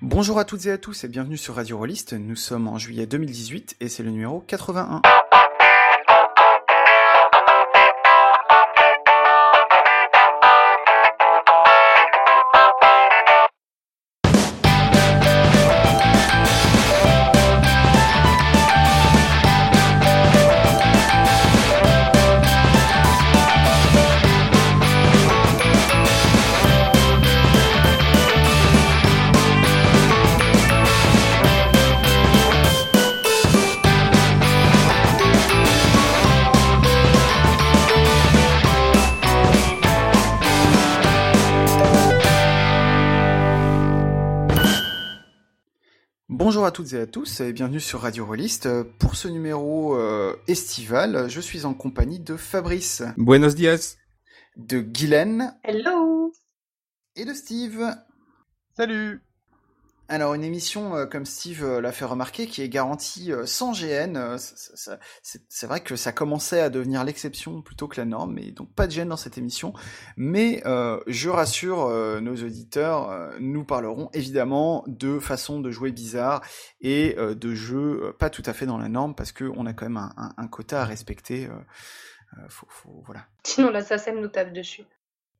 Bonjour à toutes et à tous et bienvenue sur Radio Rollist. Nous sommes en juillet 2018 et c'est le numéro 81. Toutes et à tous et bienvenue sur Radio Rollist. Pour ce numéro euh, estival, je suis en compagnie de Fabrice, Buenos dias. de Guylaine Hello et de Steve. Salut Alors une émission, euh, comme Steve euh, l'a fait remarquer, qui est garantie euh, sans GN. c'est vrai que ça commençait à devenir l'exception plutôt que la norme, et donc pas de gêne dans cette émission. Mais je rassure nos auditeurs, nous parlerons évidemment de façons de jouer bizarres et de jeux pas tout à fait dans la norme, parce qu'on a quand même un, quota à respecter. faut, faut- voilà. Sinon l'assassin nous tape dessus.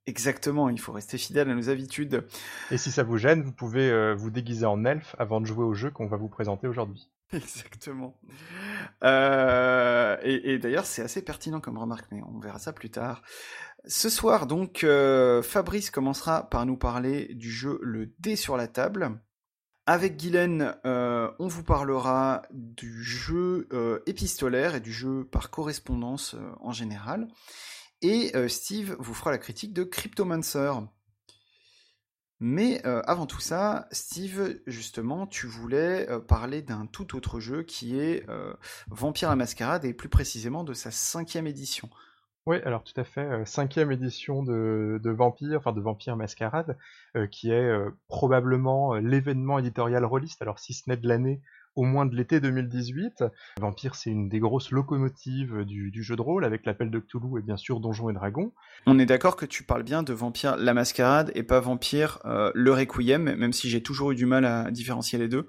Exactement, il faut rester fidèle à nos habitudes. Et si ça vous gêne, vous pouvez euh, vous déguiser en elfe avant de jouer au jeu qu'on va vous présenter aujourd'hui. Exactement. Euh, et et d'ailleurs, c'est assez pertinent comme remarque, mais on verra ça plus tard. Ce soir, donc, euh, Fabrice commencera par nous parler du jeu Le dé sur la table. Avec Guylaine, euh, on vous parlera du jeu épistolaire et du jeu par correspondance en général. Et euh, Steve vous fera la critique de Cryptomancer. Mais euh, avant tout ça, Steve, justement, tu voulais euh, parler d'un tout autre jeu qui est Vampire la Mascarade et plus précisément de sa cinquième édition. Oui, alors tout à fait, cinquième édition de, Vampire, enfin de Vampire Mascarade, qui est probablement l'événement éditorial rôliste, alors si ce n'est de l'année, au moins de l'été 2018. Vampire, c'est une des grosses locomotives du, du jeu de rôle, avec l'appel de Cthulhu et bien sûr Donjons et Dragons. On est d'accord que tu parles bien de Vampire la Mascarade et pas Vampire euh, le Requiem, même si j'ai toujours eu du mal à différencier les deux.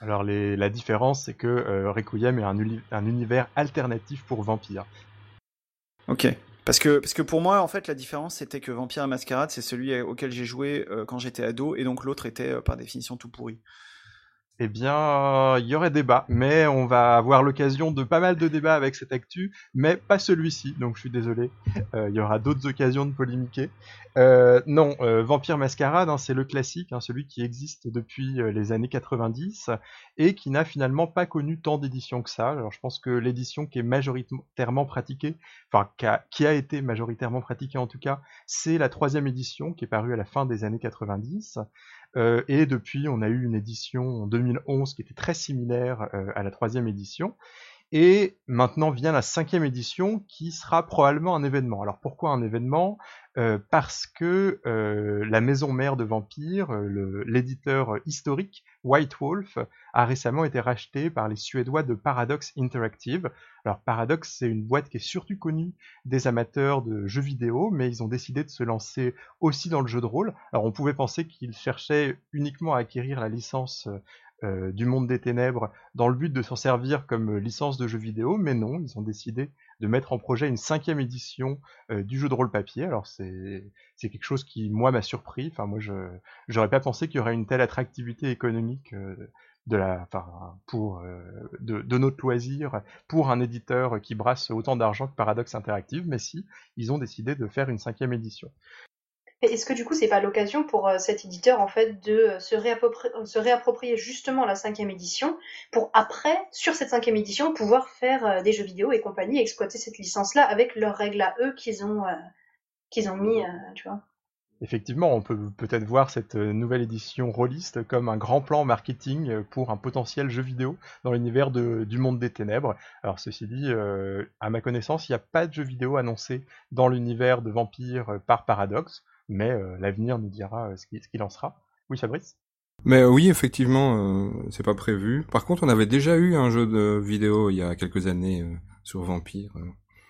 Alors les- la différence, c'est que euh, Requiem est un, uni- un univers alternatif pour Vampire. Ok. Parce que, parce que pour moi, en fait, la différence, c'était que Vampire la Mascarade, c'est celui auquel j'ai joué euh, quand j'étais ado, et donc l'autre était, euh, par définition, tout pourri. Eh bien, il y aurait débat, mais on va avoir l'occasion de pas mal de débats avec cette actu, mais pas celui-ci, donc je suis désolé. Euh, Il y aura d'autres occasions de polémiquer. Euh, non, euh, Vampire Mascarade, hein, c'est le classique, hein, celui qui existe depuis les années 90 et qui n'a finalement pas connu tant d'éditions que ça. Alors je pense que l'édition qui est majoritairement pratiquée, enfin qui a été majoritairement pratiquée en tout cas, c'est la troisième édition qui est parue à la fin des années 90. Euh, et depuis, on a eu une édition en 2011 qui était très similaire euh, à la troisième édition. Et maintenant vient la cinquième édition qui sera probablement un événement. Alors pourquoi un événement? Euh, Parce que euh, la maison mère de Vampire, euh, l'éditeur historique White Wolf, a récemment été racheté par les Suédois de Paradox Interactive. Alors Paradox, c'est une boîte qui est surtout connue des amateurs de jeux vidéo, mais ils ont décidé de se lancer aussi dans le jeu de rôle. Alors on pouvait penser qu'ils cherchaient uniquement à acquérir la licence euh, du monde des ténèbres dans le but de s'en servir comme licence de jeu vidéo, mais non, ils ont décidé de mettre en projet une cinquième édition euh, du jeu de rôle papier. Alors c'est quelque chose qui moi m'a surpris. Enfin moi je j'aurais pas pensé qu'il y aurait une telle attractivité économique euh, de la enfin pour de, de notre loisir pour un éditeur qui brasse autant d'argent que Paradox Interactive, mais si ils ont décidé de faire une cinquième édition. Est-ce que du coup c'est pas l'occasion pour euh, cet éditeur en fait de euh, euh, se réapproprier justement la cinquième édition pour après sur cette cinquième édition pouvoir faire des jeux vidéo et compagnie exploiter cette licence là avec leurs règles à eux qu'ils ont euh, qu'ils ont mis tu vois? Effectivement, on peut peut-être voir cette nouvelle édition rôliste comme un grand plan marketing pour un potentiel jeu vidéo dans l'univers du monde des ténèbres. Alors ceci dit, à ma connaissance, il n'y a pas de jeu vidéo annoncé dans l'univers de Vampire par Paradox, mais euh, l'avenir nous dira euh, ce qui- ce qu'il en sera. Oui, Fabrice? Mais euh, oui, effectivement, c'est pas prévu. Par contre, on avait déjà eu un jeu de vidéo il y a quelques années sur Vampire.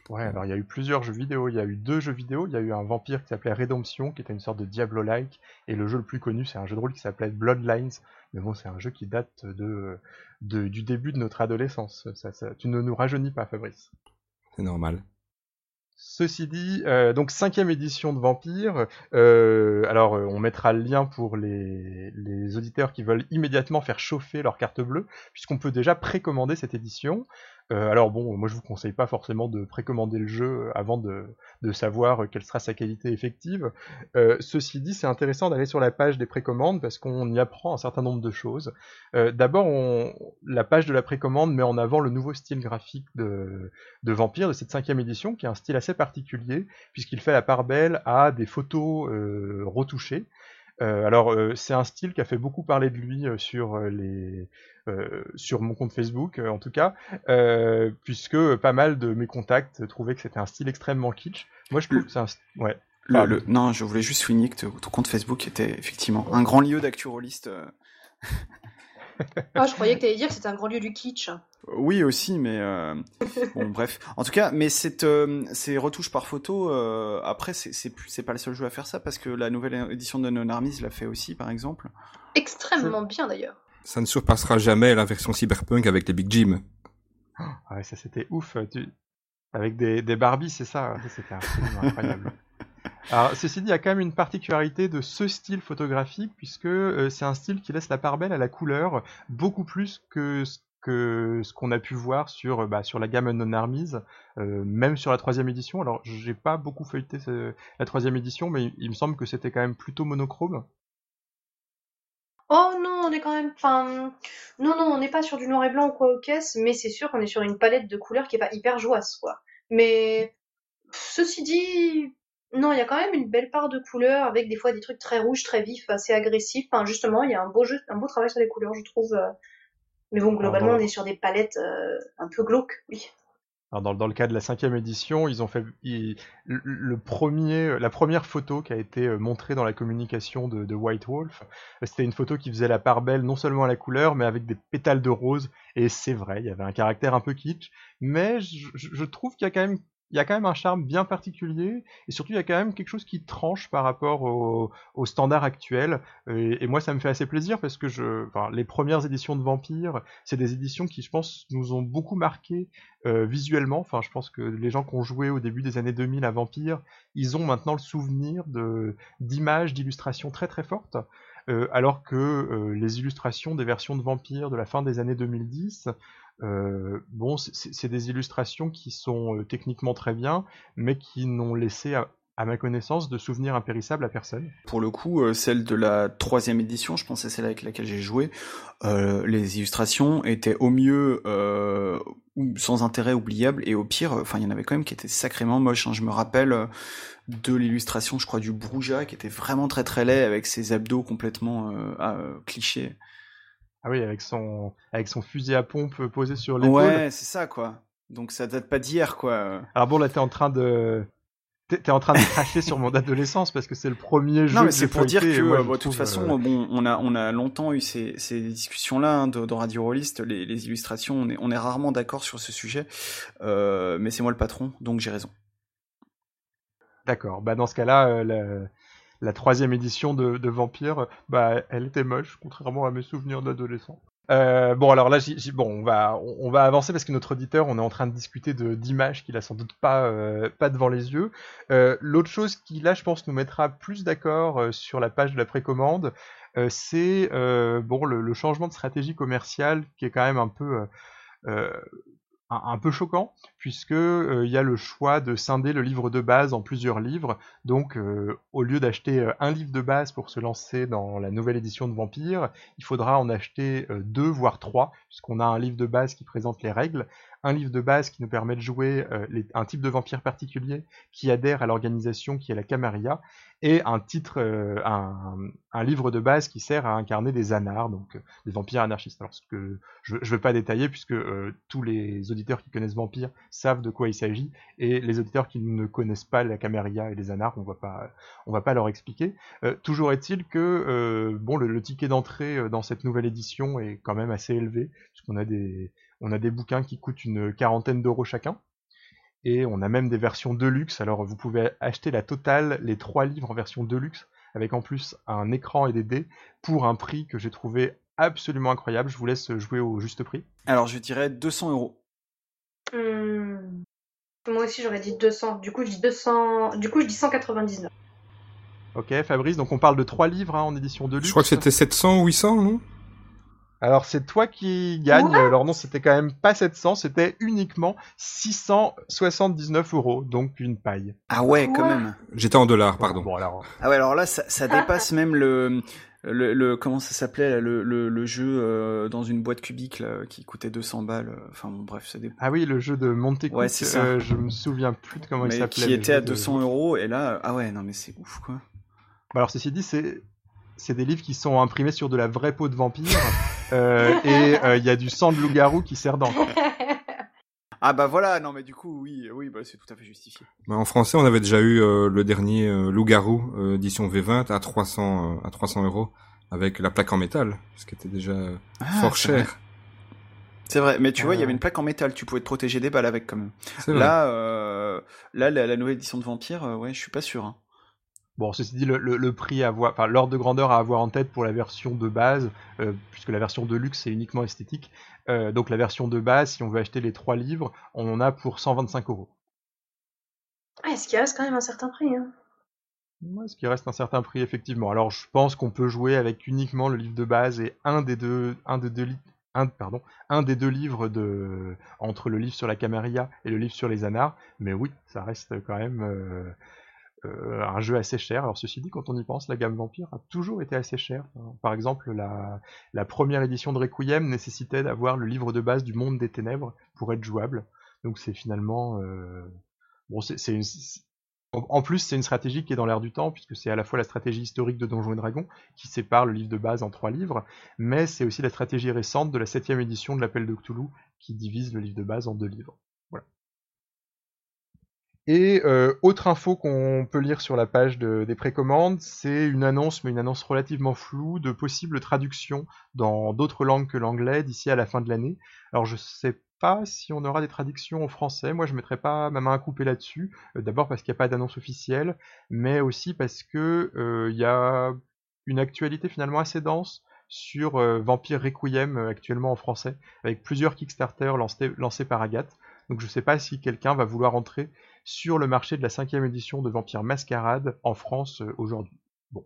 Ouais, alors il y a eu plusieurs jeux vidéo. Il y a eu deux jeux vidéo. Il y a eu un vampire qui s'appelait Redemption, qui était une sorte de Diablo-like. Et le jeu le plus connu, c'est un jeu de rôle qui s'appelait Bloodlines. Mais bon, c'est un jeu qui date de, de, du début de notre adolescence. Ça, ça, tu ne nous rajeunis pas, Fabrice? C'est normal. Ceci dit, euh, donc cinquième édition de Vampire. Euh, alors, euh, on mettra le lien pour les, les, auditeurs qui veulent immédiatement faire chauffer leur carte bleue, puisqu'on peut déjà précommander cette édition. Euh, alors bon, moi je vous conseille pas forcément de précommander le jeu avant de, savoir quelle sera sa qualité effective. Euh, ceci dit, c'est intéressant d'aller sur la page des précommandes parce qu'on y apprend un certain nombre de choses. Euh, d'abord, la page de la précommande met en avant le nouveau style graphique de, de Vampire de cette cinquième édition, qui est un style assez particulier puisqu'il fait la part belle à des photos retouchées. Alors c'est un style qui a fait beaucoup parler de lui sur les euh, sur mon compte Facebook euh, en tout cas, euh, puisque pas mal de mes contacts trouvaient que c'était un style extrêmement kitsch. Moi je trouve que c'est un ouais. Le, non, je voulais juste souligner que ton compte Facebook était effectivement un grand lieu d'acturoliste. Ah, je croyais que tu allais dire que c'était un grand lieu du kitsch. Oui aussi, mais bon bref. En tout cas, mais cette, ces retouches par photo, après c'est pas le seul jeu à faire ça parce que la nouvelle édition de Non Armies l'a fait aussi par exemple. Extrêmement bien d'ailleurs ça ne surpassera jamais la version cyberpunk avec les Big Jim. Ah ouais, ça c'était ouf. Avec des, des Barbies, c'est ça. C'était absolument incroyable. Alors, ceci dit, il y a quand même une particularité de ce style photographique, puisque euh, c'est un style qui laisse la part belle à la couleur, beaucoup plus que ce qu'on a pu voir sur bah, sur la gamme Non Armies, euh, même sur la troisième édition. Alors j'ai pas beaucoup feuilleté la troisième édition, mais il me semble que c'était quand même plutôt monochrome. Oh non, on est quand même. Enfin, non, non, on n'est pas sur du noir et blanc ou quoi aux caisses, mais c'est sûr qu'on est sur une palette de couleurs qui est pas hyper joyeuse, quoi. Mais ceci dit, non, il y a quand même une belle part de couleurs avec des fois des trucs très rouges, très vifs, assez agressifs. Enfin, justement, il y a un beau jeu, un beau travail sur les couleurs, je trouve. Mais bon, globalement, on est sur des palettes euh, un peu glauques, oui dans, dans, le cas de la cinquième édition, ils ont fait le, premier, la première photo qui a été euh, montrée dans la communication de, de White Wolf, c'était une photo qui faisait la part belle non seulement à la couleur, mais avec des pétales de rose. Et c'est vrai, il y avait un caractère un peu kitsch, mais je, je trouve qu'il y a quand même il y a quand même un charme bien particulier et surtout il y a quand même quelque chose qui tranche par rapport au, standard actuel et, moi ça me fait assez plaisir parce que je, enfin, les premières éditions de Vampire c'est des éditions qui je pense nous ont beaucoup marqué euh, visuellement. Enfin je pense que les gens qui ont joué au début des années 2000 à Vampire ils ont maintenant le souvenir d'images d'illustrations très très fortes euh, alors que euh, les illustrations des versions de Vampire de la fin des années 2010 euh, bon, c'est des illustrations qui sont euh, techniquement très bien, mais qui n'ont laissé, à, ma connaissance, de souvenirs impérissables à personne. Pour le coup, euh, celle de la troisième édition, je pense c'est celle avec laquelle j'ai joué, les illustrations étaient au mieux sans intérêt oubliable, et au pire, enfin, il y en avait quand même qui étaient sacrément moches. Hein. Je me rappelle de l'illustration, je crois, du Brouja, qui était vraiment très très laid, avec ses abdos complètement clichés. Ah oui, avec son, avec son fusil à pompe posé sur l'épaule. Ouais, c'est ça, quoi. Donc ça date pas d'hier, quoi. Alors bon, là, t'es en train de... T'es en train de cracher sur mon adolescence parce que c'est le premier jeu. Non, mais c'est pour dire que, moi, de toute façon, euh, bon, on a, on a longtemps eu ces, ces discussions-là hein, dans Radio Rollist, les, les, illustrations, on est, on est rarement d'accord sur ce sujet, euh, mais c'est moi le patron, donc j'ai raison. D'accord. Bah dans ce cas-là, euh, la troisième édition de, Vampire, bah, elle était moche, contrairement à mes souvenirs d'adolescent. Euh, bon alors là, bon, on va on, va avancer parce que notre auditeur, on est en train de discuter d'images qu'il a sans doute pas euh, pas devant les yeux. Euh, L'autre chose qui là, je pense, nous mettra plus d'accord sur la page de la précommande, c'est bon le, changement de stratégie commerciale qui est quand même un peu un, peu choquant, puisque euh, il y a le choix de scinder le livre de base en plusieurs livres. Donc, euh, au lieu d'acheter euh, un livre de base pour se lancer dans la nouvelle édition de Vampire, il faudra en acheter deux, voire trois, puisqu'on a un livre de base qui présente les règles, un livre de base qui nous permet de jouer un type de vampire particulier qui adhère à l'organisation qui est la Camarilla, et un titre, euh, un, livre de base qui sert à incarner des anards, donc euh, des vampires anarchistes. Alors, ce que je ne vais pas détailler puisque euh, tous les auditeurs qui connaissent Vampire savent de quoi il s'agit, et les auditeurs qui ne connaissent pas la Camarilla et les anards, on on va pas leur expliquer. toujours est-il que bon, le, le ticket d'entrée dans cette nouvelle édition est quand même assez élevé, puisqu'on a des, on a des bouquins qui coûtent une quarantaine d'euros chacun. Et on a même des versions deluxe. Alors vous pouvez acheter la totale, les trois livres en version deluxe, avec en plus un écran et des dés, pour un prix que j'ai trouvé absolument incroyable. Je vous laisse jouer au juste prix. Alors je dirais 200 euros. Hmm. Moi aussi j'aurais dit 200. Du coup je dis 200. Du coup je dis 199. Ok, Fabrice, donc on parle de trois livres hein, en édition de luxe. Je crois que c'était 700 ou 800, non? Alors c'est toi qui gagne. Alors non, c'était quand même pas 700, c'était uniquement 679 euros, donc une paille. Ah ouais, quand même. J'étais en dollars, pardon. Bon alors. Ah ouais, alors là, ça, ça dépasse même le, le, le- comment ça s'appelait le, le, le jeu euh, dans une boîte cubique là, qui coûtait 200 balles. euh, Enfin bon, bref, ça dépend. Ah oui, le jeu de Monte Ouais, c'est ça. euh, je me souviens plus de comment il s'appelait. qui était à de- 200 euros et là, ah ouais, non mais c'est ouf quoi. Bah alors ceci dit, c'est c'est des livres qui sont imprimés sur de la vraie peau de vampire euh, et euh, il y a du sang de loup-garou qui sert d'encre. Ah bah voilà, non mais du coup oui, oui, bah c'est tout à fait justifié. Bah, en français, on avait déjà eu euh, le dernier euh, Loup-garou euh, édition V20 à 300 euh, à 300 euros avec la plaque en métal, ce qui était déjà euh, Ah, fort cher. C'est vrai, mais tu vois, il y avait une plaque en métal, tu pouvais te protéger des balles avec quand même. Là, euh, là, la, la nouvelle édition de Vampire, euh, ouais, je suis pas sûr. hein. Bon, ceci dit, le, le- le prix à avoir, enfin l'ordre de grandeur à avoir en tête pour la version de base, euh, puisque la version de luxe c'est uniquement esthétique. euh, donc la version de base, si on veut acheter les trois livres, on en a pour 125 euros. Ah, ce qui reste quand même un certain prix. Hein? Ouais, ce qui reste un certain prix effectivement? Alors je pense qu'on peut jouer avec uniquement le livre de base et un des deux, un des deux, li- un, pardon, un des deux livres de entre le livre sur la Camarilla et le livre sur les Anars. Mais oui, ça reste quand même euh, euh, un jeu assez cher. Alors ceci dit, quand on y pense, la gamme Vampire a toujours été assez chère. Par exemple, la, première édition de Requiem nécessitait d'avoir le livre de base du Monde des Ténèbres pour être jouable. Donc c'est finalement euh, bon, c'est une- en plus, c'est une stratégie qui est dans l'air du temps, puisque c'est à la fois la stratégie historique de Donjons et Dragons, qui sépare le livre de base en trois livres, mais c'est aussi la stratégie récente de la septième édition de l'Appel de Cthulhu, qui divise le livre de base en deux livres. Et euh, autre info qu'on peut lire sur la page de- des précommandes, c'est une annonce, mais une annonce relativement floue, de possibles traductions dans d'autres langues que l'anglais d'ici à la fin de l'année. Alors je sais pas si on aura des traductions en français, moi je mettrai pas ma main à couper là-dessus, Euh, d'abord parce qu'il n'y a pas d'annonce officielle, mais aussi parce que euh, il y a une actualité finalement assez dense sur Vampire Requiem actuellement en français, avec plusieurs Kickstarter lancés, lancés par Agathe. Donc je sais pas si quelqu'un va vouloir entrer sur le marché de la cinquième édition de Vampire Mascarade en France euh, aujourd'hui. Bon.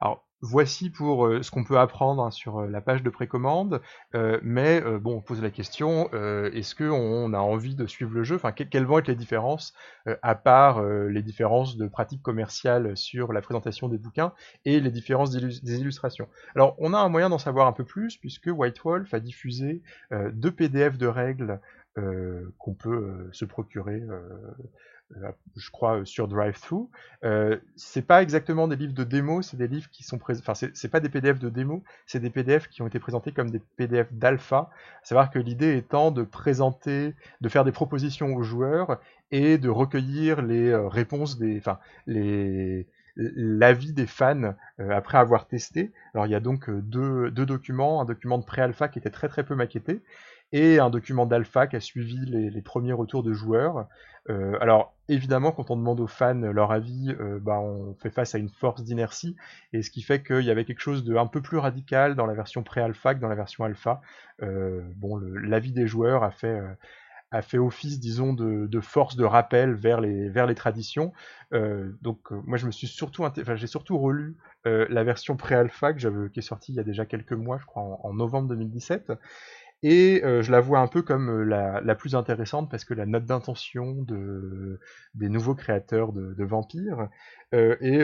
Alors voici pour euh, ce qu'on peut apprendre hein, sur euh, la page de précommande, mais bon, on pose la question est-ce qu'on a envie de suivre le jeu? Enfin, que- quelles vont être les différences à part les différences de pratiques commerciales sur la présentation des bouquins et les différences des illustrations? Alors, on a un moyen d'en savoir un peu plus puisque White Wolf a diffusé deux PDF de règles euh, qu'on peut euh, se procurer. euh, euh, je crois sur DriveThru. C'est pas exactement des livres de démo, c'est des livres qui sont. Enfin, c'est pas des PDF de démo, c'est des PDF qui ont été présentés comme des PDF d'alpha. À savoir que l'idée étant de présenter, de faire des propositions aux joueurs et de recueillir les réponses des, enfin, les l'avis des fans après avoir testé. Alors il y a donc deux, deux documents, un document de pré-alpha qui était très très peu maquetté et un document d'alpha qui a suivi les, premiers retours de joueurs. Euh, alors évidemment quand on demande aux fans leur avis, euh, bah, on fait face à une force d'inertie et ce qui fait qu'il y avait quelque chose de un peu plus radical dans la version pré-alpha que dans la version alpha. Euh, bon, l'avis des joueurs a fait euh, a fait office, disons, de, force de rappel vers les, vers les traditions. Donc, moi, je me suis surtout, j'ai surtout relu la version pré-alpha qui est sortie il y a déjà quelques mois, je crois, en novembre 2017. Et euh, je la vois un peu comme euh, la, plus intéressante parce que la note d'intention de, des nouveaux créateurs de, de vampires. Euh, et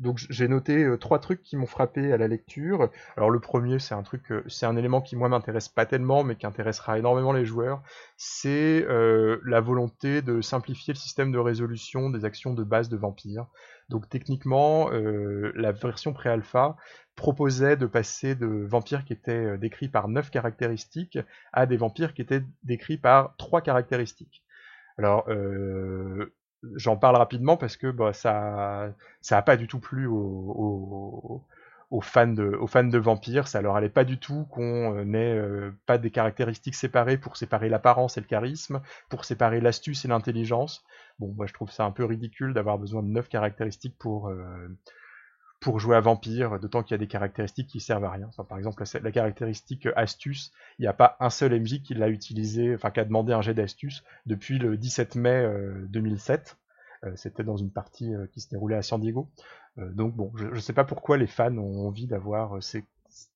donc j'ai noté trois trucs qui m'ont frappé à la lecture. Alors le premier, c'est un truc, c'est un élément qui moi m'intéresse pas tellement, mais qui intéressera énormément les joueurs. C'est la volonté de simplifier le système de résolution des actions de base de vampires. Donc techniquement, la version pré-alpha proposait de passer de vampires qui étaient euh, décrits par 9 caractéristiques à des vampires qui étaient décrits par 3 caractéristiques. Alors, euh, j'en parle rapidement parce que bah, ça ça a pas du tout plu aux, fans de, aux fans de vampires. Ça leur allait pas du tout qu'on euh, n'ait pas des caractéristiques séparées pour séparer l'apparence et le charisme, pour séparer l'astuce et l'intelligence. Bon, moi je trouve ça un peu ridicule d'avoir besoin de neuf caractéristiques pour pour jouer à vampire, d'autant qu'il y a des caractéristiques qui servent à rien. par exemple, la, la caractéristique astuce, il n'y a pas un seul MJ qui l'a utilisé, enfin qui a demandé un jet d'astuce depuis le 17 mai 2007. C'était dans une partie qui se déroulait à San Diego. Euh, donc bon, je ne sais pas pourquoi les fans ont envie d'avoir euh,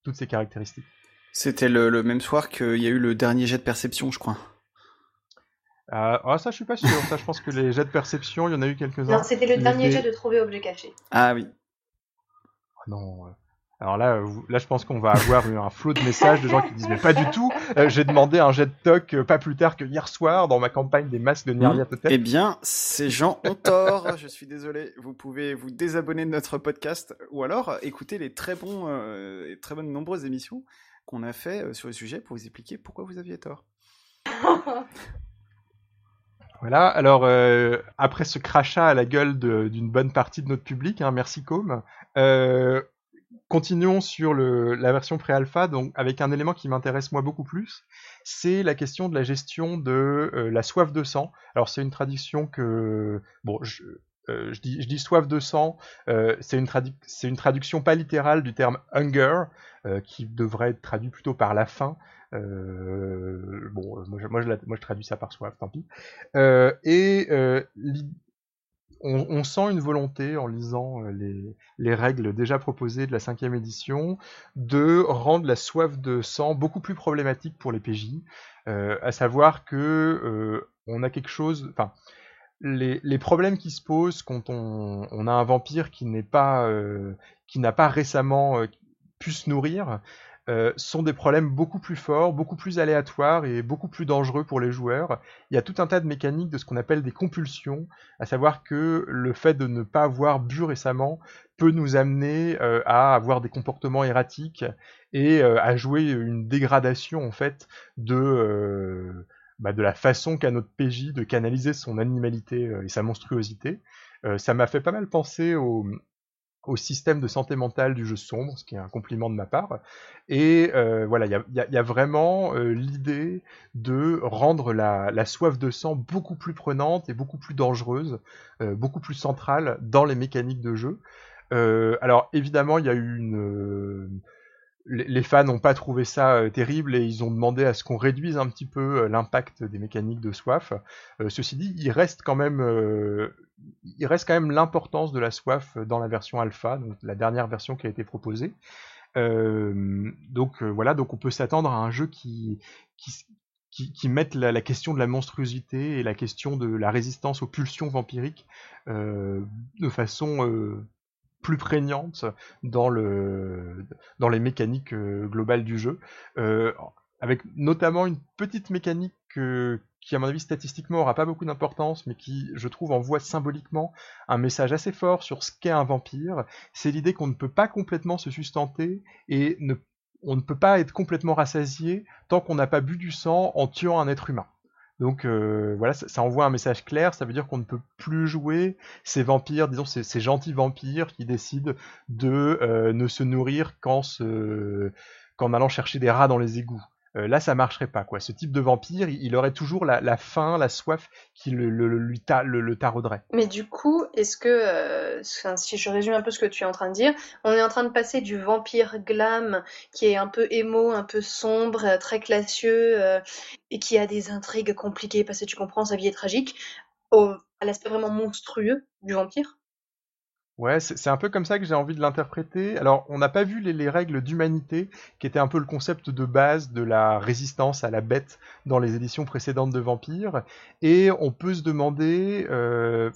toutes ces caractéristiques. C'était le, même soir qu'il y a eu le dernier jet de perception, je crois. Ah, ah ça, je suis pas sûr. ça, je pense que les jets de perception, il y en a eu quelques-uns. Non, c'était le dernier jet de trouver objet caché. Ah oui. Non. Alors là, là, je pense qu'on va avoir un flot de messages de gens qui disent mais pas du tout. Euh, j'ai demandé un jet de toc euh, pas plus tard que hier soir dans ma campagne des masques de Nyarlathotep. Eh bien, ces gens ont tort. je suis désolé. Vous pouvez vous désabonner de notre podcast ou alors écouter les très bons, euh, très bonnes nombreuses émissions qu'on a fait sur le sujet pour vous expliquer pourquoi vous aviez tort. Voilà, alors après ce crachat à la gueule d'une bonne partie de notre public, hein, merci Com, euh, continuons sur la version pré-alpha, donc avec un élément qui m'intéresse moi beaucoup plus, c'est la question de la gestion de euh, la soif de sang. Alors c'est une traduction que bon, je, euh, je, dis, soif de sang, euh, c'est une, traduction pas littérale du terme hunger, qui devrait être traduit plutôt par la faim. bon, moi je, traduis ça par soif, tant pis. et on, sent une volonté en lisant euh, les, règles déjà proposées de la cinquième édition de rendre la soif de sang beaucoup plus problématique pour les PJ, euh, à savoir que euh, on a quelque chose, enfin les, problèmes qui se posent quand on, a un vampire qui n'est pas qui n'a pas récemment pu se nourrir, euh, sont des problèmes beaucoup plus forts, beaucoup plus aléatoires et beaucoup plus dangereux pour les joueurs. Il y a tout un tas de mécaniques de ce qu'on appelle des compulsions, à savoir que le fait de ne pas avoir bu récemment peut nous amener euh, à avoir des comportements erratiques et euh, à jouer une dégradation en fait de bah, de la façon qu'a notre PJ de canaliser son animalité et sa monstruosité. ça m'a fait pas mal penser au, système de santé mentale du jeu sombre, ce qui est un compliment de ma part. Et euh, voilà, il y a, vraiment euh, l'idée de rendre la, soif de sang beaucoup plus prenante et beaucoup plus dangereuse, euh, beaucoup plus centrale dans les mécaniques de jeu. alors évidemment, il y a eu une les fans n'ont pas trouvé ça terrible et ils ont demandé à ce qu'on réduise un petit peu l'impact des mécaniques de soif. ceci dit, il reste quand même l'importance de la soif dans la version alpha, donc la dernière version qui a été proposée. Euh, donc euh, voilà, donc on peut s'attendre à un jeu qui, qui, mette la, question de la monstruosité et la question de la résistance aux pulsions vampiriques euh, de façon plus prégnante dans, le, dans les mécaniques globales du jeu. avec notamment une petite mécanique qui à mon avis statistiquement aura pas beaucoup d'importance, mais qui je trouve envoie symboliquement un message assez fort sur ce qu'est un vampire, c'est l'idée qu'on ne peut pas complètement se sustenter et on ne peut pas être complètement rassasié tant qu'on n'a pas bu du sang en tuant un être humain. Donc euh, voilà, ça, envoie un message clair, ça veut dire qu'on ne peut plus jouer ces vampires, disons ces, gentils vampires qui décident de euh, ne se nourrir qu'en allant chercher des rats dans les égouts. Euh, là ça marcherait pas quoi. Ce type de vampire, il, aurait toujours la, faim, la soif qui le, lui le. Mais du coup, est-ce que, euh, si je résume un peu ce que tu es en train de dire, on est en train de passer du vampire glam qui est un peu émo, un peu sombre, euh, très classieux et qui a des intrigues compliquées parce que tu comprends sa vie est tragique, au, à l'aspect vraiment monstrueux du vampire Ouais, c'est un peu comme ça que j'ai envie de l'interpréter. Alors, on n'a pas vu les, règles d'humanité, qui était un peu le concept de base de la résistance à la bête dans les éditions précédentes de Vampire, et on peut se demander, euh,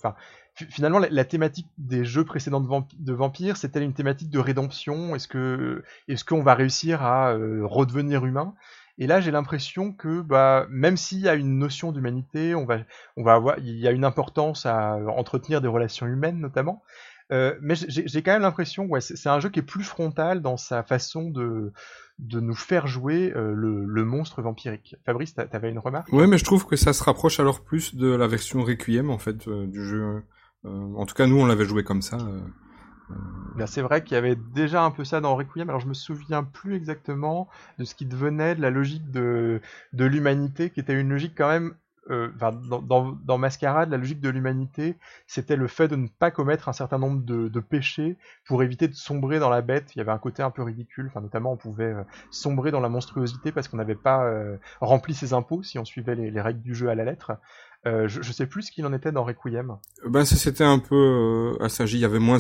finalement, la, thématique des jeux précédents de, Vampire, c'était une thématique de rédemption? Est-ce que, est-ce qu'on va réussir à euh, redevenir humain? Et là, j'ai l'impression que, bah, même s'il y a une notion d'humanité, on va, on va avoir, il y a une importance à entretenir des relations humaines, notamment. Euh, mais j'ai quand même l'impression, ouais, c'est un jeu qui est plus frontal dans sa façon de, de nous faire jouer euh, le, le, monstre vampirique. Fabrice, t'avais une remarque? Ouais, mais je trouve que ça se rapproche alors plus de la version Requiem en fait euh, du jeu. en tout cas, nous, on l'avait joué comme ça. Ben, c'est vrai qu'il y avait déjà un peu ça dans Requiem, alors je me souviens plus exactement de ce qui devenait de la logique de, de l'humanité, qui était une logique quand même euh, dans, Mascarade, la logique de l'humanité, c'était le fait de ne pas commettre un certain nombre de, péchés pour éviter de sombrer dans la bête. Il y avait un côté un peu ridicule. Enfin, notamment, on pouvait euh, sombrer dans la monstruosité parce qu'on n'avait pas euh, rempli ses impôts si on suivait les, les, règles du jeu à la lettre. Je, je, sais plus ce qu'il en était dans Requiem. Ben c'était un peu euh, assagi. Il y avait moins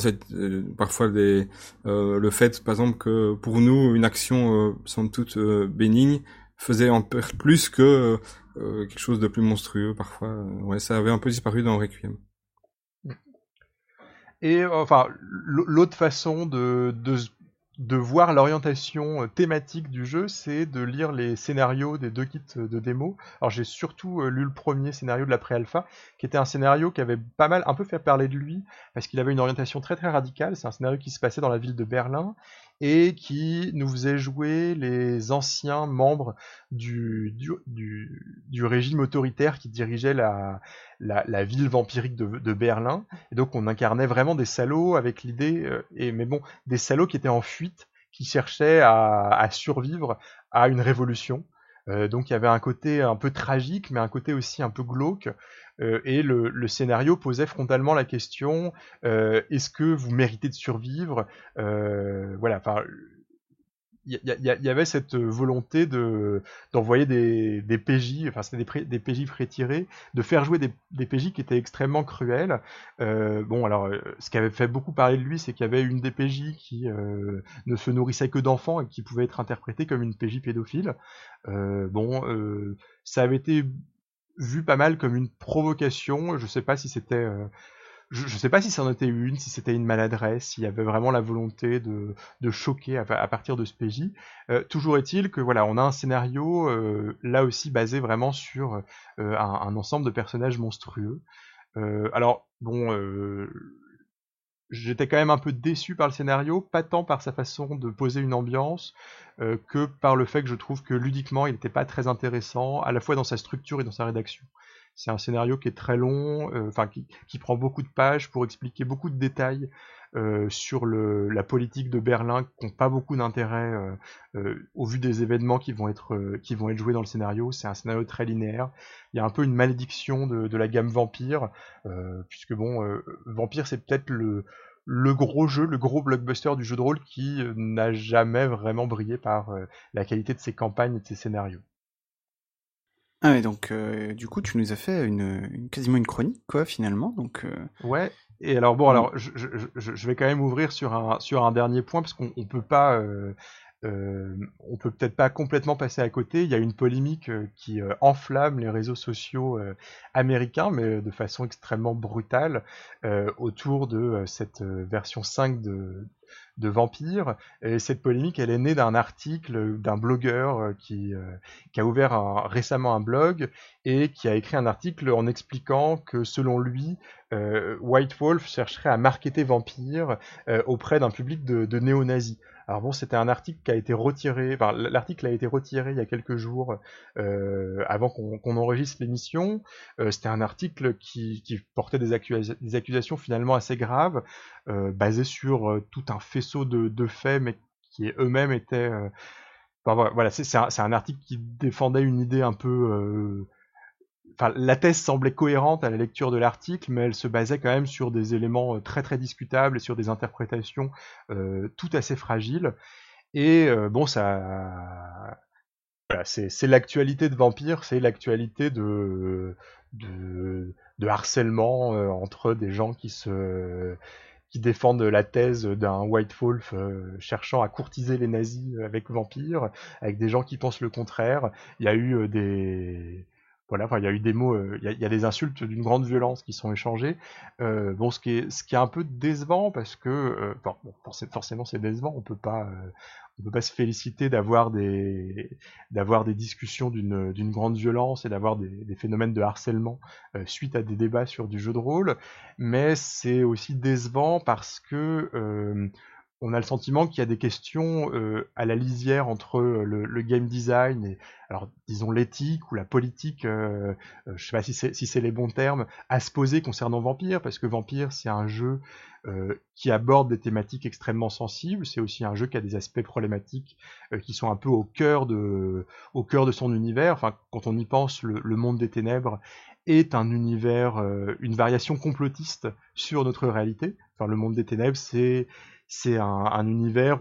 parfois le fait, par exemple, que pour nous une action sans toute bénigne faisait en plus que euh, quelque chose de plus monstrueux parfois. Ouais, ça avait un peu disparu dans Requiem. Et enfin, l'autre façon de, de, de voir l'orientation euh, thématique du jeu, c'est de lire les scénarios des deux kits de démo. Alors j'ai surtout euh, lu le premier scénario de la pré-alpha, qui était un scénario qui avait pas mal, un peu fait parler de lui, parce qu'il avait une orientation très très radicale. C'est un scénario qui se passait dans la ville de Berlin, et qui nous faisait jouer les anciens membres du, du, du, régime autoritaire qui dirigeait la, la, ville vampirique de, de, Berlin. Et donc on incarnait vraiment des salauds avec l'idée, euh, et mais bon, des salauds qui étaient en fuite, qui cherchaient à, à survivre à une révolution. Euh, donc il y avait un côté un peu tragique, mais un côté aussi un peu glauque. Euh, et le, scénario posait frontalement la question euh, est-ce que vous méritez de survivre? Euh, Voilà. Il y, avait cette volonté de d'envoyer des, des PJ, enfin c'était des, des, PJ prétirés, de faire jouer des, PJ qui étaient extrêmement cruels. bon, alors, ce qui avait fait beaucoup parler de lui, c'est qu'il y avait une des PJ qui ne se nourrissait que d'enfants et qui pouvait être interprétée comme une PJ pédophile. bon, ça avait été vu pas mal comme une provocation. Je sais pas si c'était, euh, je, sais pas si c'en était une, si c'était une maladresse, s'il y avait vraiment la volonté de, choquer à, partir de ce PJ. Euh, toujours est-il que voilà, on a un scénario euh, là aussi basé vraiment sur un, un, ensemble de personnages monstrueux. alors bon, j'étais quand même un peu déçu par le scénario, pas tant par sa façon de poser une ambiance euh, que par le fait que je trouve que ludiquement il n'était pas très intéressant, à la fois dans sa structure et dans sa rédaction. C'est un scénario qui est très long, euh, enfin qui, prend beaucoup de pages pour expliquer beaucoup de détails euh, sur la politique de Berlin qui n'ont pas beaucoup d'intérêt euh, au vu des événements qui vont être joués dans le scénario. C'est un scénario très linéaire. Il y a un peu une malédiction de, la gamme Vampire, puisque bon, Vampire c'est peut-être le gros jeu, le gros blockbuster du jeu de rôle qui n'a jamais vraiment brillé par la qualité de ses campagnes et de ses scénarios. Ah ouais, donc du coup tu nous as fait une, une, quasiment une chronique quoi finalement donc. Ouais, et alors bon, alors je, je, je, vais quand même ouvrir sur un sur un dernier point parce qu'on on peut pas euh, euh, on peut peut-être pas complètement passer à côté. Il y a une polémique euh, qui euh, enflamme les réseaux sociaux euh, américains, mais de façon extrêmement brutale, autour de cette version 5 de. Et cette polémique, elle est née d'un article d'un blogueur qui, a ouvert récemment un blog et qui a écrit un article en expliquant que selon lui, White Wolf chercherait à marketer vampires auprès d'un public de néo-nazis. Alors bon, c'était un article qui a été retiré, enfin l'article a été retiré il y a quelques jours euh, avant qu'on enregistre l'émission. Euh, c'était un article qui, portait des, des, accusations finalement assez graves, euh, basées sur tout un faisceau de, faits, mais qui eux-mêmes étaient... Enfin, voilà, c'est un, article qui défendait une idée un peu La thèse semblait cohérente à la lecture de l'article, mais elle se basait quand même sur des éléments euh, très très discutables et sur des interprétations euh, tout assez fragiles. Et euh, bon, ça, c'est l'actualité de Vampire, c'est l'actualité de, harcèlement entre des gens qui se qui défendent la thèse d'un White Wolf cherchant à courtiser les nazis avec Vampire, avec des gens qui pensent le contraire. Il y a eu des voilà, il y a eu des mots, euh, il y, a, des insultes d'une grande violence qui sont échangées. Euh, bon, ce qui est, ce qui est un peu décevant parce que, euh, bon, forcément, c'est décevant. On peut pas, peut pas se féliciter d'avoir des, des discussions d'une, d'une grande violence et d'avoir des, phénomènes de harcèlement suite à des débats sur du jeu de rôle. Mais c'est aussi décevant parce que on a le sentiment qu'il y a des questions euh, à la lisière entre le, game design et alors disons l'éthique ou la politique, euh, euh, je sais pas si c'est si les bons termes, à se poser concernant Vampire parce que Vampire c'est un jeu qui aborde des thématiques extrêmement sensibles, c'est aussi un jeu qui a des aspects problématiques qui sont un peu au cœur de au cœur de son univers. Enfin quand on y pense, le, le monde des ténèbres est un univers, une variation complotiste sur notre réalité. Enfin, le monde des ténèbres, c'est c'est un, univers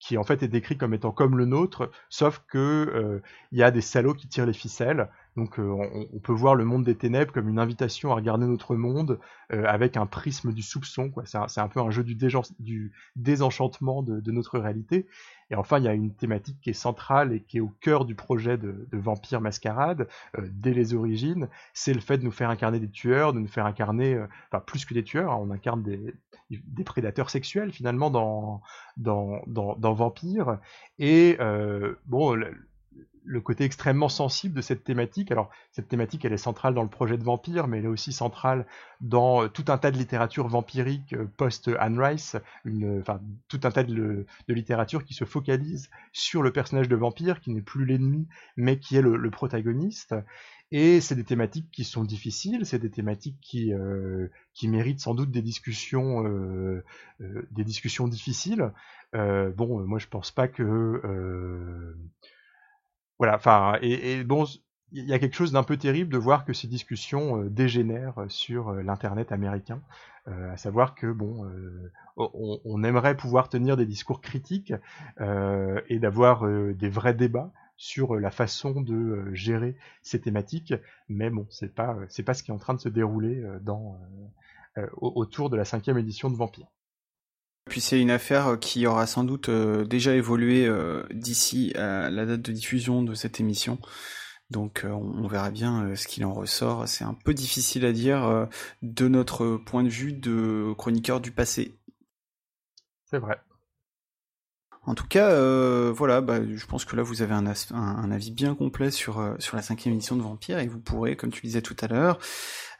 qui en fait est décrit comme étant comme le nôtre, sauf que euh, il y a des salauds qui tirent les ficelles. Donc euh, on, peut voir le monde des ténèbres comme une invitation à regarder notre monde euh, avec un prisme du soupçon. C'est un, peu un jeu du, désenchantement de, notre réalité. Et enfin, il y a une thématique qui est centrale et qui est au cœur du projet de, Vampire Mascarade, euh, dès les origines, c'est le fait de nous faire incarner des tueurs, de nous faire incarner, euh, enfin plus que des tueurs, hein, on incarne des, prédateurs sexuels finalement dans, dans, Vampire. Et euh, bon, côté extrêmement sensible de cette thématique. Alors, cette thématique, elle est centrale dans le projet de Vampire, mais elle est aussi centrale dans euh, tout un tas de littérature vampirique euh, post-Anne Rice, une, enfin, tout un tas de, littérature qui se focalise sur le personnage de Vampire, qui n'est plus l'ennemi, mais qui est le, protagoniste. Et c'est des thématiques qui sont difficiles, c'est des thématiques qui, euh, qui méritent sans doute des discussions, des discussions difficiles. bon, moi je pense pas que voilà, enfin, et, bon, il y a quelque chose d'un peu terrible de voir que ces discussions euh, dégénèrent sur euh, l'internet américain, euh, à savoir que bon, on, aimerait pouvoir tenir des discours critiques et d'avoir des vrais débats sur la façon de gérer ces thématiques, mais bon, c'est pas pas ce qui est en train de se dérouler dans autour de la cinquième édition de Vampire. Puis c'est une affaire euh, qui aura sans doute euh, déjà évolué euh, d'ici à la date de diffusion de cette émission. Donc on verra bien ce qu'il en ressort. C'est un peu difficile à dire de notre point de vue de chroniqueur du passé. C'est vrai. En tout cas, euh, voilà, bah, je pense que là vous avez un, avis bien complet sur, euh, sur la cinquième édition de Vampire et vous pourrez, comme tu disais tout à l'heure,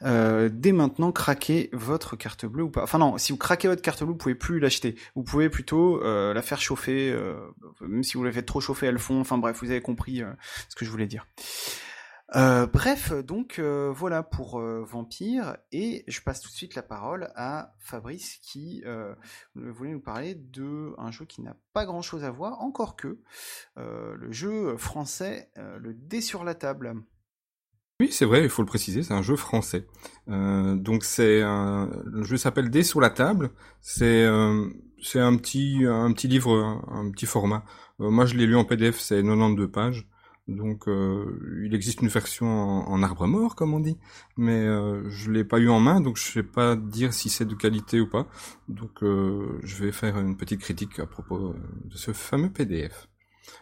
euh, dès maintenant craquer votre carte bleue ou pas. Enfin non, si vous craquez votre carte bleue, vous pouvez plus l'acheter. Vous pouvez plutôt la faire chauffer, même si vous la faites trop chauffer, elle fond. Enfin bref, vous avez compris ce que je voulais dire. Euh, bref, donc euh, voilà pour euh, Vampire, et je passe tout de suite la parole à Fabrice qui voulait nous parler de un jeu qui n'a pas grand chose à voir, encore que le jeu français, le dé sur la table. Oui, c'est vrai, il faut le préciser, c'est un jeu français. donc c'est un, le jeu s'appelle Dé sur la table. C'est un petit un petit livre, un petit format. moi, je l'ai lu en PDF, c'est 92 pages. Donc euh, il existe une version en, arbre mort, comme on dit, mais euh, je l'ai pas eu en main, donc je sais pas dire si c'est de qualité ou pas. Donc euh, je vais faire une petite critique à propos de ce fameux PDF.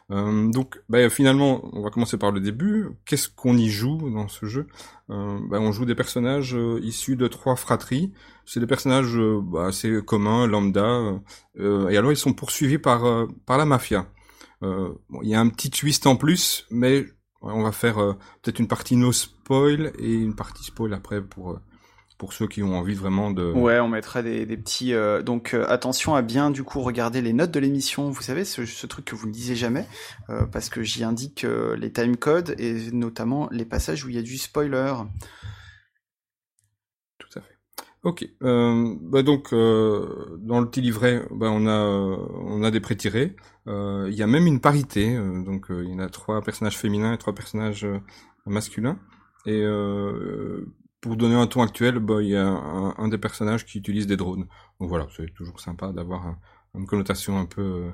donc bah, finalement, on va commencer par le début. Qu'est-ce qu'on y joue dans ce jeu? Bah, On joue des personnages issus de trois fratries. C'est des personnages bah, assez communs, lambda, et alors ils sont poursuivis par, par la mafia. Euh, il y a un petit twist en plus, mais on va faire euh, peut-être une partie no spoil et une partie spoil après pour euh, pour ceux qui ont envie vraiment de. Ouais, on mettra des, petits. donc attention à bien du coup regarder les notes de l'émission. Vous savez ce, truc que vous ne disiez jamais, parce que j'y indique les time codes et notamment les passages où il y a du spoiler. Ok. Euh, bah donc euh, dans le petit livret, bah on a on a des pré-tirés. Euh, il y a même une parité. Euh, donc il y en a trois personnages féminins et trois personnages masculins. Et pour donner un ton actuel, bah, il y a un, des personnages qui utilise des drones. Donc voilà, c'est toujours sympa d'avoir une connotation un peu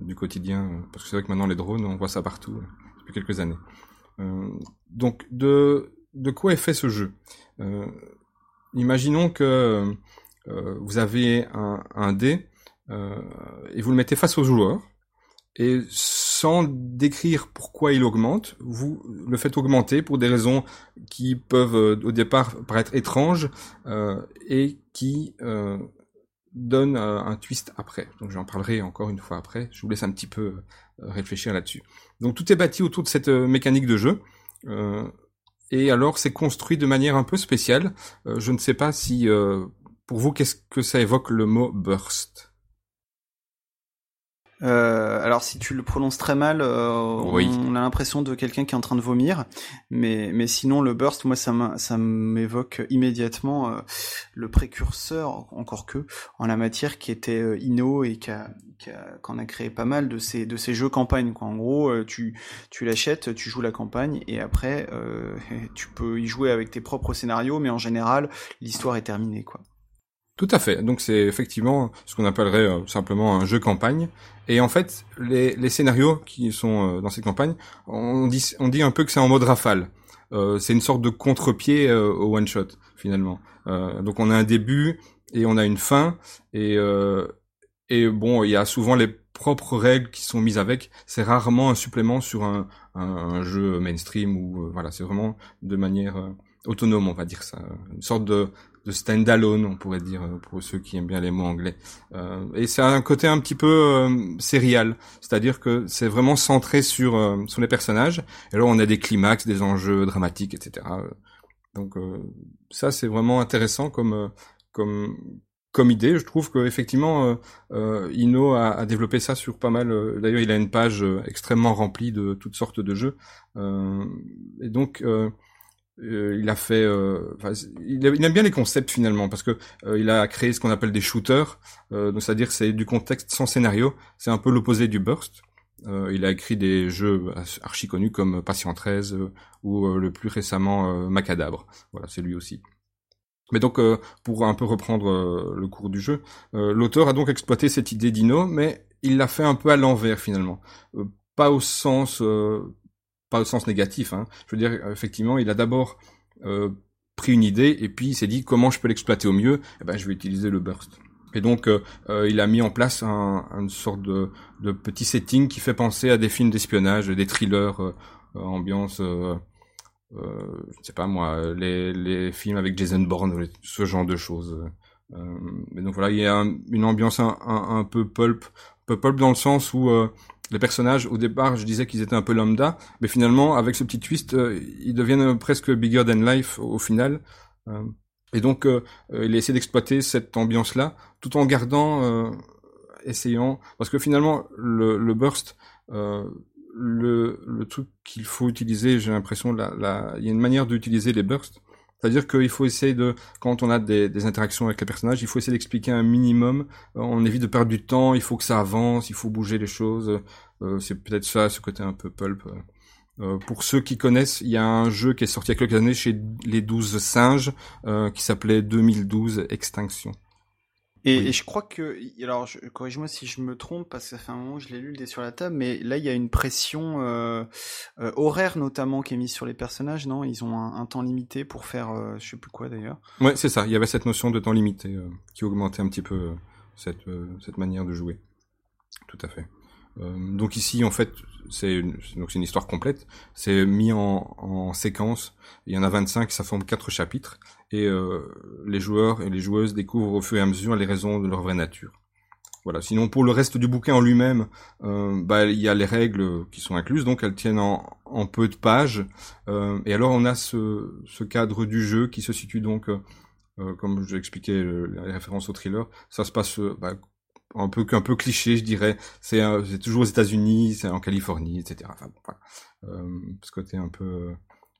du quotidien, parce que c'est vrai que maintenant les drones, on voit ça partout depuis quelques années. donc de de quoi est fait ce jeu? Imaginons que euh, vous avez un, dé euh, et vous le mettez face au joueur et sans décrire pourquoi il augmente, vous le faites augmenter pour des raisons qui peuvent euh, au départ paraître étranges et qui donnent un twist après. Donc j'en parlerai encore une fois après. Je vous laisse un petit peu réfléchir là-dessus. Donc tout est bâti autour de cette mécanique de jeu. Et alors, c'est construit de manière un peu spéciale. Euh, je ne sais pas si, euh, pour vous, qu'est-ce que ça évoque le mot burst? Euh, alors si tu le prononces très mal, euh, on a l'impression de quelqu'un qui est en train de vomir. Mais, mais sinon le burst, moi ça m'évoque immédiatement euh, le précurseur, encore que en la matière, qui était Inno et qui a, qui a, a, créé pas mal de ces de ces jeux campagne. Quoi. En gros, tu tu l'achètes, tu joues la campagne et après tu peux y jouer avec tes propres scénarios, mais en général l'histoire est terminée quoi. Tout à fait. Donc c'est effectivement ce qu'on appellerait euh, simplement un jeu campagne. Et en fait, les, scénarios qui sont euh, dans cette campagne, on dit, un peu que c'est en mode rafale. Euh, c'est une sorte de contre-pied au one shot finalement. donc on a un début et on a une fin et et bon, il y a souvent les propres règles qui sont mises avec. C'est rarement un supplément sur un, un, jeu mainstream ou voilà, c'est vraiment de manière autonome, on va dire ça, une sorte de de stand-alone, on pourrait dire, euh, pour ceux qui aiment bien les mots anglais. Euh, et c'est un côté un petit peu euh, sérial, c'est-à-dire que c'est vraiment centré sur, euh, sur les personnages. Et là, on a des climax, des enjeux dramatiques, etc. Donc ça, c'est vraiment intéressant comme comme comme idée. Je trouve que effectivement, euh, Ino a, a, développé ça sur pas mal. D'ailleurs, il a une page extrêmement remplie de toutes sortes de jeux. et donc, euh, il a fait, euh, il, aime bien les concepts finalement parce que euh, il a créé ce qu'on appelle des shooters, donc c'est-à-dire c'est du contexte sans scénario. C'est un peu l'opposé du burst. il a écrit des jeux archi connus comme Patient 13 ou le plus récemment Macadabre. Voilà, c'est lui aussi. Mais donc, pour un peu reprendre le cours du jeu, l'auteur a donc exploité cette idée d'Ino, mais il l'a fait un peu à l'envers finalement. pas au sens pas au sens négatif. Hein. Je veux dire, effectivement, il a d'abord euh, pris une idée et puis il s'est dit comment je peux l'exploiter au mieux? Eh ben, je vais utiliser le burst. Et donc, euh, euh, il a mis en place un, une sorte de, de, petit setting qui fait penser à des films d'espionnage, des thrillers, euh, ambiance, euh, je ne sais pas moi, les, les films avec Jason Bourne, ce genre de choses. mais donc voilà, il y a une ambiance un, un, un, peu pulp, un peu pulp dans le sens où les personnages, au départ, je disais qu'ils étaient un peu lambda, mais finalement, avec ce petit twist, euh, ils deviennent presque bigger than life au, final. Euh, et donc, euh, il a essayé d'exploiter cette ambiance-là, tout en gardant, essayant, parce que finalement, le, le burst, le, le truc qu'il faut utiliser, j'ai l'impression, là, il y a une manière d'utiliser les bursts, c'est-à-dire qu'il faut essayer de, quand on a des, interactions avec les personnages, il faut essayer d'expliquer un minimum. Euh, on évite de perdre du temps, il faut que ça avance, il faut bouger les choses. Euh, c'est peut-être ça, ce côté un peu pulp. Euh, pour ceux qui connaissent, il y a un jeu qui est sorti il y a quelques années chez les 12 singes, qui s'appelait 2012 Extinction. Et, je crois que, alors corrige-moi si je me trompe, parce que ça fait un moment que je l'ai lu le dé sur la table, mais là il y a une pression euh, euh, horaire notamment qui est mise sur les personnages, non? Ils ont un, temps limité pour faire, euh, je sais plus quoi d'ailleurs. Ouais, c'est ça. Il y avait cette notion de temps limité qui augmentait un petit peu cette cette manière de jouer. Tout à fait. Donc ici, en fait, c'est une, histoire complète. C'est mis en, en séquence. Il y en a 25, ça forme quatre chapitres et euh, les joueurs et les joueuses découvrent au fur et à mesure les raisons de leur vraie nature. Voilà. Sinon, pour le reste du bouquin en lui-même, euh, bah, il y a les règles qui sont incluses, donc elles tiennent en, peu de pages. Euh, et alors, on a ce, cadre du jeu qui se situe donc, euh, comme je l'expliquais, les références au thriller, ça se passe bah, un peu un peu cliché, je dirais. C'est toujours aux États-Unis, c'est en Californie, etc. Enfin, voilà. ce côté un peu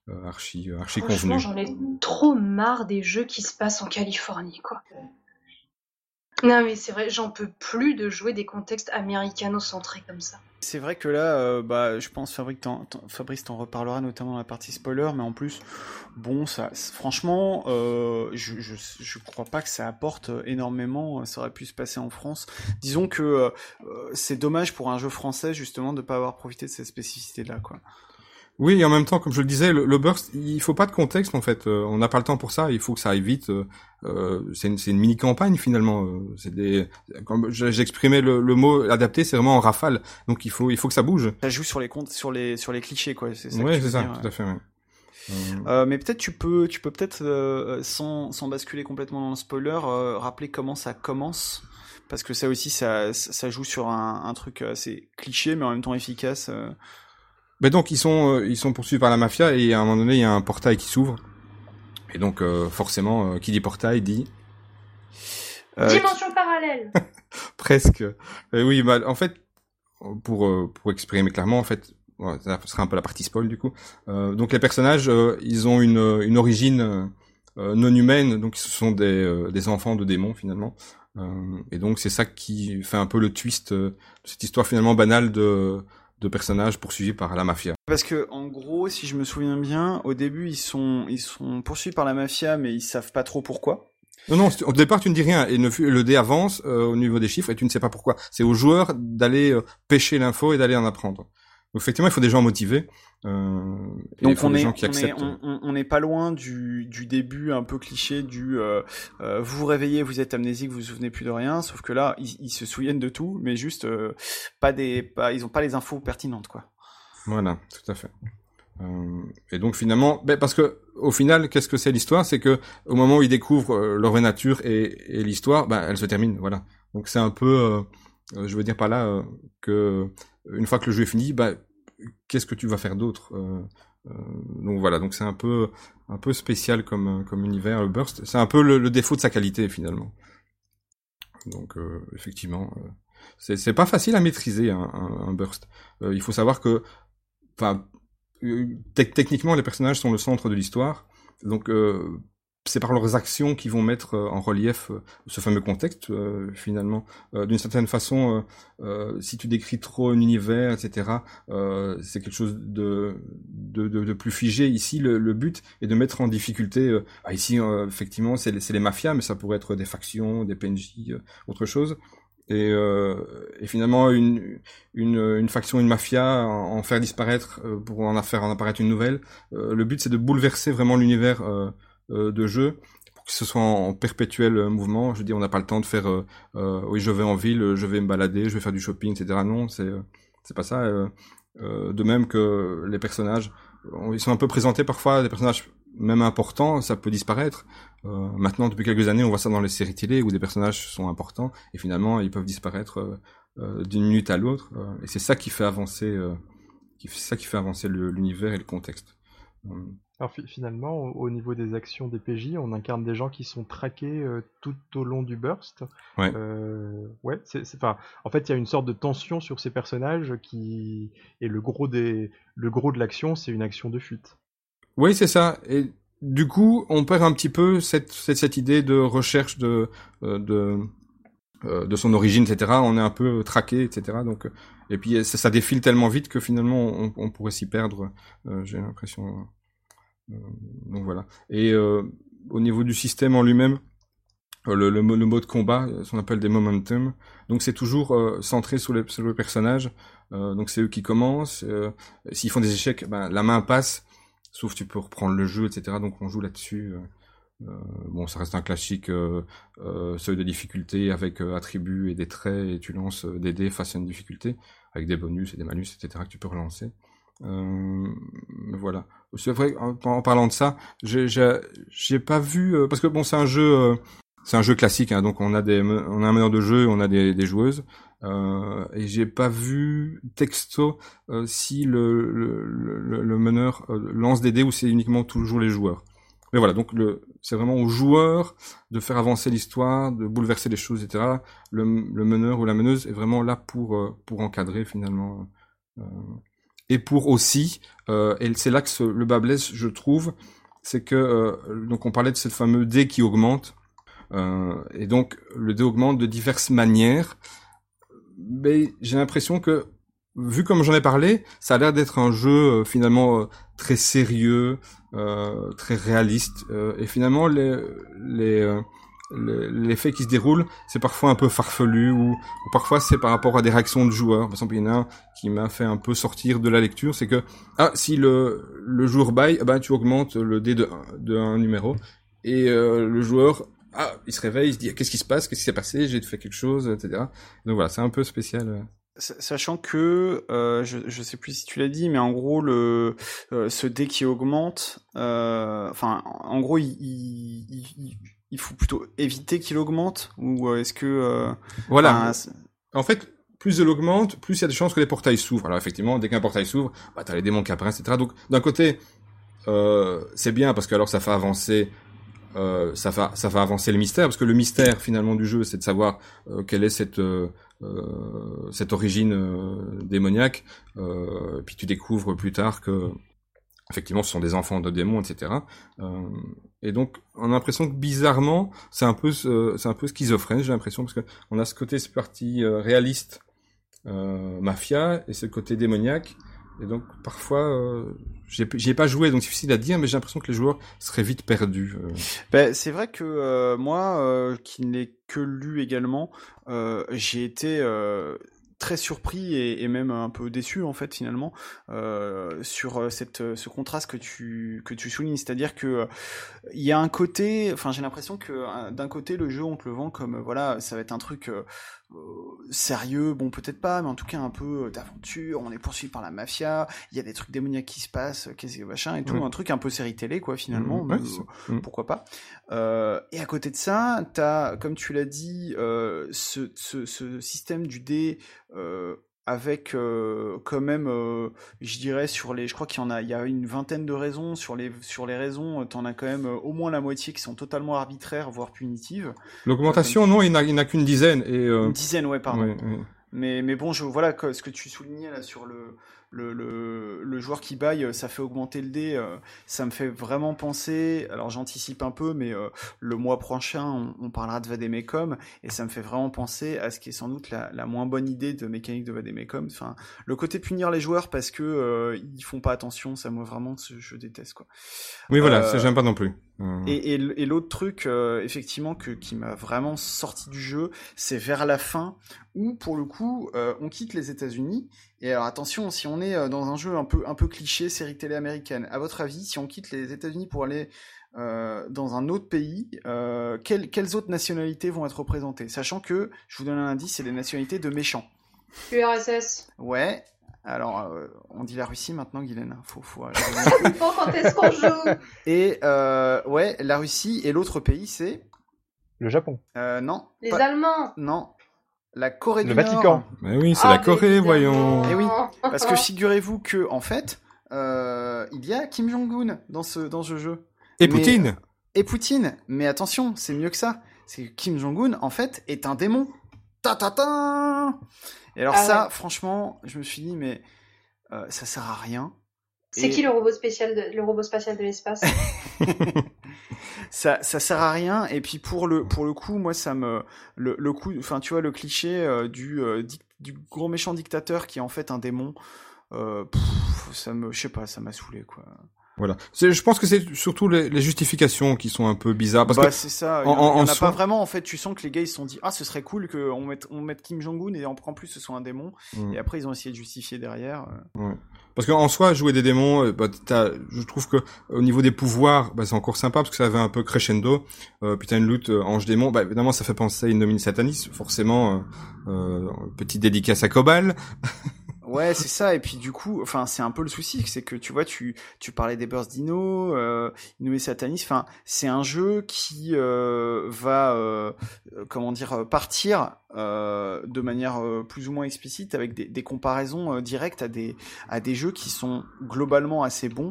euh, archi, euh, archi Franchement, j'en ai trop marre des jeux qui se passent en Californie, quoi. Non, mais c'est vrai, j'en peux plus de jouer des contextes américano-centrés comme ça. C'est vrai que là, euh, bah, je pense Fabrice t'en reparlera notamment dans la partie spoiler, mais en plus, bon, ça, franchement, euh, je, je, crois pas que ça apporte énormément. Ça aurait pu se passer en France. Disons que c'est dommage pour un jeu français justement de pas avoir profité de cette spécificité-là, quoi. Oui, et en même temps, comme je le disais, le, burst, il faut pas de contexte en fait. Euh, on n'a pas le temps pour ça. Il faut que ça aille vite. Euh, euh c'est une, une mini campagne finalement. Euh, c'est des, comme j'exprimais le, le, mot adapté, c'est vraiment en rafale. Donc il faut, il faut que ça bouge. Ça joue sur les comptes, sur les, sur les clichés quoi. C'est ça. Ouais, c'est ça, tout à fait. Ouais. Euh, mais peut-être tu peux, tu peux peut-être sans, sans basculer complètement dans le spoiler, rappeler comment ça commence parce que ça aussi ça, ça joue sur un, un truc assez cliché mais en même temps efficace. Mais donc ils sont euh, ils sont poursuivis par la mafia et à un moment donné il y a un portail qui s'ouvre et donc euh, forcément euh, qui dit portail dit dimension parallèle. Presque. oui, bah, en fait pour pour exprimer clairement en fait ça sera un peu la partie spoil du coup. Euh, donc les personnages, euh, ils ont une, une origine euh, non humaine, donc ce sont des, des enfants de démons finalement. et donc c'est ça qui fait un peu le twist de cette histoire finalement banale de, de personnages poursuivis par la mafia. Parce que en gros, si je me souviens bien, au début ils sont ils sont poursuivis par la mafia, mais ils savent pas trop pourquoi. Non, non, au départ, tu ne dis rien et le dé avance au niveau des chiffres et tu ne sais pas pourquoi. C'est aux joueurs d'aller pêcher l'info et d'aller en apprendre. Donc effectivement, il faut des gens motivés. Euh, Donc on est, on n'est pas loin du, du, début un peu cliché du euh, euh, vous vous réveillez, vous êtes amnésique, vous vous souvenez plus de rien. Sauf que là, ils, ils se souviennent de tout, mais juste pas des, pas, ils ont pas les infos pertinentes quoi. Voilà, tout à fait. Euh, et donc finalement, ben parce que au final, qu'est-ce que c'est l'histoire? C'est que au moment où ils découvrent euh, leur vraie nature et, et l'histoire, ben, elle se termine. Voilà. Donc c'est un peu, je veux dire par là que une fois que le jeu est fini, bah, qu'est-ce que tu vas faire d'autre euh, euh, Donc voilà, donc c'est un peu un peu spécial comme comme univers le burst. C'est un peu le, défaut de sa qualité finalement. Donc euh, effectivement, c'est pas facile à maîtriser un, burst. il faut savoir que, enfin, techniquement les personnages sont le centre de l'histoire. Donc c'est par leurs actions qu'ils vont mettre euh, en relief euh, ce fameux contexte euh, finalement. D'une certaine façon, si tu décris trop un univers, etc., c'est quelque chose de, de, plus figé. Ici, le, but est de mettre en difficulté. Ah, ici, effectivement, c'est les, les, mafias, mais ça pourrait être des factions, des PNJ, autre chose. Et, finalement une, une, faction, une mafia, en, faire disparaître pour en faire en apparaître une nouvelle. le but c'est de bouleverser vraiment l'univers de jeu pour que ce soit en, perpétuel euh, mouvement. Je dis, on n'a pas le temps de faire, euh, oui, je vais en ville, je vais me balader, je vais faire du shopping, etc. Non, c'est c'est pas ça. de même que les personnages, ils sont un peu présentés parfois, des personnages même importants, ça peut disparaître. Euh, maintenant, depuis quelques années, on voit ça dans les séries télé où des personnages sont importants et finalement ils peuvent disparaître euh, d'une minute à l'autre. et c'est ça qui fait avancer, ça qui fait avancer l'univers et le contexte. Alors finalement, au niveau des actions des PJ, on incarne des gens qui sont traqués euh, tout au long du burst. Ouais. Euh, ouais, c'est, enfin, en fait, il y a une sorte de tension sur ces personnages qui et le gros des, le gros de l'action, c'est une action de fuite. Oui, c'est ça. Et du coup, on perd un petit peu cette cette, cette idée de recherche de euh, de euh, de son origine, etc. On est un peu traqué, etc. Donc, et puis ça, ça défile tellement vite que finalement, on, on pourrait s'y perdre. J'ai l'impression. Euh, donc voilà. Et euh, au niveau du système en lui-même, euh, le, le, mode combat, ce qu'on appelle des momentum. Donc c'est toujours centré sur, les, sur le personnage. donc c'est eux qui commencent. S'ils font des échecs, ben, la main passe. Sauf tu peux reprendre le jeu, etc. Donc on joue là-dessus. bon, ça reste un classique seuil de difficulté avec attributs et des traits et tu lances des dés face à une difficulté avec des bonus et des malus, etc. que tu peux relancer. Euh, voilà. C'est vrai en, parlant de ça, j'ai pas vu euh, parce que bon c'est un jeu euh, c'est un jeu classique hein, donc on a des on a un meneur de jeu, on a des, des joueuses euh, et j'ai pas vu texto euh, si le, le, le, meneur lance des dés ou c'est uniquement toujours les joueurs. Mais voilà, donc c'est vraiment aux joueurs de faire avancer l'histoire, de bouleverser les choses, etc. Le, le meneur ou la meneuse est vraiment là pour pour encadrer finalement et pour aussi, euh, et c'est là que le bas blesse, je trouve, c'est que euh, donc on parlait de ce fameux dé qui augmente, euh, et donc le dé augmente de diverses manières. Mais j'ai l'impression que, vu comme j'en ai parlé, ça a l'air d'être un jeu euh, finalement euh, très sérieux, très réaliste, et finalement les les l'effet qui se déroule, c'est parfois un peu farfelu ou, parfois c'est par rapport à des réactions de joueurs. Par exemple, il y en a un qui m'a fait un peu sortir de la lecture, c'est que ah si le le joueur baille, bah tu augmentes le dé de, de un numéro et euh, le joueur ah il se réveille, il se dit qu'est-ce qui se passe, qu'est-ce qui s'est passé, j'ai fait quelque chose, etc. Donc voilà, c'est un peu spécial. Sachant que euh, je je sais plus si tu l'as dit, mais en gros le euh, ce dé qui augmente, euh, enfin en gros il, il il faut plutôt éviter qu'il augmente ou euh, est-ce que euh, voilà. en fait plus il augmente plus il y a des chances que les portails s'ouvrent. Alors effectivement dès qu'un portail s'ouvre bah t'as les démons qui apparaissent etc donc d'un côté euh, c'est bien parce que alors ça fait avancer euh, ça va ça va avancer le mystère parce que le mystère finalement du jeu c'est de savoir quelle est cette cette origine démoniaque. puis tu découvres plus tard que effectivement ce sont des enfants de démons, etc. et donc on a l'impression que bizarrement c'est un peu c'est un peu schizophrène, j'ai l'impression parce que on a ce côté parti réaliste mafia et ce côté démoniaque et donc parfois, euh, j'ai pas joué, donc c'est difficile à dire, mais j'ai l'impression que les joueurs seraient vite perdus. Euh. Ben, c'est vrai que euh, moi, euh, qui n'ai que lu également, j'ai été très surpris et, et, même un peu déçu en fait finalement euh, sur cette ce contraste que tu que tu soulignes c'est-à-dire que il y a un côté enfin j'ai l'impression que d'un côté le jeu on te le vend comme voilà ça va être un truc euh, sérieux, bon peut-être pas, mais en tout cas un peu euh, d'aventure, on est poursuivi par la mafia, il y a des trucs démoniaques qui se passent, qu'est-ce que machin et tout, un truc un peu série télé quoi finalement, mmh, mmh. pourquoi pas. Euh, et à côté de ça, t'as, comme tu l'as dit, euh, ce, ce, ce, système du dé euh, avec euh, quand même, euh, je dirais sur les, je crois qu'il y en a, il y a une vingtaine de raisons sur les sur les raisons, tu en as quand même euh, au moins la moitié qui sont totalement arbitraires, voire punitives. L'augmentation, non, il n'a qu'une dizaine et une dizaine, ouais, pardon. Mais mais bon, je voilà ce que tu soulignais là sur le le, le, le, joueur qui baille, euh, ça fait augmenter le dé. Euh, ça me fait vraiment penser. Alors j'anticipe un peu, mais euh, le mois prochain, on, parlera de Vademecum et ça me fait vraiment penser à ce qui est sans doute la, la moins bonne idée de mécanique de Vademecum. Enfin, le côté punir les joueurs parce que ils font pas attention, ça moi vraiment je déteste quoi. Oui voilà, ça j'aime pas non plus. Et, et, et l'autre truc, effectivement, que, qui m'a vraiment sorti du jeu, c'est vers la fin, où pour le coup, on quitte les États-Unis et alors attention, si on est euh, dans un jeu un peu un peu cliché, série télé américaine, à votre avis, si on quitte les États-Unis pour aller euh, dans un autre pays, euh, quelles, quelles autres nationalités vont être représentées? Sachant que, je vous donne un indice, c'est les nationalités de méchants. URSS. Ouais. Alors, euh, on dit la Russie maintenant, Guylaine. Faut, faut. quand est-ce qu'on joue? Et euh, ouais, la Russie et l'autre pays, c'est le Japon. Euh, non. Les Allemands. Non. La Corée le du Vatican. Nord. Mais oui, c'est la Ah, Corée, évidemment. voyons. Eh oui, parce que figurez-vous que en fait, euh, il y a Kim Jong-un dans ce dans ce jeu Et Mais- Poutine. et Poutine. Mais attention, c'est mieux que ça. C'est que Kim Jong-un en fait est un démon. Ta ta ta. Et alors Ah ça, ouais. franchement, je me suis dit mais euh, ça sert à rien. C'est Et qui le robot spécial de, le robot spatial de l'espace? Ça ça sert à rien et puis pour le pour le coup moi ça me le, le coup enfin tu vois le cliché euh, du euh, du gros méchant dictateur qui est en fait un démon pff, ça me je sais pas ça m'a saoulé quoi Voilà. C'est- Je pense que c'est surtout les, les justifications qui sont un peu bizarres parce bah que c'est ça il y en- en, il en en a soi- pas vraiment en fait tu sens que les gars ils se sont dit ah ce serait cool que on mette on mette Kim Jong Un et en en plus ce soit un démon Mm. et après ils ont essayé de justifier derrière euh. Ouais. Parce qu'en soi, jouer des démons, euh, bah, je trouve que au niveau des pouvoirs, bah, c'est encore sympa parce que ça avait un peu crescendo. Euh, puis t'as une lutte euh, ange démon. Bah, évidemment, ça fait penser à une nomine satanis, forcément. Euh, euh, petit dédicace à Cobal. Ouais, c'est ça. Et puis du coup, enfin, c'est un peu le souci, c'est que tu vois, tu tu parlais des Burst Dino, euh, Inoué Satanis. Enfin, c'est un jeu qui euh, va, euh, comment dire, partir euh, de manière euh, plus ou moins explicite avec des, des comparaisons euh, directes à des à des jeux qui sont globalement assez bons.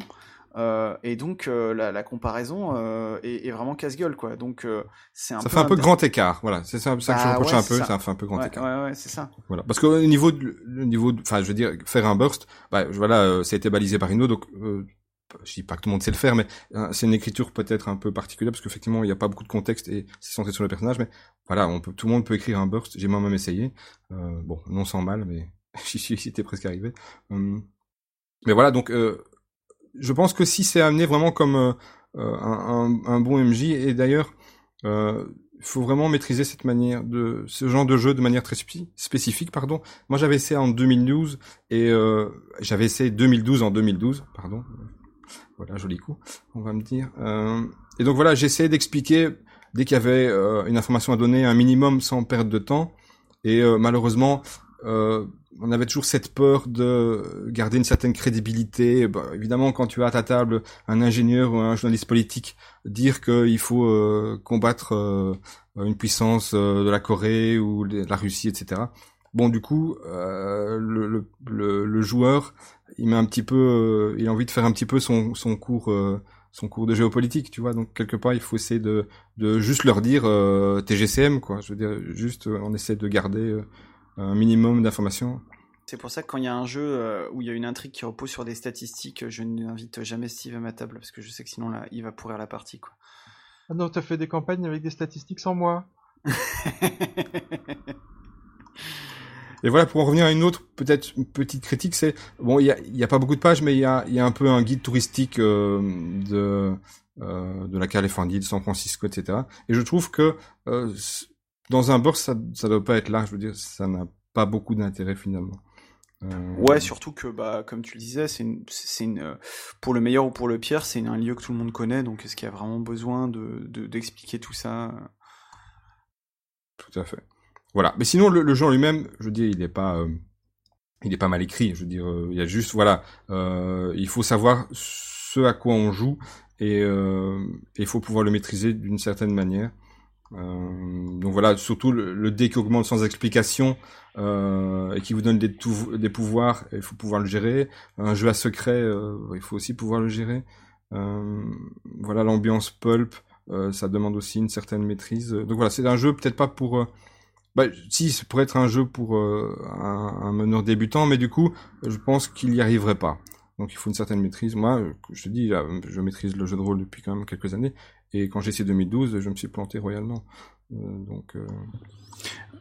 Euh, et donc euh, la, la comparaison euh, est, est vraiment casse-gueule, quoi. Donc c'est un Ça peu fait un peu grand écart. Voilà, c'est ça, ça que je Bah, reproche ouais, un peu. ça. Ça fait un peu grand Ouais, écart. ouais, ouais, c'est ça. Voilà. Parce qu'au niveau de, niveau, enfin, je veux dire, faire un burst, bah, voilà, ça a été balisé par Inno, donc je dis pas que tout le monde sait le faire, mais euh, c'est une écriture peut-être un peu particulière parce qu'effectivement, il n'y a pas beaucoup de contexte et c'est centré sur le personnage, mais voilà, on peut, tout le monde peut écrire un burst. J'ai moi-même essayé. Bon, non sans mal, mais j'y suis presque arrivé. Hum. mais voilà, donc je pense que si c'est amené vraiment comme euh, euh, un, bon MJ, et d'ailleurs, euh, il faut vraiment maîtriser cette manière de ce genre de jeu de manière très spé- spécifique, pardon. Moi, j'avais essayé en 2012 et euh, j'avais essayé 2012 en 2012, pardon. Voilà, joli coup, on va me dire. Euh, et donc voilà, j'essayais d'expliquer dès qu'il y avait euh, une information à donner, un minimum sans perdre de temps. Et euh, malheureusement, euh, on avait toujours cette peur de garder une certaine crédibilité. Bah, évidemment, quand tu as à ta table un ingénieur ou un journaliste politique dire qu'il faut euh, combattre euh, une puissance euh, de la Corée ou de la Russie, etc. Bon, du coup, le, le, le, le joueur, il met un petit peu, il a envie de faire un petit peu son, son cours, son cours de géopolitique, tu vois. Donc quelque part, il faut essayer de, de juste leur dire TGCM, quoi. Je veux dire, juste, on essaie de garder, un minimum d'informations. C'est pour ça que quand il y a un jeu euh, où il y a une intrigue qui repose sur des statistiques, je n'invite jamais Steve à ma table parce que je sais que sinon là, il va pourrir la partie. Quoi. Ah non, t'as fait des campagnes avec des statistiques sans moi. Et voilà, pour en revenir à une autre, peut-être une petite critique, c'est bon, il y a, y a, pas beaucoup de pages, mais il y a, y a, un peu un guide touristique euh, de euh, de la Californie, de San Francisco, etc. Et je trouve que euh, dans un burst, ça, ça doit pas être là. Je veux dire, ça n'a pas beaucoup d'intérêt finalement. Euh... Ouais, surtout que, bah, comme tu le disais, c'est une, c'est une, euh, pour le meilleur ou pour le pire, c'est un lieu que tout le monde connaît. Donc, est-ce qu'il y a vraiment besoin de, d'expliquer tout ça? Tout à fait. Voilà. Mais sinon, le, le jeu lui-même, je veux dire, il n'est pas, euh, il est pas mal écrit. Je veux dire, euh, il y a juste, voilà, il faut savoir ce à quoi on joue et il faut pouvoir le maîtriser d'une certaine manière. Donc voilà, surtout le, dé qui augmente sans explication et qui vous donne des, pouvoirs, il faut pouvoir le gérer. Un jeu à secret, il faut aussi pouvoir le gérer. voilà, l'ambiance pulp, ça demande aussi une certaine maîtrise. Donc voilà, c'est un jeu peut-être pas pour bah, si, ça pourrait être un jeu pour euh, un, un, meneur débutant, mais du coup, je pense qu'il n'y arriverait pas. Donc il faut une certaine maîtrise. Moi, je te dis, je maîtrise le jeu de rôle depuis quand même quelques années, et quand j'ai essayé 2012, je me suis planté royalement. Euh, donc. Euh...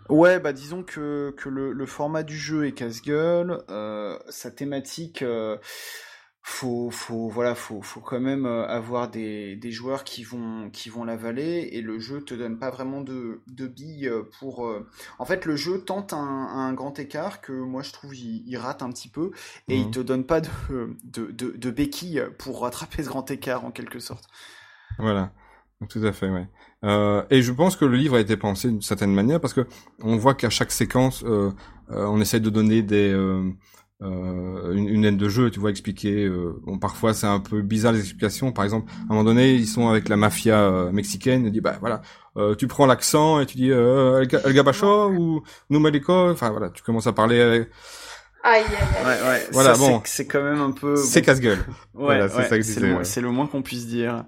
Ouais, bah disons que, que le, le format du jeu est casse-gueule, euh, sa thématique faut faut voilà faut faut quand même euh, avoir des, des joueurs qui vont qui vont l'avaler et le jeu te donne pas vraiment de, de billes pour euh, en fait le jeu tente un, un grand écart que moi je trouve il, il rate un petit peu et mmh. il te donne pas de, de, de, de béquilles pour rattraper ce grand écart en quelque sorte voilà tout à fait, ouais. Euh, et je pense que le livre a été pensé d'une certaine manière parce que on voit qu'à chaque séquence, euh, euh, on essaie de donner des euh, euh, une, une aide de jeu, tu vois, expliquer. Euh, bon, parfois c'est un peu bizarre les explications. Par exemple, à un moment donné, ils sont avec la mafia euh, mexicaine. Ils disent bah voilà, euh, tu prends l'accent et tu dis euh, El, El Gabacho ou Numelico. Enfin voilà, tu commences à parler. Avec... Aïe, aïe, aïe. Ouais, ouais. Voilà, ça, bon. C'est quand même un peu. C'est bon. casse-gueule. Ouais, voilà, ouais, c'est le, ouais. c'est le moins qu'on puisse dire.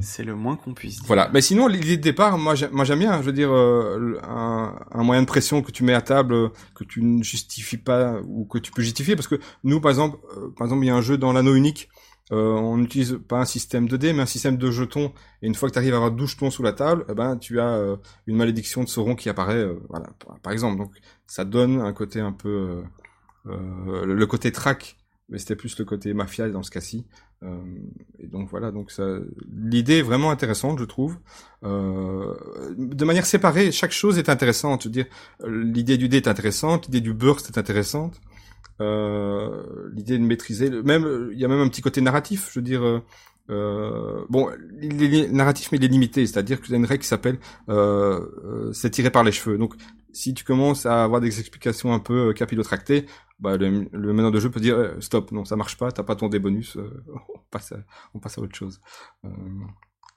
C'est le moins qu'on puisse dire. Voilà. Mais sinon, l'idée de départ, moi, j'ai- moi j'aime bien. Je veux dire, euh, un, moyen de pression que tu mets à table, euh, que tu ne justifies pas ou que tu peux justifier, parce que nous, par exemple, euh, par exemple, il y a un jeu dans l'anneau unique. on n'utilise pas un système de dés, mais un système de jetons. Et une fois que tu arrives à avoir 12 jetons sous la table, eh ben, tu as une malédiction de Sauron qui apparaît, voilà, par, exemple. Donc, ça donne un côté un peu, le, le côté track, mais c'était plus le côté mafia dans ce cas-ci. Euh, et donc voilà, donc ça, l'idée est vraiment intéressante, je trouve. Euh, de manière séparée, chaque chose est intéressante. Je veux dire, l'idée du dé est intéressante, l'idée du burst est intéressante. Euh, l'idée de maîtriser, même il y a même un petit côté narratif. Je veux dire, euh, euh, bon, il est narratif mais il est limité, c'est-à-dire que y a une règle qui s'appelle euh, c'est tiré par les cheveux. Donc si tu commences à avoir des explications un peu capillotractées, bah, le, le meneur de jeu peut dire euh, stop, non ça marche pas, t'as pas ton dé bonus, euh, on passe à, on passe à autre chose. Euh,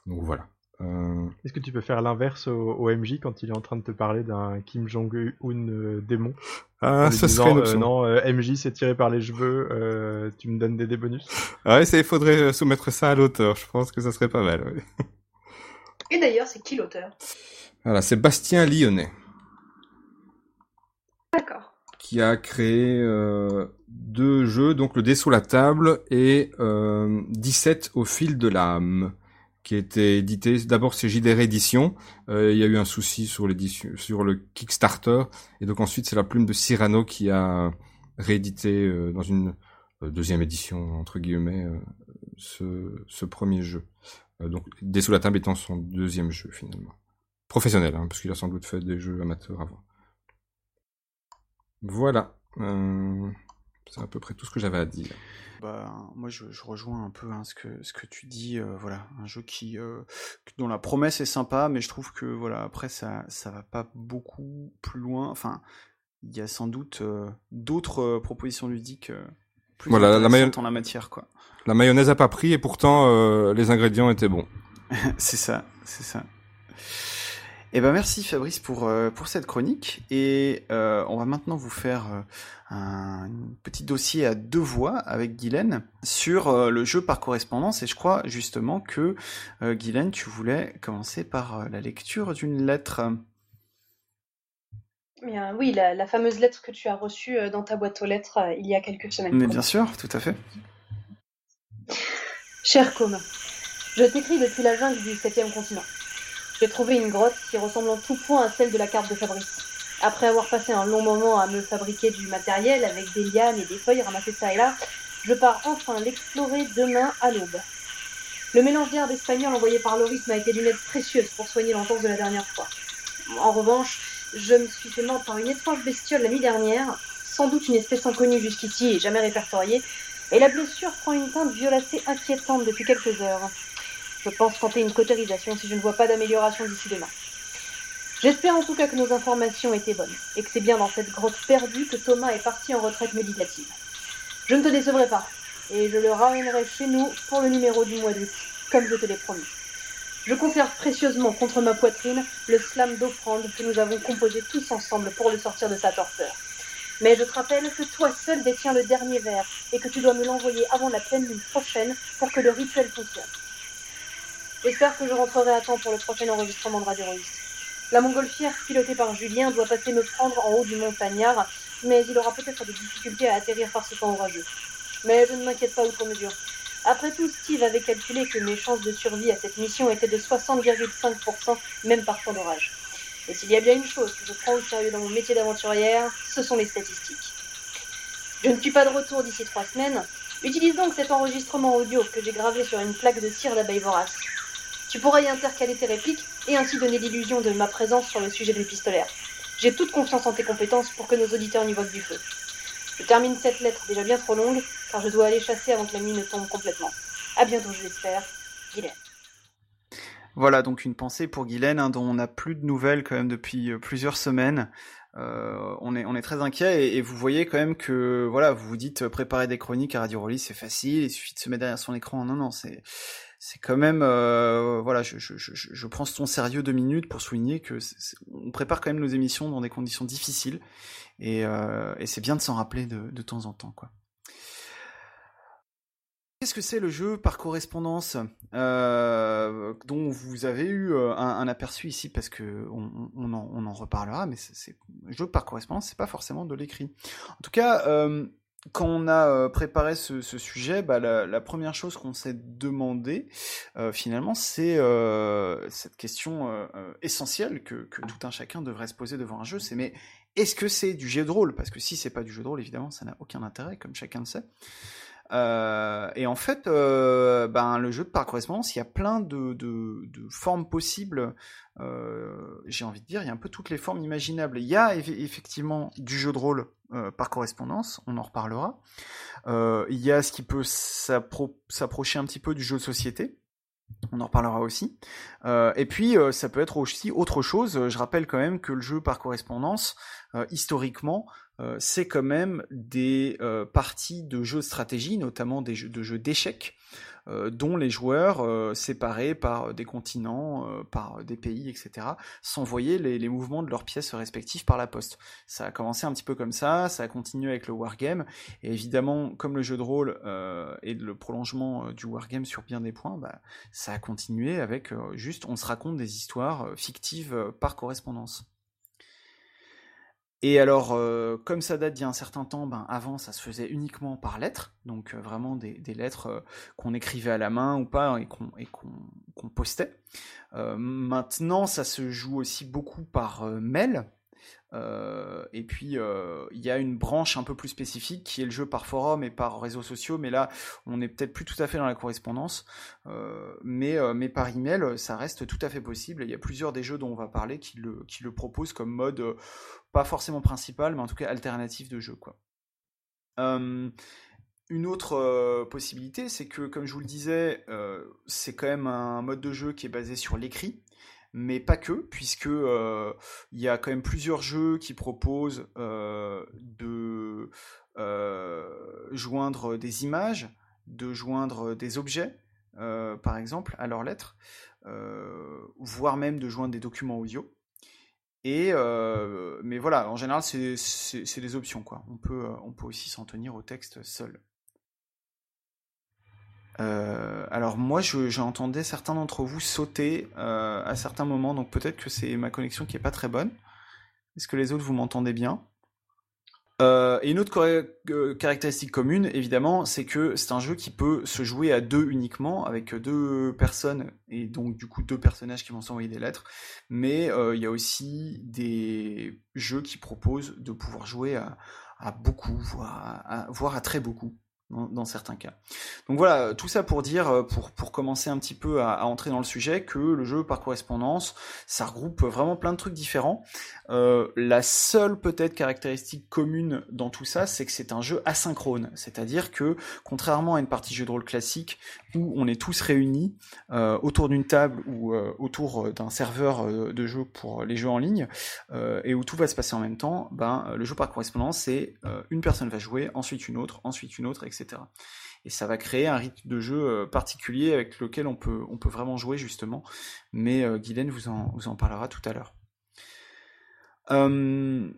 donc voilà. Euh, Est-ce que tu peux faire l'inverse au, au MJ quand il est en train de te parler d'un Kim Jong-un euh, démon? Ah, ça disant, serait une euh, option. non, euh, MJ c'est tiré par les cheveux, euh, tu me donnes des dés bonus? Ah ouais, ça, il faudrait soumettre ça à l'auteur. Je pense que ça serait pas mal. ouais. Et d'ailleurs, c'est qui l'auteur? Voilà, c'est Bastien Lyonnais D'accord. Qui a créé euh, deux jeux, donc le dé sous la table et euh, 17 au fil de l'âme, qui était édité. D'abord c'est JDR Édition. Euh, il y a eu un souci sur le Kickstarter, et donc ensuite c'est la plume de Cyrano qui a réédité euh, dans une euh, deuxième édition entre guillemets euh, ce, premier jeu. Euh, donc dé sous la table étant son deuxième jeu finalement professionnel, hein, parce qu'il a sans doute fait des jeux amateurs avant. Voilà. Euh, c'est à peu près tout ce que j'avais à dire. Bah, moi, je, je rejoins un peu hein, ce que ce que tu dis. euh, voilà, un jeu qui euh, dont la promesse est sympa, mais je trouve que voilà après ça ça va pas beaucoup plus loin. Enfin, il y a sans doute d'autres propositions ludiques plus Voilà, la intéressantes maillon- en la matière, quoi. La mayonnaise a pas pris et pourtant les ingrédients étaient bons. c'est ça, c'est ça. Eh ben merci Fabrice pour euh, pour cette chronique et euh, on va maintenant vous faire euh, un petit dossier à deux voix avec Guylaine sur euh, le jeu par correspondance et je crois justement que euh, Guylaine tu voulais commencer par la lecture d'une lettre. Mais euh, oui, la, fameuse lettre que tu as reçue dans ta boîte aux lettres il y a quelques semaines. Mais bien sûr, tout à fait. Cher Com, je t'écris depuis la jungle du septième continent. J'ai trouvé une grotte qui ressemble en tout point à celle de la carte de Fabrice. Après avoir passé un long moment à me fabriquer du matériel avec des lianes et des feuilles ramassées ça et là, je pars enfin l'explorer demain à l'aube. Le mélange d'herbe espagnol envoyé par Loris m'a été d'une aide précieuse pour soigner l'entorse de la dernière fois. En revanche, je me suis fait mordre par une étrange bestiole la nuit dernière, sans doute une espèce inconnue jusqu'ici et jamais répertoriée, et la blessure prend une teinte violacée inquiétante depuis quelques heures. Je pense tenter une cautérisation si je ne vois pas d'amélioration d'ici demain. J'espère en tout cas que nos informations étaient bonnes, et que c'est bien dans cette grotte perdue que Thomas est parti en retraite méditative. Je ne te décevrai pas, et je le ramènerai chez nous pour le numéro du mois d'août, comme je te l'ai promis. Je conserve précieusement contre ma poitrine le slam d'offrande que nous avons composé tous ensemble pour le sortir de sa torpeur. Mais je te rappelle que toi seul détiens le dernier verre et que tu dois me l'envoyer avant la pleine lune prochaine pour que le rituel fonctionne. J'espère que je rentrerai à temps pour le prochain enregistrement de Radio La montgolfière, pilotée par Julien, doit passer me prendre en haut du montagnard, mais il aura peut-être des difficultés à atterrir par ce temps orageux. Mais je ne m'inquiète pas outre mesure. Après tout, Steve avait calculé que mes chances de survie à cette mission étaient de 60,5%, même par temps d'orage. Et s'il y a bien une chose que je prends au sérieux dans mon métier d'aventurière, ce sont les statistiques. Je ne suis pas de retour d'ici trois semaines. Utilise donc cet enregistrement audio que j'ai gravé sur une plaque de cire d'abeille vorace. Tu pourras y intercaler tes répliques et ainsi donner l'illusion de ma présence sur le sujet du pistolaire. J'ai toute confiance en tes compétences pour que nos auditeurs n'y voient du feu. Je termine cette lettre déjà bien trop longue, car je dois aller chasser avant que la nuit ne tombe complètement. À bientôt, je l'espère. Guylaine. Voilà donc une pensée pour Guylaine, hein, dont on n'a plus de nouvelles quand même depuis euh, plusieurs semaines. Euh, on, est, on est très inquiet et, vous voyez quand même que voilà, vous vous dites euh, préparer des chroniques à Radio Rollis, c'est facile, il suffit de se mettre derrière son écran. Non, non, c'est c'est quand même voilà, je, je, je, je, prends ton sérieux deux minutes pour souligner que on prépare quand même nos émissions dans des conditions difficiles et, euh, c'est bien de s'en rappeler de, temps en temps, quoi. Qu'est-ce que c'est le jeu par correspondance euh, dont vous avez eu euh, un, aperçu ici parce que on, en, reparlera, mais c'est jeu par correspondance, c'est pas forcément de l'écrit. En tout cas, euh, quand on a euh, préparé ce, sujet, bah, la, première chose qu'on s'est demandé euh, finalement, c'est euh, cette question essentielle que, que, tout un chacun devrait se poser devant un jeu, c'est mais est-ce que c'est du jeu de rôle? Parce que si c'est pas du jeu de rôle, évidemment, ça n'a aucun intérêt, comme chacun le sait. Euh, et en fait, euh, ben, le jeu de par correspondance, il y a plein de, de, formes possibles. Euh, J'ai envie de dire, il y a un peu toutes les formes imaginables. Il y a effectivement du jeu de rôle par correspondance, on en reparlera. Il y a ce qui peut s'approcher un petit peu du jeu de société. On en reparlera aussi. Et puis, ça peut être aussi autre chose. Je rappelle quand même que le jeu par correspondance, historiquement, euh, c'est quand même des parties de jeux de stratégie, notamment des jeux de jeux d'échecs, euh, dont les joueurs, euh, séparés par des continents, euh, par des pays, etc., s'envoyaient les, les, mouvements de leurs pièces respectives par la poste. Ça a commencé un petit peu comme ça, ça a continué avec le wargame, et évidemment, comme le jeu de rôle est le prolongement du wargame sur bien des points, bah, ça a continué avec juste on se raconte des histoires fictives par correspondance. Et alors, euh, comme ça date d'il y a un certain temps, ben, avant ça se faisait uniquement par lettres, donc euh, vraiment des, des lettres euh, qu'on écrivait à la main ou pas et qu'on postait. maintenant, ça se joue aussi beaucoup par mail, et puis il y a une branche un peu plus spécifique qui est le jeu par forum et par réseaux sociaux, mais là on n'est peut-être plus tout à fait dans la correspondance, mais, mais par email ça reste tout à fait possible. Il y a plusieurs des jeux dont on va parler qui le, qui le proposent comme mode pas forcément principal, mais en tout cas alternatif de jeu quoi. Une autre possibilité, c'est que, comme je vous le disais, c'est quand même un mode de jeu qui est basé sur l'écrit mais pas que, puisque il y a quand même plusieurs jeux qui proposent de joindre des images, de joindre des objets, par exemple, à leurs lettres, voire même de joindre des documents audio. Et mais voilà, en général, c'est des options quoi. On peut on peut aussi s'en tenir au texte seul. Euh, alors moi, j'entendais certains d'entre vous sauter euh, à certains moments, donc peut-être que c'est ma connexion qui est pas très bonne. Est-ce que les autres vous m'entendez bien? Euh, et une autre euh, caractéristique commune, évidemment, c'est que c'est un jeu qui peut se jouer à deux uniquement, avec deux personnes, et donc du coup deux personnages qui vont s'envoyer des lettres. Mais euh, il y a aussi des jeux qui proposent de pouvoir jouer à, beaucoup, voire à très beaucoup dans, certains cas. Donc voilà, tout ça pour dire, euh, pour, pour commencer un petit peu à, entrer dans le sujet, que le jeu par correspondance, ça regroupe vraiment plein de trucs différents. Euh, la seule peut-être caractéristique commune dans tout ça, c'est que c'est un jeu asynchrone, c'est-à-dire que contrairement à une partie jeu de rôle classique où on est tous réunis euh, autour d'une table ou autour d'un serveur de jeu pour les jeux en ligne et où tout va se passer en même temps, ben le jeu par correspondance, c'est une personne va jouer, ensuite une autre, ensuite une autre, etc. Et ça va créer un rythme de jeu euh, particulier avec lequel on peut, vraiment jouer justement. Mais euh, Guylaine vous en, parlera tout à l'heure. Euh,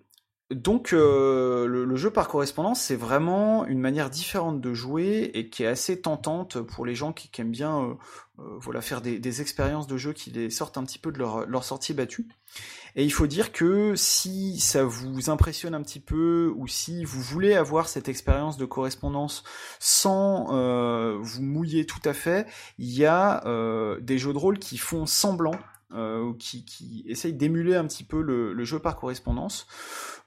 donc le, jeu par correspondance, c'est vraiment une manière différente de jouer et qui est assez tentante pour les gens qui, aiment bien voilà, faire des, expériences de jeu qui les sortent un petit peu de leur, leur sortie battue. Et il faut dire que si ça vous impressionne un petit peu ou si vous voulez avoir cette expérience de correspondance sans euh, vous mouiller tout à fait, il y a euh, des jeux de rôle qui font semblant euh, qui, qui essayent d'émuler un petit peu le, jeu par correspondance.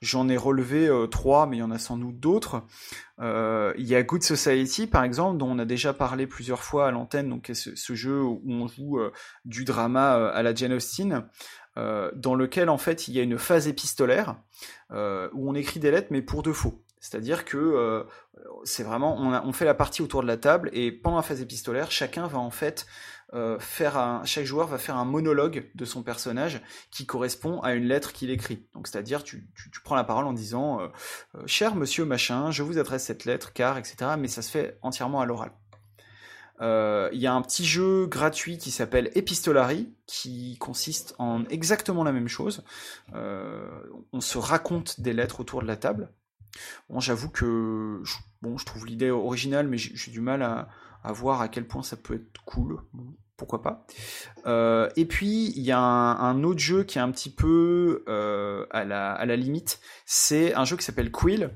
J'en ai relevé trois, mais il y en a sans doute d'autres. il y a Good Society, par exemple, dont on a déjà parlé plusieurs fois à l'antenne, donc ce, jeu où on joue du drama à la Jane Austen. Euh, dans lequel en fait il y a une phase épistolaire euh, où on écrit des lettres mais pour de faux. C'est-à-dire que euh, c'est vraiment on, fait la partie autour de la table et pendant la phase épistolaire, chacun va en fait faire un, chaque joueur va faire un monologue de son personnage qui correspond à une lettre qu'il écrit. Donc c'est-à-dire tu, tu, prends la parole en disant cher monsieur machin, je vous adresse cette lettre car etc. Mais ça se fait entièrement à l'oral. Euh, il y a un petit jeu gratuit qui s'appelle Epistolary, qui consiste en exactement la même chose. Euh, on se raconte des lettres autour de la table. J'avoue que bon, je trouve l'idée originale, mais j'ai du mal à, voir à quel point ça peut être cool. pourquoi pas. Euh, et puis il y a un, autre jeu qui est un petit peu à la, à, la, limite. C'est un jeu qui s'appelle Quill,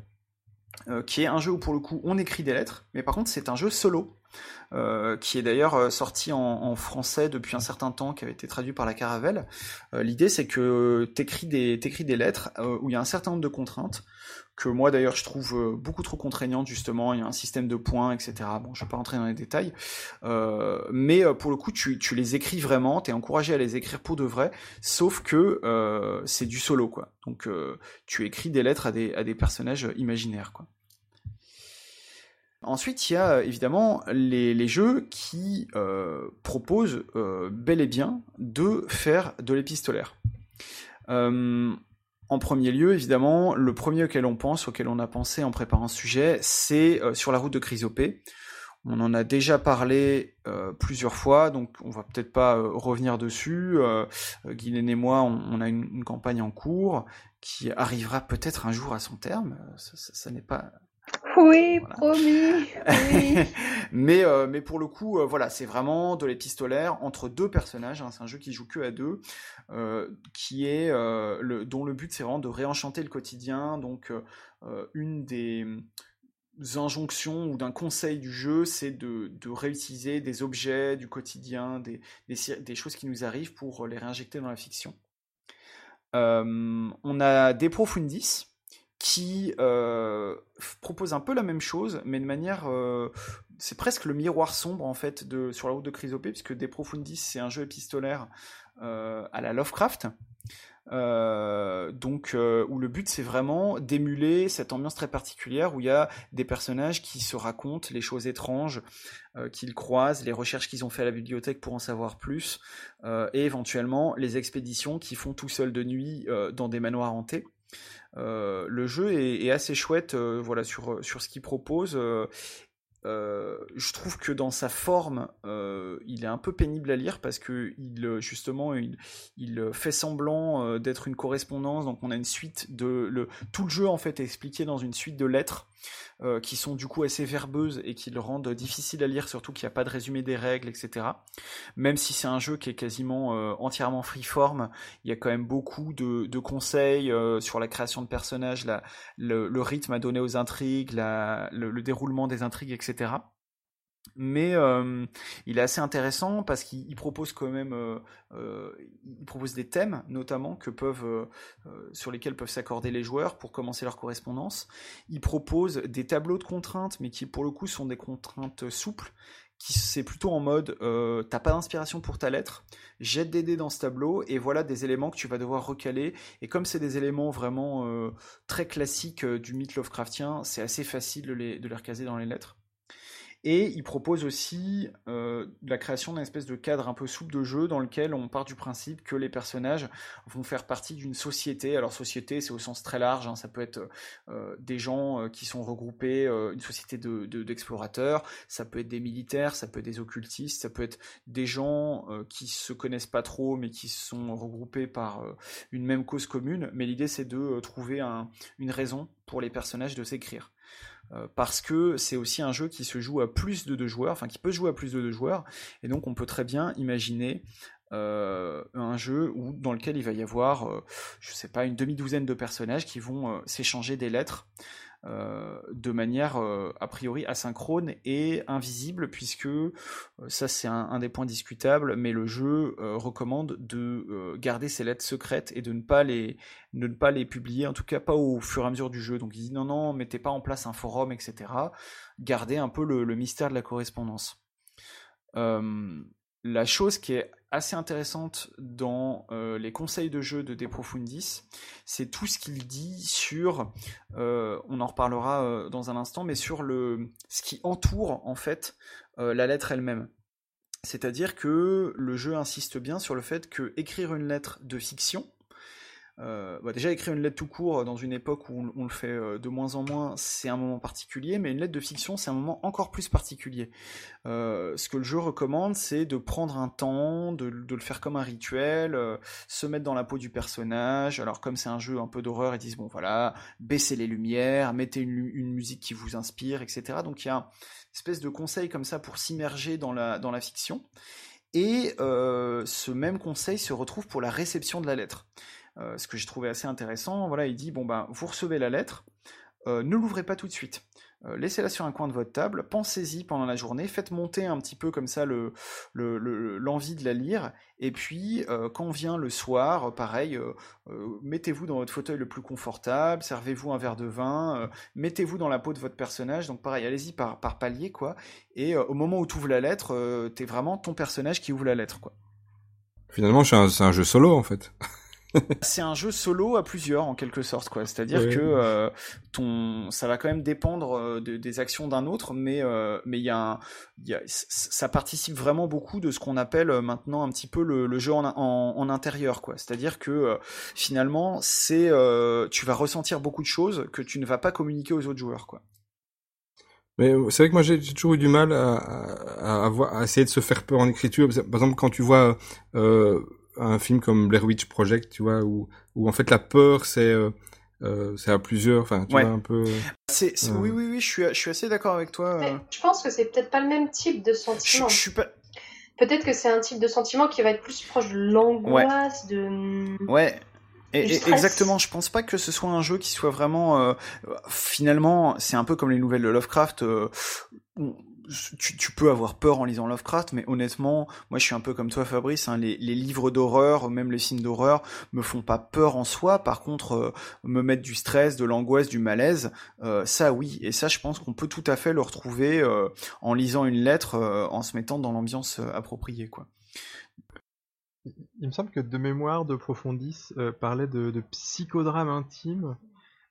qui est un jeu où pour le coup on écrit des lettres, mais par contre c'est un jeu solo. Euh, qui est d'ailleurs euh, sorti en, français depuis un certain temps, qui avait été traduit par la Caravelle. Euh, l'idée, c'est que t'écris des, écris des lettres où il y a un certain nombre de contraintes, que moi d'ailleurs je trouve beaucoup trop contraignantes justement, il y a un système de points, etc. Bon, je vais pas rentrer dans les détails, mais pour le coup, tu, les écris vraiment, tu es encouragé à les écrire pour de vrai, sauf que c'est du solo, quoi. Donc tu écris des lettres à des, personnages imaginaires, quoi. Ensuite, il y a euh, évidemment les, jeux qui euh, proposent euh, bel et bien de faire de l'épistolaire. En premier lieu, évidemment, le premier auquel on pense, auquel on a pensé en préparant ce sujet, c'est sur la route de Chrysopée. On en a déjà parlé plusieurs fois, donc on va peut-être pas revenir dessus. Guylaine et moi, on, a une, campagne en cours qui arrivera peut-être un jour à son terme. ça n'est pas oui, promis. mais, euh, mais pour le coup, euh, voilà, c'est vraiment de l'épistolaire entre deux personnages. Hein, c'est un jeu qui joue que à deux, euh, qui est le, dont le but c'est vraiment de réenchanter le quotidien. Donc, une des injonctions ou d'un conseil du jeu, c'est de, de, réutiliser des objets du quotidien, des, des, des, choses qui nous arrivent pour les réinjecter dans la fiction. on a des profundis qui euh, propose un peu la même chose, mais de manière, euh, c'est presque le miroir sombre en fait de sur la route de Chrysopée, puisque De Profundis c'est un jeu épistolaire euh, à la Lovecraft, donc où le but c'est vraiment d'émuler cette ambiance très particulière où il y a des personnages qui se racontent les choses étranges qu'ils croisent, les recherches qu'ils ont fait à la bibliothèque pour en savoir plus, et éventuellement les expéditions qu'ils font tout seuls de nuit dans des manoirs hantés. Euh, le jeu est, assez chouette euh, voilà, sur, sur ce qu'il propose. Euh, je trouve que dans sa forme, il est un peu pénible à lire parce que il, justement, il fait semblant d'être une correspondance. Donc, on a une suite de le, tout le jeu en fait est expliqué dans une suite de lettres euh, qui sont du coup assez verbeuses et qui le rendent difficile à lire, surtout qu'il n'y a pas de résumé des règles, etc. Même si c'est un jeu qui est quasiment euh, entièrement freeform, il y a quand même beaucoup de, conseils euh, sur la création de personnages, le, rythme à donner aux intrigues, le déroulement des intrigues, etc mais euh, il est assez intéressant parce qu'il propose quand même euh, euh, des thèmes notamment que peuvent sur lesquels peuvent s'accorder les joueurs pour commencer leur correspondance il propose des tableaux de contraintes mais qui pour le coup sont des contraintes souples qui c'est plutôt en mode t'as pas d'inspiration pour ta lettre, jette des dés dans ce tableau et voilà des éléments que tu vas devoir recaler. Et comme c'est des éléments vraiment très classiques du mythe Lovecraftien, c'est assez facile de les, de les recaser dans les lettres. Et il propose aussi euh, la création d'un espèce de cadre un peu souple de jeu dans lequel on part du principe que les personnages vont faire partie d'une société. Alors société, c'est au sens très large, hein, ça peut être euh, des gens euh, qui sont regroupés, une société d'explorateurs, de, de, ça peut être des militaires, ça peut être des occultistes, ça peut être des gens qui se connaissent pas trop mais qui sont regroupés par une même cause commune. Mais l'idée c'est de trouver un, une raison pour les personnages de s'écrire. Euh, parce que c'est aussi un jeu qui se joue à plus de deux joueurs, enfin qui peut se jouer à plus de deux joueurs, et donc on peut très bien imaginer euh, un jeu dans lequel il va y avoir, euh, je sais pas, une demi-douzaine de personnages qui vont euh, s'échanger des lettres euh, de manière euh, a priori asynchrone et invisible, puisque ça c'est un, des points discutables, mais le jeu recommande de garder ces lettres secrètes et de ne pas les ne pas les publier, en tout cas pas au fur et à mesure du jeu. Donc il dit non non, mettez pas en place un forum, etc. Gardez un peu le, mystère de la correspondance. Euh, la chose qui est assez intéressante dans euh, les conseils de jeu de De Profundis, c'est tout ce qu'il dit sur, euh, on en reparlera euh, dans un instant, mais sur le ce qui entoure en fait la lettre elle-même. C'est-à-dire que le jeu insiste bien sur le fait que écrire une lettre de fiction, euh, bah déjà écrire une lettre tout court dans une époque où on, le fait euh, de moins en moins, c'est un moment particulier, mais une lettre de fiction, c'est un moment encore plus particulier. Euh, ce que le jeu recommande, c'est de prendre un temps, de, le faire comme un rituel, euh, se mettre dans la peau du personnage. Alors comme c'est un jeu un peu d'horreur, ils disent bon voilà, baissez les lumières, mettez une, musique qui vous inspire, etc. Donc il y a une espèce de conseil comme ça pour s'immerger dans la, fiction. Et euh, ce même conseil se retrouve pour la réception de la lettre. Euh, ce que j'ai trouvé assez intéressant. Voilà, il dit bon ben vous recevez la lettre, euh, ne l'ouvrez pas tout de suite. Euh, laissez-la sur un coin de votre table, pensez-y pendant la journée, faites monter un petit peu comme ça le, le, l'envie de la lire, et puis euh, quand vient le soir, pareil, mettez-vous dans votre fauteuil le plus confortable, servez-vous un verre de vin, mettez-vous dans la peau de votre personnage, donc pareil, allez-y par, par palier, quoi, et au moment où tu ouvres la lettre, t'es vraiment ton personnage qui ouvre la lettre, quoi. Finalement, c'est un jeu solo, en fait. c'est un jeu solo à plusieurs en quelque sorte quoi. C'est-à-dire que euh, ton ça va quand même dépendre euh, de, des actions d'un autre mais euh, mais il y a, un, y a ça participe vraiment beaucoup de ce qu'on appelle euh, maintenant un petit peu le, le jeu en, en, en, intérieur quoi. C'est-à-dire que euh, finalement c'est euh, tu vas ressentir beaucoup de choses que tu ne vas pas communiquer aux autres joueurs quoi. Mais c'est vrai que moi j'ai toujours eu du mal à, à, à, à, essayer de se faire peur en écriture. Par exemple, quand tu vois euh, un film comme Blair Witch Project, tu vois, où, où en fait la peur c'est euh, euh, c'est à plusieurs, enfin tu ouais. vois un peu. C'est, euh... oui oui oui, je suis je suis assez d'accord avec toi. Mais je pense que c'est peut-être pas le même type de sentiment. Je, je suis pas. Peut-être que c'est un type de sentiment qui va être plus proche de l'angoisse, ouais. de. Ouais. Et, et exactement, je pense pas que ce soit un jeu qui soit vraiment euh, finalement, c'est un peu comme les nouvelles de Lovecraft euh, tu, peux avoir peur en lisant Lovecraft, mais honnêtement, moi je suis un peu comme toi Fabrice, hein, les, livres d'horreur, même les films d'horreur, me font pas peur en soi, par contre, euh, me mettre du stress, de l'angoisse, du malaise, euh, ça oui, et ça je pense qu'on peut tout à fait le retrouver euh, en lisant une lettre, en se mettant dans l'ambiance appropriée. quoi. Il me semble que de mémoire de Profondis parlait de, de psychodrame intime,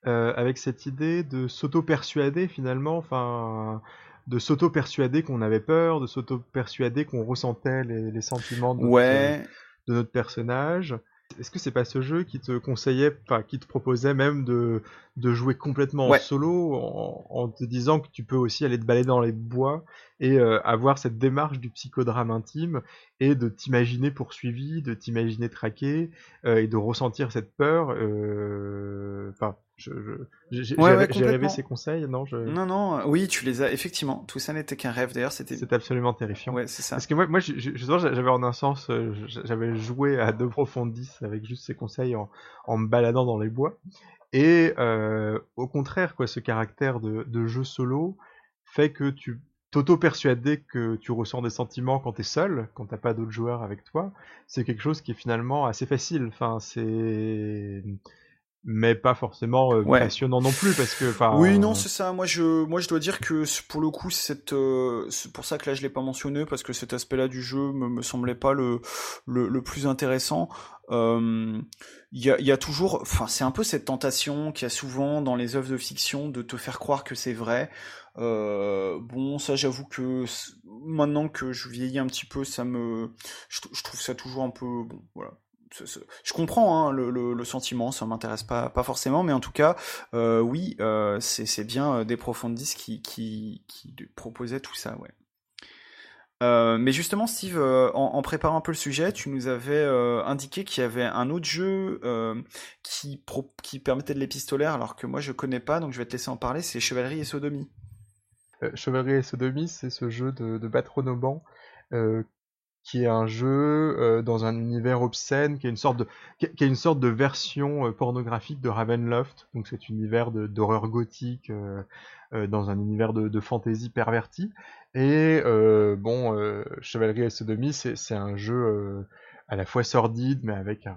avec cette idée de s'auto-persuader finalement, enfin de s'auto-persuader qu'on avait peur, de s'auto-persuader qu'on ressentait les, les, sentiments de notre, ouais. de notre personnage. Est-ce que c'est pas ce jeu qui te conseillait, enfin qui te proposait même de, de jouer complètement ouais. en solo, en, en, te disant que tu peux aussi aller te balader dans les bois et euh, avoir cette démarche du psychodrame intime et de t'imaginer poursuivi, de t'imaginer traqué euh, et de ressentir cette peur. Enfin, euh, Je, j'ai rêvé ces conseils, non je... Non, non, oui, tu les as, effectivement. Tout ça n'était qu'un rêve, d'ailleurs, c'était... C'est absolument terrifiant. Ouais, c'est ça. Parce que moi, moi j'avais en un sens, euh, j'avais joué à De Profondis avec juste ces conseils en, en me baladant dans les bois. Et euh, au contraire, quoi, ce caractère de, de jeu solo fait que tu t'auto-persuader que tu ressens des sentiments quand t'es seul, quand t'as pas d'autres joueurs avec toi, c'est quelque chose qui est finalement assez facile. Enfin, c'est mais pas forcément euh, passionnant non plus parce que oui non c'est ça. Moi je moi je dois dire que pour le coup cette euh, c'est pour ça que là je l'ai pas mentionné parce que cet aspect là du jeu me, me semblait pas le le, le plus intéressant. Euh, il y, a, y a toujours enfin c'est un peu cette tentation qu'il y a souvent dans les œuvres de fiction de te faire croire que c'est vrai. Euh, bon, ça, j'avoue que maintenant que je vieillis un petit peu, ça me, je, trouve ça toujours un peu, bon, voilà. Je comprends hein, le, sentiment, ça m'intéresse pas, forcément, mais en tout cas, euh, oui, euh, c'est bien euh, des profondis qui, qui, proposait tout ça, mais justement, Steve, en, préparant un peu le sujet, tu nous avais indiqué qu'il y avait un autre jeu qui, permettait de l'épistolaire, alors que moi je connais pas, donc je vais te laisser en parler, c'est Chevalerie et Sodomie. Chevalerie et Sodomie, c'est ce jeu de, de qui est un jeu euh, dans un univers obscène, qui est une sorte de, qui, une sorte de version pornographique de Ravenloft. Donc cet univers d'horreur gothique dans un univers de, de fantasy perverti. Et bon, Chevalerie et Sodomie, c'est un jeu à la fois sordide, mais avec un,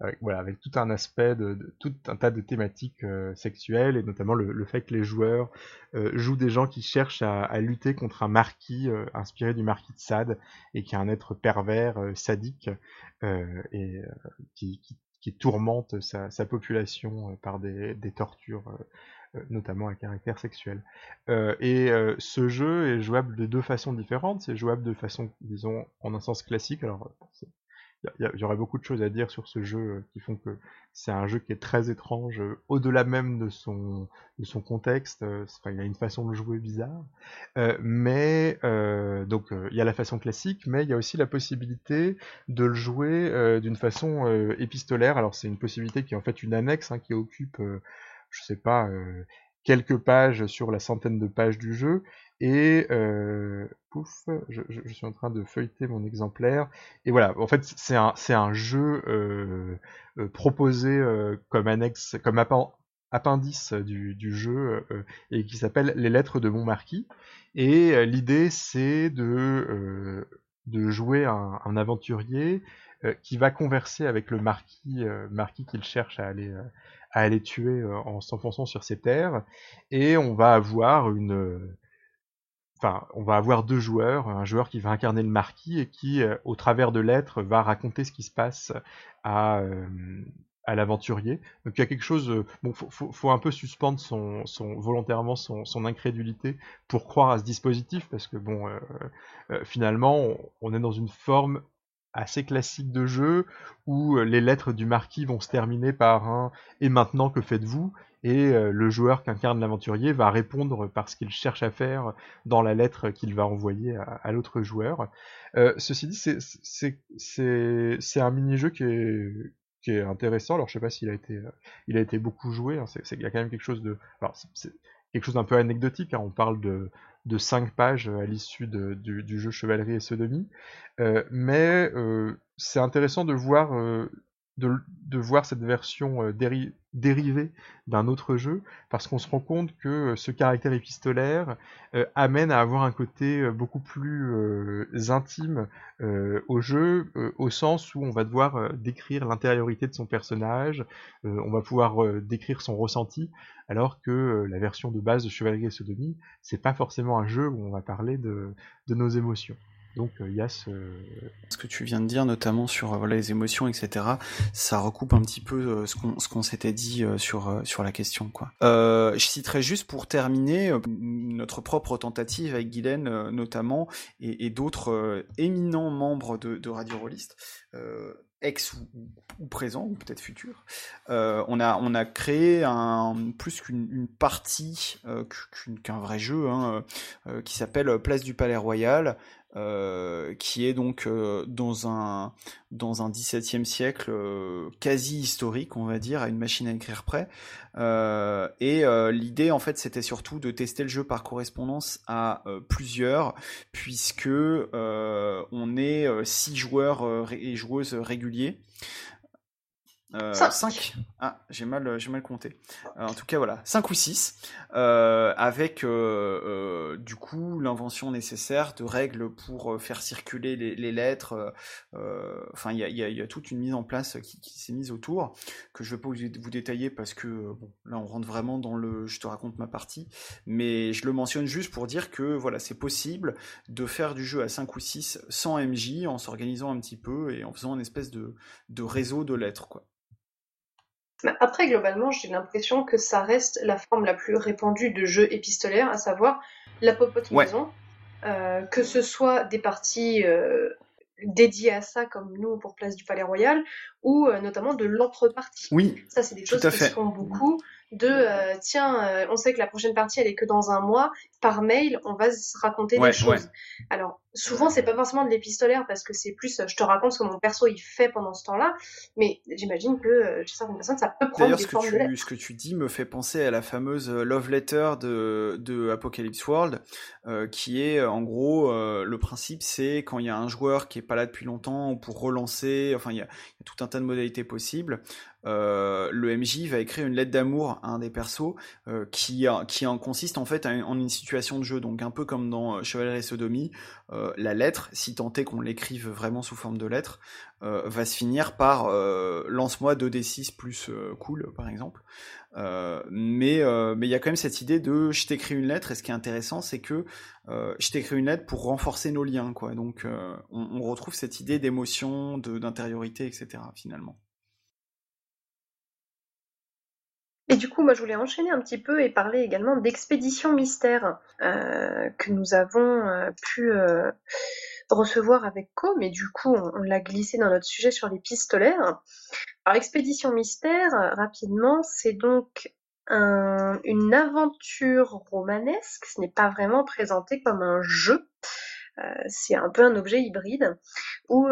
avec, voilà, avec tout un aspect de, tout un tas de thématiques euh, sexuelles et notamment le, fait que les joueurs euh, jouent des gens qui cherchent à, lutter contre un marquis euh, inspiré du marquis de Sade et qui est un être pervers, sadique et qui, qui, tourmente sa, sa population par des, des tortures notamment à caractère sexuel. Et ce jeu est jouable de deux façons différentes. C'est jouable de façon, disons, en un sens classique. Alors, il y, aurait beaucoup de choses à dire sur ce jeu euh, qui font que c'est un jeu qui est très étrange, euh, au-delà même de son, de son contexte. Euh, enfin, il a une façon de jouer bizarre. mais donc il y a la façon classique, mais il y a aussi la possibilité de le jouer d'une façon épistolaire. Alors c'est une possibilité qui est en fait une annexe hein, qui occupe, je sais pas, quelques pages sur la centaine de pages du jeu et euh, pouf, je, je, suis en train de feuilleter mon exemplaire. Et voilà, en fait, c'est un, c'est un jeu euh, euh proposé euh, comme annexe, comme appendice du, du jeu euh, et qui s'appelle Les Lettres de mon marquis. Et l'idée, c'est de de jouer un, un aventurier qui va converser avec le marquis, marquis qu'il cherche à aller à aller tuer en s'enfonçant sur ses terres, et on va avoir une enfin, on va avoir deux joueurs, un joueur qui va incarner le marquis et qui, euh, au travers de lettres, va raconter ce qui se passe à, euh, à l'aventurier. Donc il y a quelque chose, euh, bon, faut, un peu suspendre son, volontairement son, incrédulité pour croire à ce dispositif, parce que bon, finalement, on, est dans une forme assez classique de jeu où les lettres du marquis vont se terminer par un et maintenant que faites-vous? Et euh, le joueur qu'incarne l'aventurier va répondre par ce qu'il cherche à faire dans la lettre qu'il va envoyer à, l'autre joueur. Euh, ceci dit, c'est un mini-jeu qui est, intéressant. Alors je sais pas s'il a été, il a été beaucoup joué. Hein. il y a quand même quelque chose de, c'est quelque chose d'un peu anecdotique. Hein. On parle de de 5 pages à l'issue du, jeu Chevalerie et Sodomie, euh, mais euh, c'est intéressant de voir euh, de, voir cette version euh, dérivée d'un autre jeu, parce qu'on se rend compte que euh, ce caractère épistolaire euh, amène à avoir un côté beaucoup plus intime au jeu, au sens où on va devoir décrire l'intériorité de son personnage, on va pouvoir décrire son ressenti, alors que la version de base de Chevalier et Sodomie, c'est pas forcément un jeu où on va parler de nos émotions. Donc il y a ce... Que tu viens de dire, notamment sur euh, les émotions, etc., ça recoupe un petit peu euh, ce qu'on s'était dit euh, sur la question. Je citerai juste pour terminer notre propre tentative avec Guylaine notamment et, d'autres éminents membres de, Radio Rollist ex ou, présent ou peut-être futur. Euh, on a créé plus qu'une partie euh, qu'un vrai jeu hein, euh, qui s'appelle Place du Palais Royal, euh, qui est donc euh, dans un dans un siècle euh, quasi historique, on va dire, à une machine à écrire près. et l'idée, en fait, c'était surtout de tester le jeu par correspondance à plusieurs, puisque on est six joueurs et joueuses réguliers. 5. Euh, ah, j'ai mal, euh, j'ai mal compté. Euh, en tout cas, voilà, 5 ou 6, avec du coup l'invention nécessaire de règles pour faire circuler les, lettres. Enfin, il y a, toute une mise en place qui, s'est mise autour, que je vais pas vous, détailler parce que bon, là on rentre vraiment dans le je te raconte ma partie, mais je le mentionne juste pour dire que voilà, c'est possible de faire du jeu à 5 ou 6 sans MJ, en s'organisant un petit peu et en faisant une espèce de, de réseau de lettres, quoi. Après, globalement, j'ai l'impression que ça reste la forme la plus répandue de jeu épistolaire, à savoir la popote maison. Euh, que ce soit des parties euh, dédiées à ça, comme nous pour Place du Palais Royal, ou euh, notamment de l'entre-partie. Oui. Ça, c'est des choses qui se font beaucoup de euh, tiens, euh, on sait que la prochaine partie elle est que dans un mois, par mail on va se raconter des choses. Alors souvent c'est pas forcément de l'épistolaire parce que c'est plus je te raconte ce que mon perso il fait pendant ce temps-là, mais j'imagine que euh, chez certaines personnes ça peut prendre des ce formes que tu, ce que tu dis me fait penser à la fameuse love letter de, de Apocalypse World, qui est en gros le principe c'est quand il y a un joueur qui est pas là depuis longtemps pour relancer, enfin il y a, il y a tout un tas de modalités possibles. Euh, le MJ va écrire une lettre d'amour à un des persos euh, qui, qui en consiste en fait en une situation de jeu. Donc un peu comme dans euh, Chevalier et Sodomie, la lettre, si tant est qu'on l'écrive vraiment sous forme de lettre, va se finir par lance-moi 2d6 plus cool par exemple. mais mais il y a quand même cette idée de je t'écris une lettre et ce qui est intéressant c'est que je t'écris une lettre pour renforcer nos liens quoi. Donc on, on retrouve cette idée d'émotion, d'intériorité etc. finalement. Et du coup, moi, je voulais enchaîner un petit peu et parler également d'Expédition Mystère euh, que nous avons euh, pu euh, recevoir avec Co, mais du coup, on, l'a glissé dans notre sujet sur les pistolaires. Alors, Expédition Mystère, rapidement, c'est donc une aventure romanesque. Ce n'est pas vraiment présenté comme un jeu. c'est un peu un objet hybride où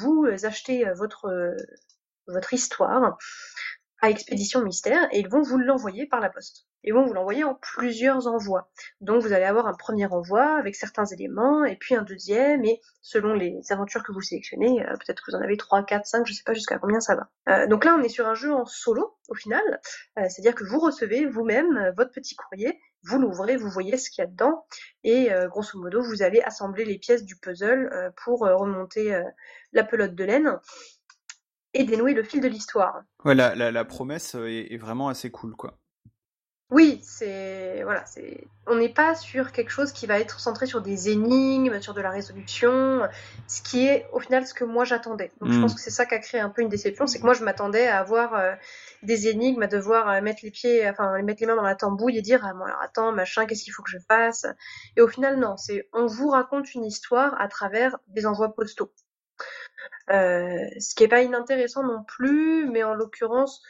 vous achetez votre votre histoire à Expédition Mystère et ils vont vous l'envoyer par la poste. Ils vont vous l'envoyer en plusieurs envois. Donc vous allez avoir un premier envoi avec certains éléments et puis un deuxième et selon les aventures que vous sélectionnez, euh, peut-être que vous en avez 3, 4, 5, je sais pas jusqu'à combien ça va. Euh, donc là on est sur un jeu en solo au final, euh, c'est-à-dire que vous recevez vous-même votre petit courrier, vous l'ouvrez, vous voyez ce qu'il y a dedans et grosso modo vous allez assembler les pièces du puzzle pour remonter la pelote de laine et dénouer le fil de l'histoire. Ouais, la, la, promesse euh, est, vraiment assez cool, quoi. Oui, c'est voilà, c'est on n'est pas sur quelque chose qui va être centré sur des énigmes, sur de la résolution, ce qui est au final ce que moi j'attendais. Donc je pense mm. que c'est ça qui a créé un peu une déception, c'est que moi je m'attendais à avoir euh, des énigmes, à devoir euh, mettre les pieds, enfin mettre les mains dans la tambouille et dire ah, bon alors attends machin, qu'est-ce qu'il faut que je fasse? Et au final non, c'est on vous raconte une histoire à travers des envois postaux. Euh, ce qui est pas inintéressant non plus, mais en l'occurrence,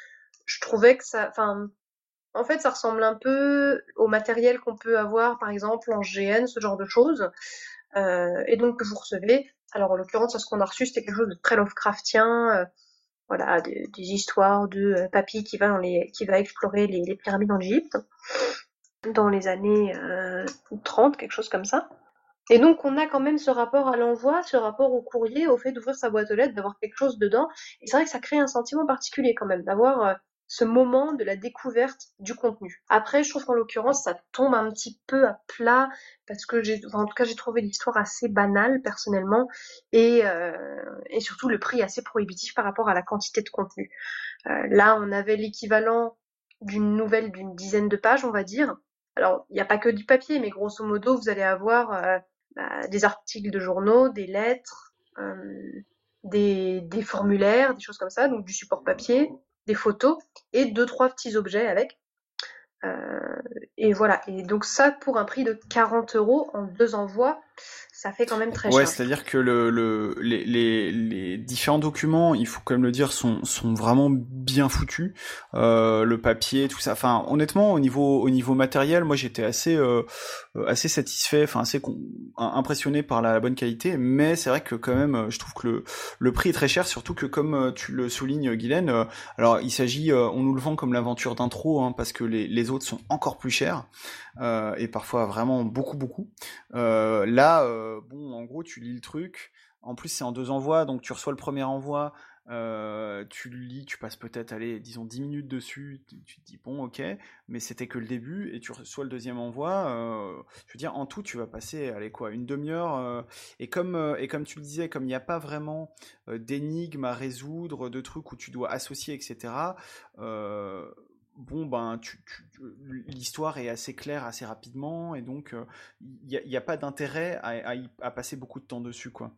je trouvais que ça, enfin, en fait, ça ressemble un peu au matériel qu'on peut avoir, par exemple, en GN, ce genre de choses. Euh, et donc que vous recevez. Alors en l'occurrence, ce qu'on a reçu, c'était quelque chose de très Lovecraftien. Euh, voilà, des, histoires de papy qui va explorer les, les pyramides en Égypte dans les années 30, quelque chose comme ça. Et donc, on a quand même ce rapport à l'envoi, ce rapport au courrier, au fait d'ouvrir sa boîte aux lettres, d'avoir quelque chose dedans. Et c'est vrai que ça crée un sentiment particulier quand même, d'avoir euh, ce moment de la découverte du contenu. Après, je trouve qu'en l'occurrence, ça tombe un petit peu à plat, parce que j'ai, en tout cas, j'ai trouvé l'histoire assez banale, personnellement, et, euh, et surtout le prix assez prohibitif par rapport à la quantité de contenu. Euh, là, on avait l'équivalent d'une nouvelle d'une dizaine de pages, on va dire. Alors, il n'y a pas que du papier, mais grosso modo, vous allez avoir bah, des articles de journaux, des lettres, euh, des, formulaires, des choses comme ça, donc du support papier, des photos et deux trois petits objets avec. Euh, et voilà. Et donc ça pour un prix de 40 euros en deux envois. Ça fait quand même très ouais, cher. c'est-à-dire que le, le, les, les, les, différents documents, il faut quand même le dire, sont, sont vraiment bien foutus. Euh, le papier, tout ça. Enfin, honnêtement, au niveau, au niveau matériel, moi j'étais assez, euh, assez satisfait, enfin assez impressionné par la bonne qualité. Mais c'est vrai que quand même, je trouve que le, le prix est très cher, surtout que comme tu le soulignes, Guylaine, euh, alors il s'agit, euh, on nous le vend comme l'aventure d'intro, hein, parce que les, les autres sont encore plus chers. Euh, et parfois vraiment beaucoup beaucoup. Euh, là, euh, bon, en gros, tu lis le truc. En plus, c'est en deux envois, donc tu reçois le premier envoi, euh, tu lis, tu passes peut-être, allez, disons 10 minutes dessus, tu, te dis bon, ok, mais c'était que le début, et tu reçois le deuxième envoi. Je veux dire, en tout, tu vas passer, allez, quoi, une demi-heure. Et, comme, et comme tu le disais, comme il n'y a pas vraiment d'énigmes à résoudre, de trucs où tu dois associer, etc., bon ben l'histoire est assez claire assez rapidement et donc il euh, n'y a, pas d'intérêt à, passer beaucoup de temps dessus quoi.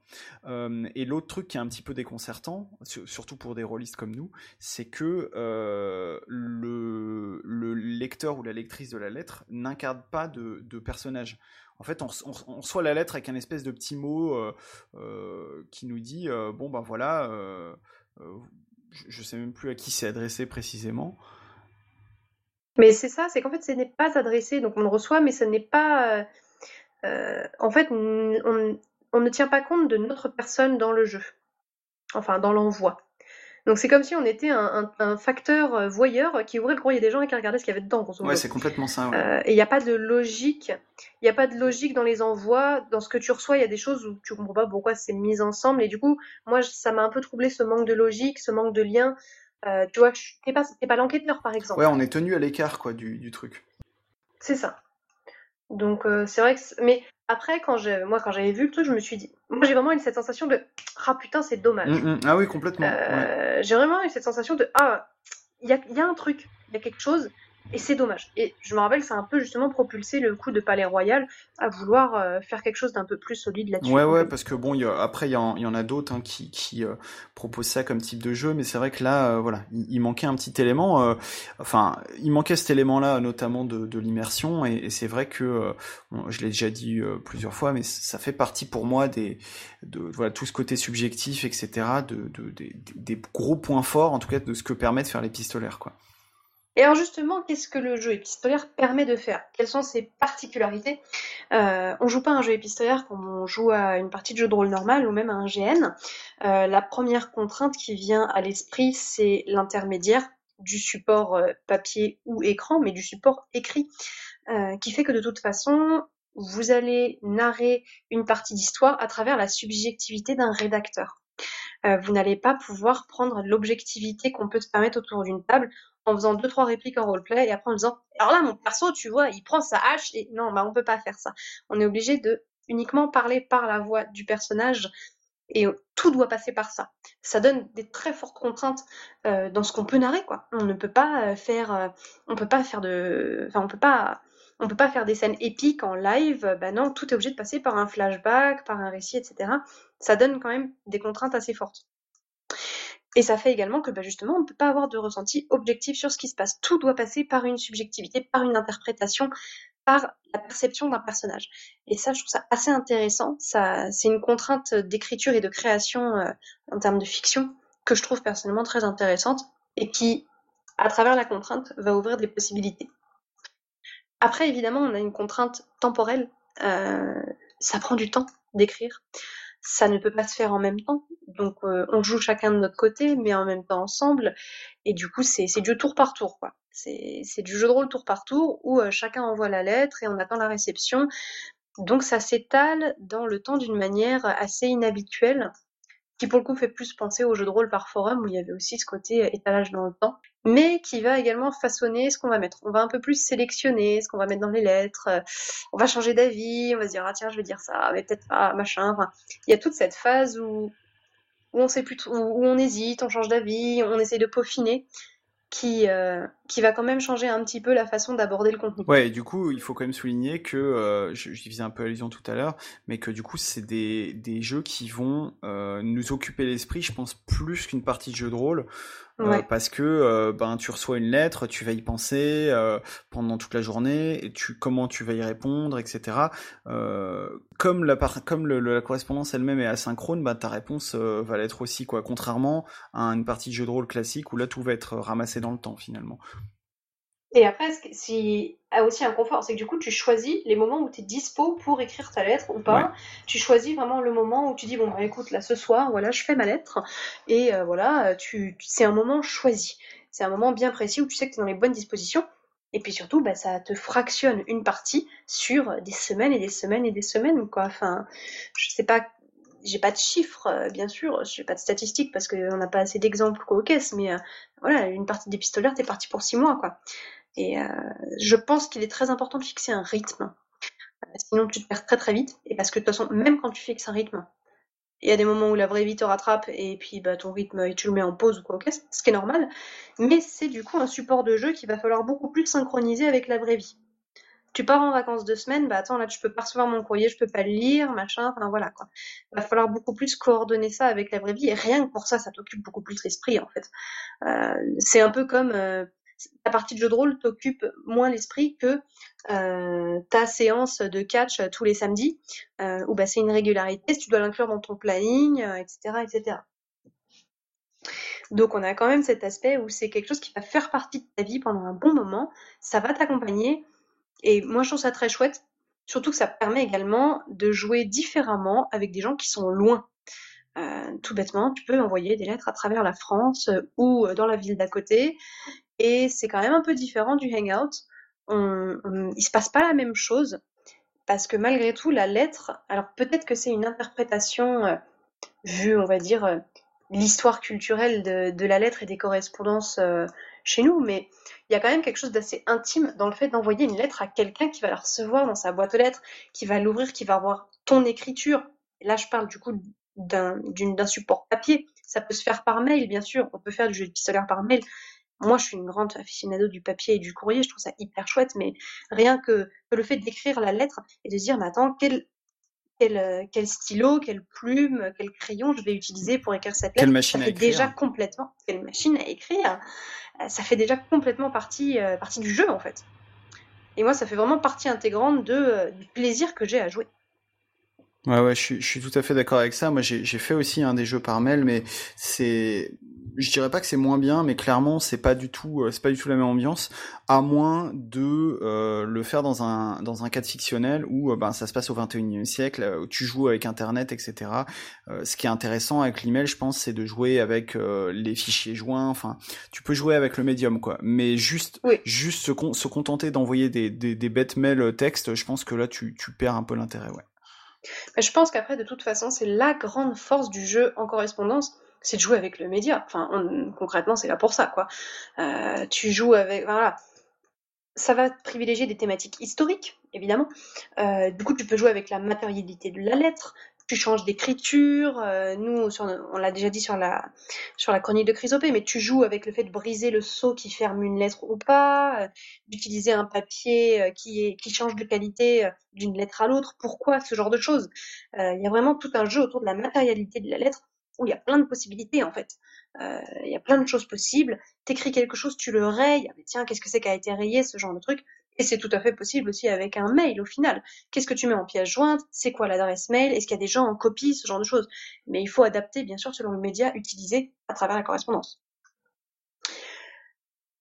Euh, et l'autre truc qui est un petit peu déconcertant, surtout pour des rôlistes comme nous, c'est que euh, le, le, lecteur ou la lectrice de la lettre n'incarne pas de, personnage. En fait, on, on, on, reçoit la lettre avec un espèce de petit mot euh, euh qui nous dit bon ben voilà, je, je sais même plus à qui c'est adressé précisément. Mais c'est ça, c'est qu'en fait, ce n'est pas adressé, donc on le reçoit, mais ce n'est pas. Euh, euh en fait, on, on, ne tient pas compte de notre personne dans le jeu, enfin dans l'envoi. Donc c'est comme si on était un, un, un, facteur euh, voyeur qui ouvrait le courrier des gens et qui regardait ce qu'il y avait dedans. Ouais, c'est complètement ça. Ouais. Euh, et il n'y a pas de logique. Il n'y a pas de logique dans les envois. Dans ce que tu reçois, il y a des choses où tu comprends pas pourquoi c'est mis ensemble. Et du coup, moi, ça m'a un peu troublé ce manque de logique, ce manque de lien. Euh, tu vois, t'es pas, pas l'enquêteur, par exemple. Ouais, on est tenu à l'écart, quoi, du, du truc. C'est ça. Donc, euh, c'est vrai que. Mais après, quand je, moi, quand j'avais vu le truc, je me suis dit. Moi, j'ai vraiment eu cette sensation de. Ah putain, c'est dommage. Mm -hmm. Ah oui, complètement. Euh, ouais. J'ai vraiment eu cette sensation de. Ah, il y a, y a un truc, il y a quelque chose. Et c'est dommage. Et je me rappelle que ça a un peu justement propulsé le coup de Palais Royal à vouloir euh, faire quelque chose d'un peu plus solide là-dessus. Ouais, ouais, parce que bon, après, il y, en a d'autres hein, qui, euh, proposent ça comme type de jeu, mais c'est vrai que là, euh, voilà, il, manquait un petit élément. enfin, il manquait cet élément-là, notamment de, l'immersion, et, c'est vrai que, je l'ai déjà dit plusieurs fois, mais ça fait partie pour moi de tout ce côté subjectif, etc., de, de, de des gros points forts, en tout cas, de ce que permet de faire l'épistolaire, quoi. Et alors justement, qu'est-ce que le jeu épistolaire permet de faire? Quelles sont ses particularités? Euh, On joue pas un jeu épistolaire comme on joue à une partie de jeu de rôle normal ou même à un GN. Euh, la première contrainte qui vient à l'esprit, c'est l'intermédiaire du support euh, papier ou écran, mais du support écrit, euh, qui fait que de toute façon, vous allez narrer une partie d'histoire à travers la subjectivité d'un rédacteur. Vous n'allez pas pouvoir prendre l'objectivité qu'on peut se permettre autour d'une table en faisant deux trois répliques en roleplay et après en disant alors là mon perso tu vois il prend sa hache et non bah on peut pas faire ça. On est obligé de uniquement parler par la voix du personnage et tout doit passer par ça. Ça donne des très fortes contraintes euh, dans ce qu'on peut narrer quoi. On ne peut pas faire euh, on peut pas faire de enfin on peut pas on peut pas faire des scènes épiques en live bah non tout est obligé de passer par un flashback par un récit etc ça donne quand même des contraintes assez fortes et ça fait également que bah, justement, on ne peut pas avoir de ressenti objectif sur ce qui se passe. Tout doit passer par une subjectivité, par une interprétation, par la perception d'un personnage. Et ça, je trouve ça assez intéressant. Ça, c'est une contrainte d'écriture et de création euh, en termes de fiction que je trouve personnellement très intéressante et qui, à travers la contrainte, va ouvrir des possibilités. Après, évidemment, on a une contrainte temporelle. Euh, ça prend du temps d'écrire ça ne peut pas se faire en même temps. Donc euh, on joue chacun de notre côté, mais en même temps ensemble. Et du coup, c'est du tour par tour, quoi. C'est du jeu de rôle tour par tour où euh, chacun envoie la lettre et on attend la réception. Donc ça s'étale dans le temps d'une manière assez inhabituelle, qui pour le coup fait plus penser au jeu de rôle par forum où il y avait aussi ce côté étalage dans le temps, mais qui va également façonner ce qu'on va mettre. On va un peu plus sélectionner ce qu'on va mettre dans les lettres, on va changer d'avis, on va se dire ah tiens je vais dire ça, mais peut-être pas machin. Enfin, il y a toute cette phase où où on sait plus où on hésite, on change d'avis, on essaie de peaufiner, qui, euh, qui va quand même changer un petit peu la façon d'aborder le contenu. Ouais, et du coup, il faut quand même souligner que, euh, je, je faisais un peu allusion tout à l'heure, mais que du coup, c'est des, des jeux qui vont euh, nous occuper l'esprit, je pense, plus qu'une partie de jeu de rôle. Euh, parce que euh, ben tu reçois une lettre, tu vas y penser euh, pendant toute la journée, et tu comment tu vas y répondre, etc. Euh, comme la par- comme le- le- la correspondance elle-même est asynchrone, bah ta réponse euh, va l'être aussi quoi. Contrairement à une partie de jeu de rôle classique où là tout va être ramassé dans le temps finalement. Et après, si, a aussi un confort, c'est que du coup, tu choisis les moments où tu es dispo pour écrire ta lettre ou pas. Ouais. Tu choisis vraiment le moment où tu dis, bon, bah, écoute, là, ce soir, voilà, je fais ma lettre. Et euh, voilà, tu, c'est un moment choisi. C'est un moment bien précis où tu sais que tu es dans les bonnes dispositions. Et puis surtout, bah, ça te fractionne une partie sur des semaines et des semaines et des semaines, quoi. Enfin, je sais pas, j'ai pas de chiffres, euh, bien sûr, j'ai pas de statistiques parce qu'on n'a pas assez d'exemples qu'aux caisses, mais euh, voilà, une partie d'épistolaire, t'es parti pour six mois, quoi. Et euh, je pense qu'il est très important de fixer un rythme. Euh, Sinon, tu te perds très très vite. Et parce que de toute façon, même quand tu fixes un rythme, il y a des moments où la vraie vie te rattrape et puis bah, ton rythme, et tu le mets en pause ou quoi, ok, ce qui est normal. Mais c'est du coup un support de jeu qu'il va falloir beaucoup plus synchroniser avec la vraie vie. Tu pars en vacances deux semaines, bah attends, là tu peux pas recevoir mon courrier, je peux pas le lire, machin, enfin voilà quoi. Il va falloir beaucoup plus coordonner ça avec la vraie vie et rien que pour ça, ça t'occupe beaucoup plus l'esprit en fait. Euh, c'est un peu comme euh, ta partie de jeu de rôle t'occupe moins l'esprit que euh, ta séance de catch tous les samedis, euh, où bah, c'est une régularité, si tu dois l'inclure dans ton planning, euh, etc., etc. Donc on a quand même cet aspect où c'est quelque chose qui va faire partie de ta vie pendant un bon moment, ça va t'accompagner, et moi je trouve ça très chouette, surtout que ça permet également de jouer différemment avec des gens qui sont loin. Tout bêtement, tu peux envoyer des lettres à travers la France ou dans la ville d'à côté, et c'est quand même un peu différent du hangout. On, on, il se passe pas la même chose parce que malgré tout, la lettre, alors peut-être que c'est une interprétation euh, vue, on va dire, euh, l'histoire culturelle de, la lettre et des correspondances euh, chez nous, mais il y a quand même quelque chose d'assez intime dans le fait d'envoyer une lettre à quelqu'un qui va la recevoir dans sa boîte aux lettres, qui va l'ouvrir, qui va voir ton écriture. Là, je parle du coup d'un support papier. Ça peut se faire par mail, bien sûr. On peut faire du jeu de pistolaire par mail. Moi, je suis une grande aficionado du papier et du courrier. Je trouve ça hyper chouette, mais rien que, que le fait d'écrire la lettre et de se dire, mais attends, quel, quel, quel, stylo, quelle plume, quel crayon je vais utiliser pour écrire cette lettre. Quelle machine ça fait à écrire. déjà complètement, quelle machine à écrire. Ça fait déjà complètement partie, euh, partie du jeu, en fait. Et moi, ça fait vraiment partie intégrante de, euh, du plaisir que j'ai à jouer. Ouais, ouais, je suis, je suis tout à fait d'accord avec ça. Moi, j'ai fait aussi un hein, des jeux par mail, mais c'est, je dirais pas que c'est moins bien, mais clairement, c'est pas du tout, euh, c'est pas du tout la même ambiance, à moins de euh, le faire dans un dans un cadre fictionnel où euh, ben ça se passe au 21e siècle, où tu joues avec Internet, etc. Euh, ce qui est intéressant avec l'email, je pense, c'est de jouer avec euh, les fichiers joints. Enfin, tu peux jouer avec le médium, quoi. Mais juste, oui. juste se, con se contenter d'envoyer des, des, des bêtes mails texte, je pense que là, tu, tu perds un peu l'intérêt, ouais. Mais je pense qu'après, de toute façon, c'est la grande force du jeu en correspondance, c'est de jouer avec le média. Enfin, on, concrètement, c'est là pour ça, quoi. Euh, tu joues avec, voilà. Ça va privilégier des thématiques historiques, évidemment. Euh, du coup, tu peux jouer avec la matérialité de la lettre. Tu changes d'écriture. Euh, nous, on l'a déjà dit sur la sur la chronique de Chrysopée, mais tu joues avec le fait de briser le sceau qui ferme une lettre ou pas, euh, d'utiliser un papier euh, qui est qui change de qualité euh, d'une lettre à l'autre. Pourquoi ce genre de choses? Euh, Il y a vraiment tout un jeu autour de la matérialité de la lettre où il y a plein de possibilités en fait. Euh, il y a plein de choses possibles. T'écris quelque chose, tu le rayes. Mais tiens, qu'est-ce que c'est qui a été rayé, ce genre de truc? Et c'est tout à fait possible aussi avec un mail au final. Qu'est-ce que tu mets en pièce jointe? C'est quoi l'adresse mail? Est-ce qu'il y a des gens en copie? Ce genre de choses. Mais il faut adapter bien sûr selon le média utilisé à travers la correspondance.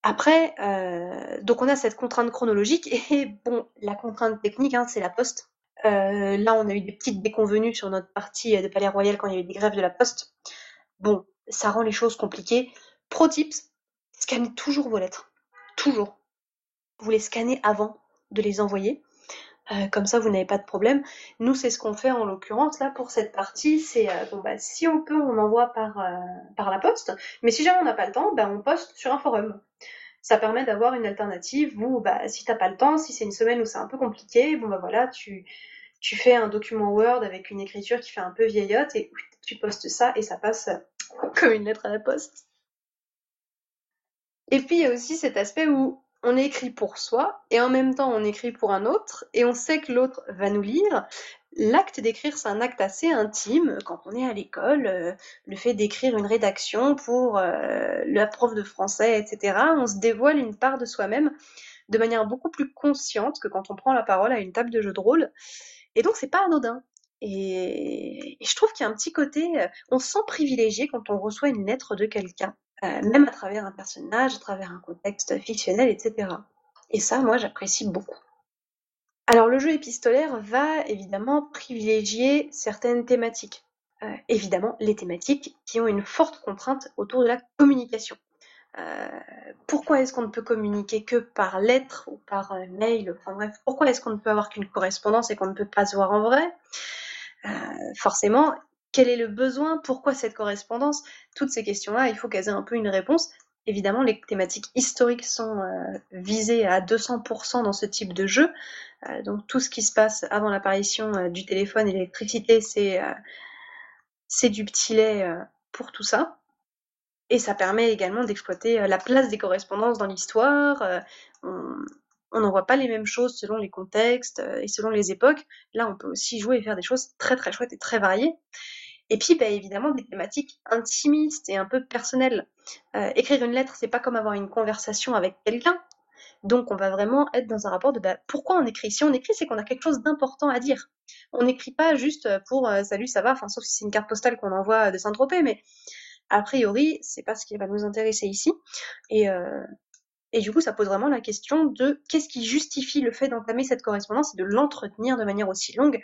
Après, euh, donc on a cette contrainte chronologique et bon, la contrainte technique, hein, c'est la poste. Euh, là, on a eu des petites déconvenues sur notre partie de Palais Royal quand il y a eu des grèves de la poste. Bon, ça rend les choses compliquées. Pro tips, scannez toujours vos lettres. Toujours. Vous les scannez avant de les envoyer. Euh, comme ça, vous n'avez pas de problème. Nous, c'est ce qu'on fait en l'occurrence là pour cette partie. C'est euh, bon bah si on peut, on envoie par euh, par la poste. Mais si jamais on n'a pas le temps, bah, on poste sur un forum. Ça permet d'avoir une alternative où bah si t'as pas le temps, si c'est une semaine où c'est un peu compliqué, bon bah voilà, tu tu fais un document Word avec une écriture qui fait un peu vieillotte et tu postes ça et ça passe comme une lettre à la poste. Et puis il y a aussi cet aspect où on écrit pour soi et en même temps on écrit pour un autre et on sait que l'autre va nous lire. L'acte d'écrire, c'est un acte assez intime quand on est à l'école. Euh, le fait d'écrire une rédaction pour euh, la prof de français, etc. On se dévoile une part de soi-même de manière beaucoup plus consciente que quand on prend la parole à une table de jeu de rôle. Et donc c'est pas anodin. Et, je trouve qu'il y a un petit côté, euh, on se sent privilégié quand on reçoit une lettre de quelqu'un, même à travers un personnage, à travers un contexte fictionnel, etc. Et ça, moi, j'apprécie beaucoup. Alors le jeu épistolaire va évidemment privilégier certaines thématiques. Euh, évidemment, les thématiques qui ont une forte contrainte autour de la communication. Euh, pourquoi est-ce qu'on ne peut communiquer que par lettre ou par euh, mail? Enfin bref, pourquoi est-ce qu'on ne peut avoir qu'une correspondance et qu'on ne peut pas se voir en vrai? Euh, Forcément, quel est le besoin Pourquoi cette correspondance Toutes ces questions-là, il faut qu'elles aient un peu une réponse. Évidemment, les thématiques historiques sont visées à 200% dans ce type de jeu. donc tout ce qui se passe avant l'apparition du téléphone et l'électricité, c'est c'est du petit lait pour tout ça. Et ça permet également d'exploiter euh, la place des correspondances dans l'histoire. Euh, on n'en voit pas les mêmes choses selon les contextes euh, et selon les époques. Là, on peut aussi jouer et faire des choses très très chouettes et très variées. Et puis, bah, évidemment, des thématiques intimistes et un peu personnelles. écrire une lettre, c'est pas comme avoir une conversation avec quelqu'un. Donc, on va vraiment être dans un rapport de bah, pourquoi on écrit? Si on écrit, c'est qu'on a quelque chose d'important à dire. On n'écrit pas juste pour salut, ça va, sauf si c'est une carte postale qu'on envoie de Saint-Tropez, mais a priori, c'est pas ce qui va nous intéresser ici. Euh, et du coup, ça pose vraiment la question de qu'est-ce qui justifie le fait d'entamer cette correspondance et de l'entretenir de manière aussi longue.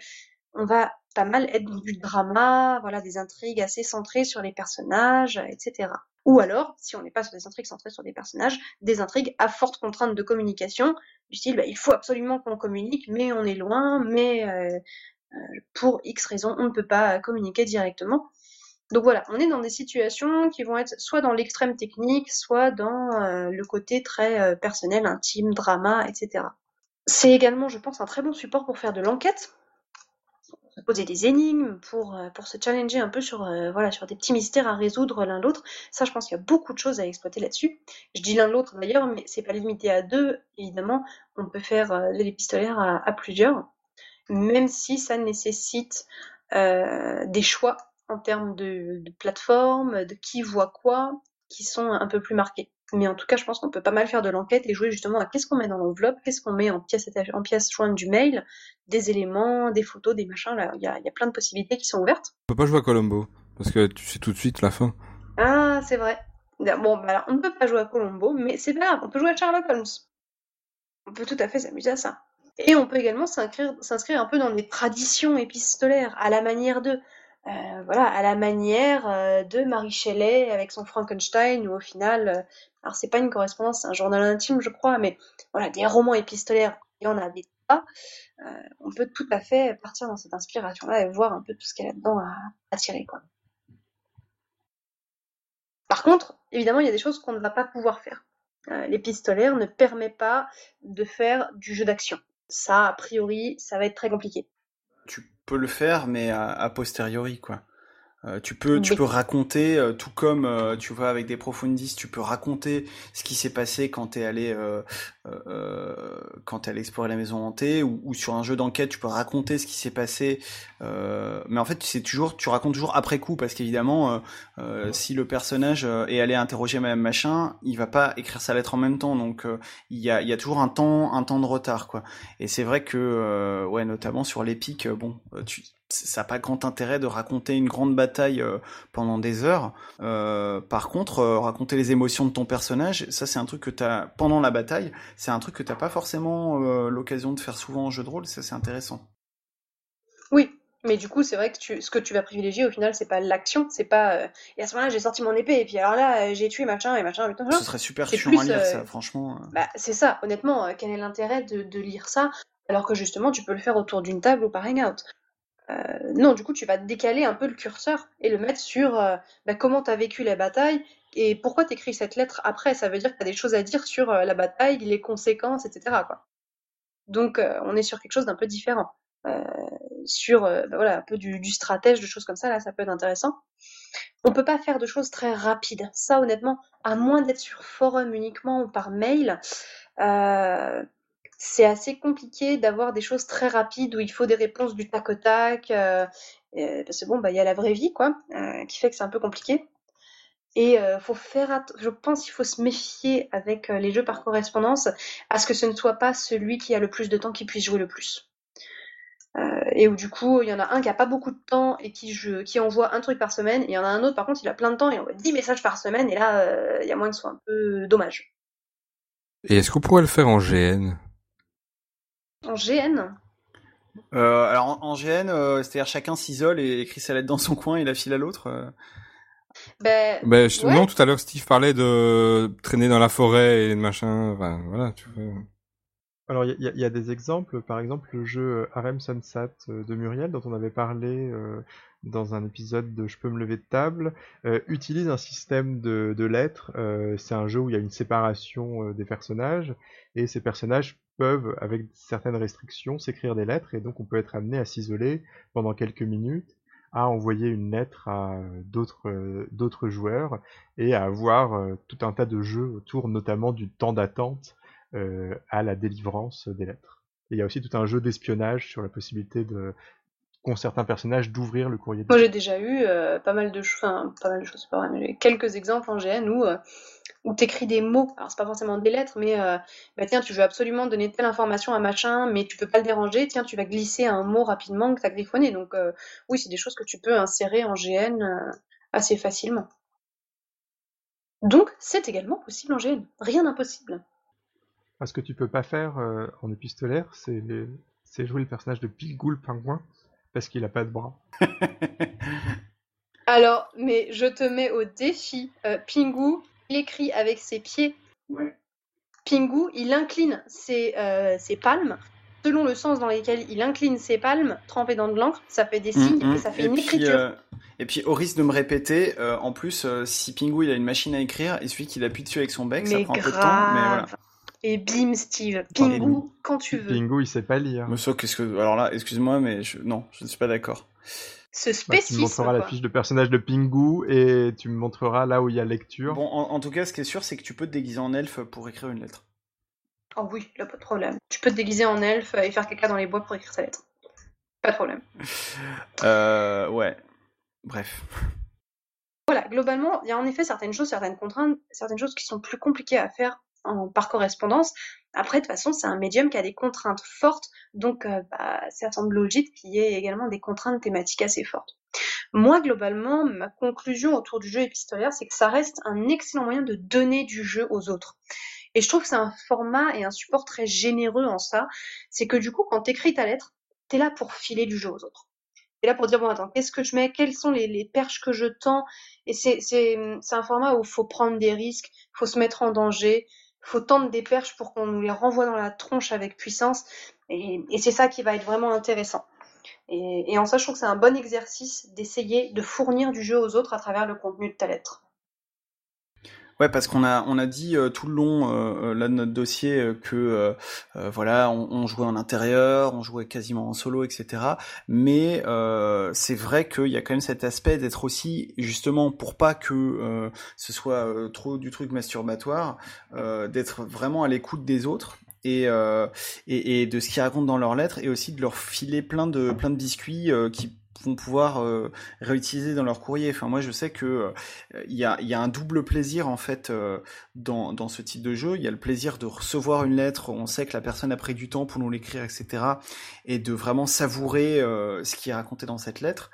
On va pas mal être dans du drama, voilà, des intrigues assez centrées sur les personnages, etc. Ou alors, si on n'est pas sur des intrigues centrées sur des personnages, des intrigues à forte contrainte de communication, du style, bah, il faut absolument qu'on communique, mais on est loin, mais euh, euh, pour X raisons, on ne peut pas communiquer directement. Donc voilà, on est dans des situations qui vont être soit dans l'extrême technique, soit dans euh, le côté très euh, personnel, intime, drama, etc. C'est également, je pense, un très bon support pour faire de l'enquête, poser des énigmes, pour, euh, pour se challenger un peu sur, voilà, sur des petits mystères à résoudre l'un l'autre. Ça, je pense qu'il y a beaucoup de choses à exploiter là-dessus. Je dis l'un l'autre d'ailleurs, mais c'est pas limité à deux, évidemment. On peut faire de l'épistolaire à, plusieurs, même si ça nécessite des choix en termes de plateforme, de qui voit quoi, qui sont un peu plus marqués. Mais en tout cas, je pense qu'on peut pas mal faire de l'enquête et jouer justement à qu'est-ce qu'on met dans l'enveloppe, qu'est-ce qu'on met en pièce, en pièce jointe du mail, des éléments, des photos, des machins. Là, il y a, y a, plein de possibilités qui sont ouvertes. On peut pas jouer à Colombo parce que tu sais tout de suite la fin. Ah, c'est vrai. Bon, bah alors, on ne peut pas jouer à Colombo, mais c'est pas grave, on peut jouer à Sherlock Holmes. On peut tout à fait s'amuser à ça. Et on peut également s'inscrire un peu dans des traditions épistolaires, à la manière de. Euh, voilà, à la manière euh, de Marie Shelley avec son Frankenstein, où au final, euh, alors c'est pas une correspondance, c'est un journal intime, je crois, mais voilà, des romans épistolaires, il y en a des tas. on peut tout à fait partir dans cette inspiration-là et voir un peu tout ce qu'il y a là-dedans à, tirer. Par contre, évidemment, il y a des choses qu'on ne va pas pouvoir faire. L'épistolaire ne permet pas de faire du jeu d'action. Ça, a priori, ça va être très compliqué le faire, mais a, posteriori, quoi. Euh, tu peux, tu peux raconter, euh, tout comme euh, tu vois avec des profondis, tu peux raconter ce qui s'est passé quand t'es allé, quand t'es allé explorer la maison hantée, ou, ou sur un jeu d'enquête, tu peux raconter ce qui s'est passé. mais en fait, tu sais toujours, tu racontes toujours après coup, parce qu'évidemment, si le personnage est allé interroger Madame Machin, il va pas écrire sa lettre en même temps, donc il y a, il y a toujours un temps, un temps de retard, quoi. Et c'est vrai que, ouais, notamment sur l'épique, bon, tu ça n'a pas grand intérêt de raconter une grande bataille euh, pendant des heures. Euh, par contre, euh, raconter les émotions de ton personnage, ça c'est un truc que tu as pendant la bataille, c'est un truc que t'as pas forcément l'occasion de faire souvent en jeu de rôle, ça c'est intéressant. Oui, mais du coup, c'est vrai que tu, ce que tu vas privilégier au final, c'est pas l'action, c'est pas. et à ce moment-là, j'ai sorti mon épée, et puis alors là, j'ai tué machin et machin. Et Ce serait super chiant à lire, ça, franchement. Bah, c'est ça, honnêtement, quel est l'intérêt de, de, lire ça alors que justement, tu peux le faire autour d'une table ou par hangout euh, non, du coup, tu vas décaler un peu le curseur et le mettre sur euh, bah, comment tu as vécu la bataille et pourquoi tu écris cette lettre après. Ça veut dire que tu as des choses à dire sur euh, la bataille, les conséquences, etc. Donc, on est sur quelque chose d'un peu différent. sur bah voilà un peu du, stratège, de choses comme ça. Là, ça peut être intéressant. On peut pas faire de choses très rapides. Ça, honnêtement, à moins d'être sur forum uniquement ou par mail, c'est assez compliqué d'avoir des choses très rapides où il faut des réponses du tac au tac. Euh, parce que bon, bah il y a la vraie vie, quoi, euh, qui fait que c'est un peu compliqué. Et faut faire, je pense qu'il faut se méfier avec les jeux par correspondance à ce que ce ne soit pas celui qui a le plus de temps qui puisse jouer le plus. Euh, et où du coup, il y en a un qui a pas beaucoup de temps et qui, qui envoie un truc par semaine, et il y en a un autre par contre, il a plein de temps et envoie 10 messages par semaine, et là, euh, il y a moins que ce soit un peu dommage. Et est-ce qu'on pourrait le faire en GN En GN euh, Alors en, GN, c'est-à-dire chacun s'isole et écrit sa lettre dans son coin et la file à l'autre ben, ben Non, tout à l'heure Steve parlait de traîner dans la forêt et de machin, enfin, voilà, tu vois. Alors il y, a des exemples, par exemple le jeu euh, Harem Sunsat euh, de Muriel dont on avait parlé euh, dans un épisode de Je peux me lever de table, utilise un système de, lettres. c'est un jeu où il y a une séparation des personnages et ces personnages peuvent, avec certaines restrictions, s'écrire des lettres et donc on peut être amené à s'isoler pendant quelques minutes à envoyer une lettre à d'autres d'autres joueurs et à avoir tout un tas de jeux autour notamment du temps d'attente euh, à la délivrance des lettres. Et il y a aussi tout un jeu d'espionnage sur la possibilité de qu'ont certains personnages d'ouvrir le courrier. Moi j'ai déjà eu euh, pas mal de choses, enfin pas mal de choses, pas vrai, mais quelques exemples en GN où euh, où t'écris des mots. Alors c'est pas forcément des lettres, mais bah tiens tu veux absolument donner telle information à machin, mais tu peux pas le déranger. Tiens tu vas glisser un mot rapidement que t'as griffonné. Donc oui c'est des choses que tu peux insérer en GN assez facilement. Donc c'est également possible en GN. Rien d'impossible. Ah, ce que tu peux pas faire euh, en épistolaire, c'est jouer le personnage de Pilgul le pingouin parce qu'il a pas de bras. Alors, mais je te mets au défi. Euh, Pingu, écrit avec ses pieds. Ouais. Pingu, il incline ses, euh, ses, palmes. Selon le sens dans lequel il incline ses palmes, trempées dans de l'encre, ça fait des signes mm, mm. et ça fait une écriture. Et puis, au risque de me répéter, en plus, si Pingu il a une machine à écrire, et celui qui appuie dessus avec son bec, ça prend un peu de temps. Mais voilà. Et bim, Steve. Pingu, quand tu veux. Pingu, il sait pas lire. Monsieur, qu'est-ce que. Alors là, excuse-moi, mais je... non, je ne suis pas d'accord. Ce spécisme. Bah, tu me montreras la fiche de personnage de Pingu et tu me montreras là où il y a lecture. Bon, en, tout cas, ce qui est sûr, c'est que tu peux te déguiser en elfe pour écrire une lettre. Oh oui, là, pas de problème. Tu peux te déguiser en elfe et faire caca dans les bois pour écrire sa lettre. Pas de problème. euh, ouais. Bref. Voilà, globalement, il y a en effet certaines choses, certaines contraintes, certaines choses qui sont plus compliquées à faire par correspondance. Après, de toute façon, c'est un médium qui a des contraintes fortes, donc euh, bah, ça semble logique qu'il y ait également des contraintes thématiques assez fortes. Moi, globalement, ma conclusion autour du jeu épistolaire, c'est que ça reste un excellent moyen de donner du jeu aux autres. Et je trouve que c'est un format et un support très généreux en ça. C'est que du coup, quand t'écris ta lettre, t'es là pour filer du jeu aux autres. T'es là pour dire, bon, attends, qu'est-ce que je mets? Quelles sont les, perches que je tends? Et c'est un format où il faut prendre des risques, faut se mettre en danger, faut tendre des perches pour qu'on nous les renvoie dans la tronche avec puissance. Et, c'est ça qui va être vraiment intéressant. Et, en sachant que c'est un bon exercice d'essayer de fournir du jeu aux autres à travers le contenu de ta lettre. Ouais, parce qu'on a on a dit euh, tout le long euh, euh, là de notre dossier que voilà, on, jouait en intérieur, on jouait quasiment en solo, etc. Mais c'est vrai qu'il y a quand même cet aspect d'être aussi justement pour pas que ce soit trop du truc masturbatoire, d'être vraiment à l'écoute des autres. Et, et, et, de ce qu'ils racontent dans leurs lettres et aussi de leur filer plein de plein de biscuits qui vont pouvoir euh, réutiliser dans leur courrier. Enfin, moi, je sais que il euh, y, a, y, a, un double plaisir en fait euh, dans, dans ce type de jeu. Il y a le plaisir de recevoir une lettre, on sait que la personne a pris du temps pour nous l'écrire, etc., et de vraiment savourer ce qui est raconté dans cette lettre.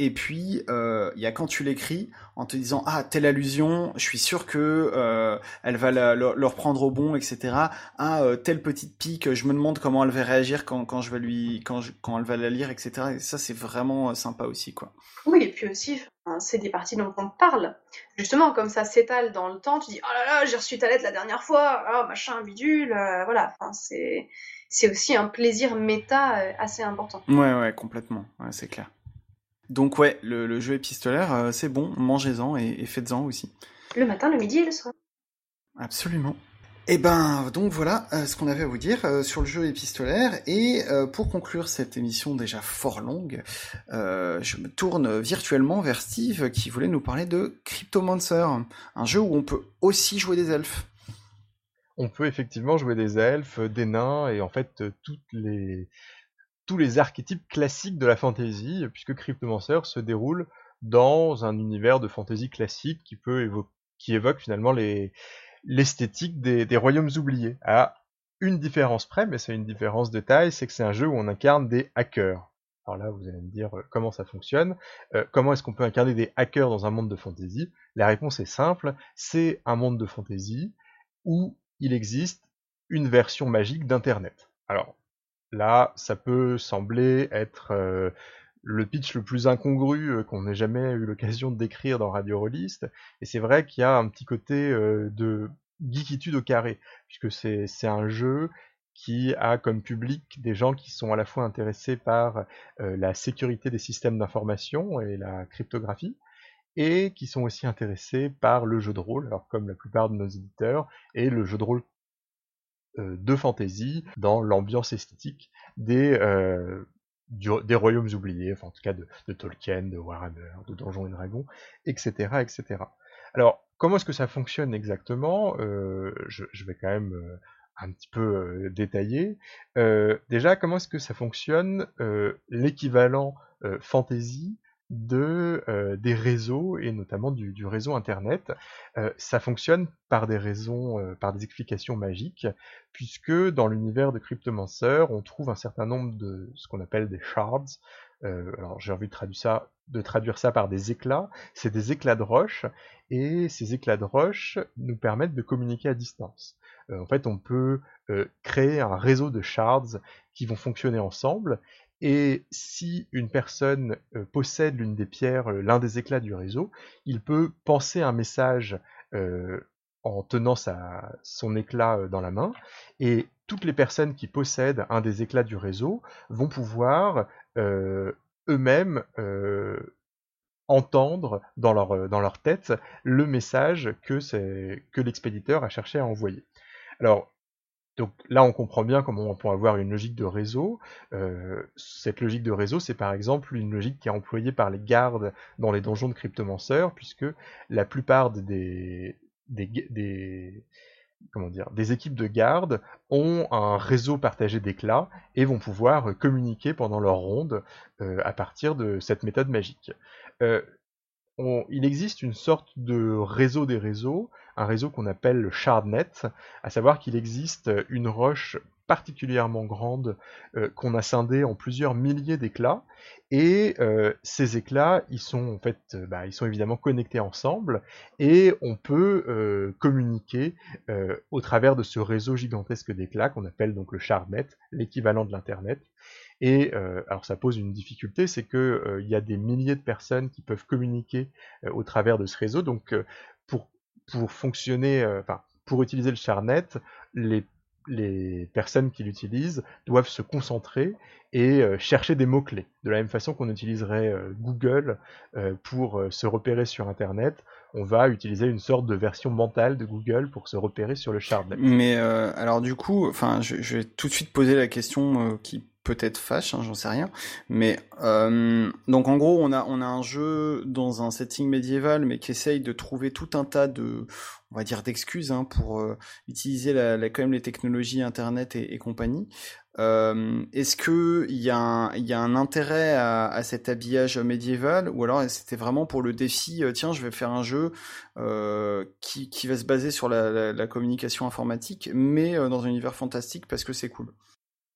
Et puis, euh, il y a quand tu l'écris en te disant ah telle allusion, je suis sûr que euh, elle va la, le, reprendre au bon, etc. Ah euh, telle petite pique, je me demande comment elle va réagir quand, quand je vais lui quand quand elle va la lire, etc. Et ça c'est vraiment sympa aussi quoi. Oui et puis aussi c'est des parties dont on parle. Justement comme ça s'étale dans le temps, tu dis oh là là j'ai reçu ta lettre la dernière fois, oh machin bidule, voilà. Enfin, c'est c'est aussi un plaisir méta assez important. Ouais ouais complètement, ouais, c'est clair. Donc ouais, le, jeu épistolaire, euh, c'est bon, mangez-en et, faites-en aussi. Le matin, le midi et le soir. Absolument. Et eh ben donc voilà euh, ce qu'on avait à vous dire euh, sur le jeu épistolaire et euh, pour conclure cette émission déjà fort longue, je me tourne virtuellement vers Steve qui voulait nous parler de Cryptomancer, un jeu où on peut aussi jouer des elfes. On peut effectivement jouer des elfes, des nains et en fait toutes les tous les archétypes classiques de la fantasy puisque Cryptomancer se déroule dans un univers de fantasy classique qui peut qui évoque finalement les l'esthétique des, royaumes oubliés. À une différence près, mais c'est une différence de taille, c'est que c'est un jeu où on incarne des hackers. Alors là, vous allez me dire euh, comment ça fonctionne? Euh, comment est-ce qu'on peut incarner des hackers dans un monde de fantasy? La réponse est simple, c'est un monde de fantasy où il existe une version magique d'Internet. Alors là, ça peut sembler être euh, le pitch le plus incongru euh, qu'on ait jamais eu l'occasion de décrire dans Radio Rollist. Et c'est vrai qu'il y a un petit côté euh, de geekitude au carré, puisque c'est un jeu qui a comme public des gens qui sont à la fois intéressés par la sécurité des systèmes d'information et la cryptographie, et qui sont aussi intéressés par le jeu de rôle, alors comme la plupart de nos éditeurs, et le jeu de rôle de fantasy dans l'ambiance esthétique des, des royaumes oubliés, en tout cas de, Tolkien, de Warhammer, de Donjons et Dragons, etc. etc. Alors, comment est-ce que ça fonctionne exactement? Euh, je, vais quand même euh, un petit peu euh, détailler. déjà, comment est-ce que ça fonctionne? L'équivalent fantasy de euh, des réseaux et notamment du, réseau internet. Euh, ça fonctionne par des raisons, euh, par des explications magiques, puisque dans l'univers de Cryptomancer, on trouve un certain nombre de ce qu'on appelle des shards. alors j'ai envie de traduire ça, de traduire ça par des éclats. C'est des éclats de roche, et ces éclats de roche nous permettent de communiquer à distance. en fait, on peut créer un réseau de shards qui vont fonctionner ensemble et si une personne euh, possède l'une des pierres, euh, l'un des éclats du réseau, il peut penser un message euh, en tenant son éclat dans la main, et toutes les personnes qui possèdent un des éclats du réseau vont pouvoir eux-mêmes entendre dans leur, dans leur tête le message que, que l'expéditeur a cherché à envoyer. Alors, donc là, on comprend bien comment on peut avoir une logique de réseau. Euh, cette logique de réseau, c'est par exemple une logique qui est employée par les gardes dans les donjons de Cryptomancer, puisque la plupart des, équipes de garde ont un réseau partagé d'éclats et vont pouvoir communiquer pendant leur ronde euh, à partir de cette méthode magique. Euh, il existe une sorte de réseau des réseaux, un réseau qu'on appelle le shardnet, à savoir qu'il existe une roche particulièrement grande euh, qu'on a scindée en plusieurs milliers d'éclats. Et euh, ces éclats ils sont en fait euh, bah, ils sont évidemment connectés ensemble et on peut communiquer au travers de ce réseau gigantesque d'éclats qu'on appelle donc le shardnet l'équivalent de l'internet et euh, alors ça pose une difficulté, c'est que euh, il y a des milliers de personnes qui peuvent communiquer euh, au travers de ce réseau. Donc pour pour fonctionner, enfin pour utiliser le charnet, les les personnes qui l'utilisent doivent se concentrer et chercher des mots-clés. De la même façon qu'on utiliserait Google pour se repérer sur Internet, on va utiliser une sorte de version mentale de Google pour se repérer sur le Charnet. Mais alors du coup, enfin, je, vais tout de suite poser la question qui peut-être fâche, hein, j'en sais rien. Mais euh, donc en gros, on a on a un jeu dans un setting médiéval, mais qui essaye de trouver tout un tas de, on va dire d'excuses hein, pour euh, utiliser la, quand même les technologies Internet et, compagnie. Euh, est-ce que il y a un intérêt à, cet habillage médiéval ou alors c'était vraiment pour le défi tiens je vais faire un jeu qui qui va se baser sur la, communication informatique mais dans un univers fantastique parce que c'est cool?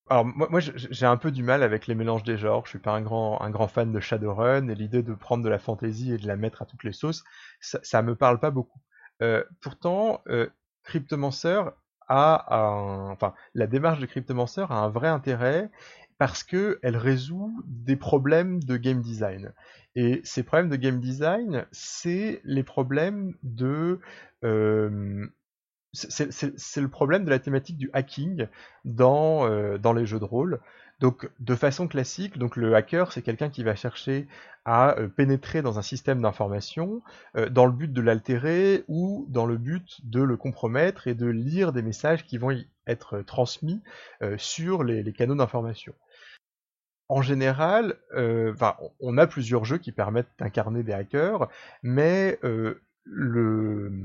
Alors moi, j'ai un peu du mal avec les mélanges des genres. Je suis pas un grand, fan de Shadowrun et l'idée de prendre de la fantasy et de la mettre à toutes les sauces, ça, ça me parle pas beaucoup. Euh, pourtant, euh, Cryptomancer a enfin, la démarche de Cryptomancer a un vrai intérêt parce que elle résout des problèmes de game design. Et ces problèmes de game design, c'est les problèmes de euh, c'est le problème de la thématique du hacking dans, euh, dans les jeux de rôle. Donc, de façon classique, donc le hacker, c'est quelqu'un qui va chercher à euh, pénétrer dans un système d'information euh, dans le but de l'altérer ou dans le but de le compromettre et de lire des messages qui vont être transmis euh, sur les, canaux d'information. En général, on a plusieurs jeux qui permettent d'incarner des hackers, mais le,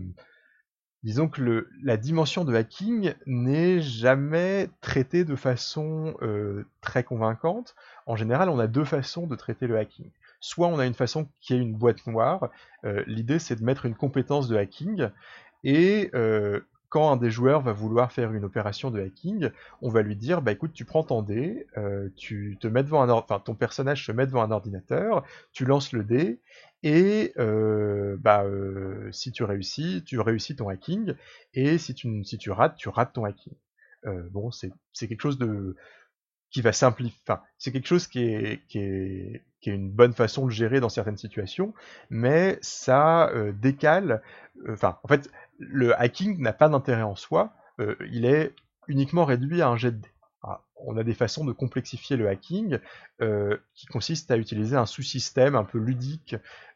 disons que la dimension de hacking n'est jamais traitée de façon euh, très convaincante. En général, on a deux façons de traiter le hacking. Soit on a une façon qui est une boîte noire. Euh, l'idée, c'est de mettre une compétence de hacking et euh, quand un des joueurs va vouloir faire une opération de hacking, on va lui dire bah écoute, tu prends ton dé, tu te mets devant un ton personnage se met devant un ordinateur, tu lances le dé et euh, bah, euh, si tu réussis, tu réussis ton hacking, et si tu, si tu rates, tu rates ton hacking. Euh, bon, c'est quelque chose de qui va simplifier. C'est quelque chose qui est, qui est qui est une bonne façon de gérer dans certaines situations, mais ça décale. Enfin, en fait, le hacking n'a pas d'intérêt en soi. il est uniquement réduit à un jet de dés. Ah, on a des façons de complexifier le hacking qui consistent à utiliser un sous-système un peu ludique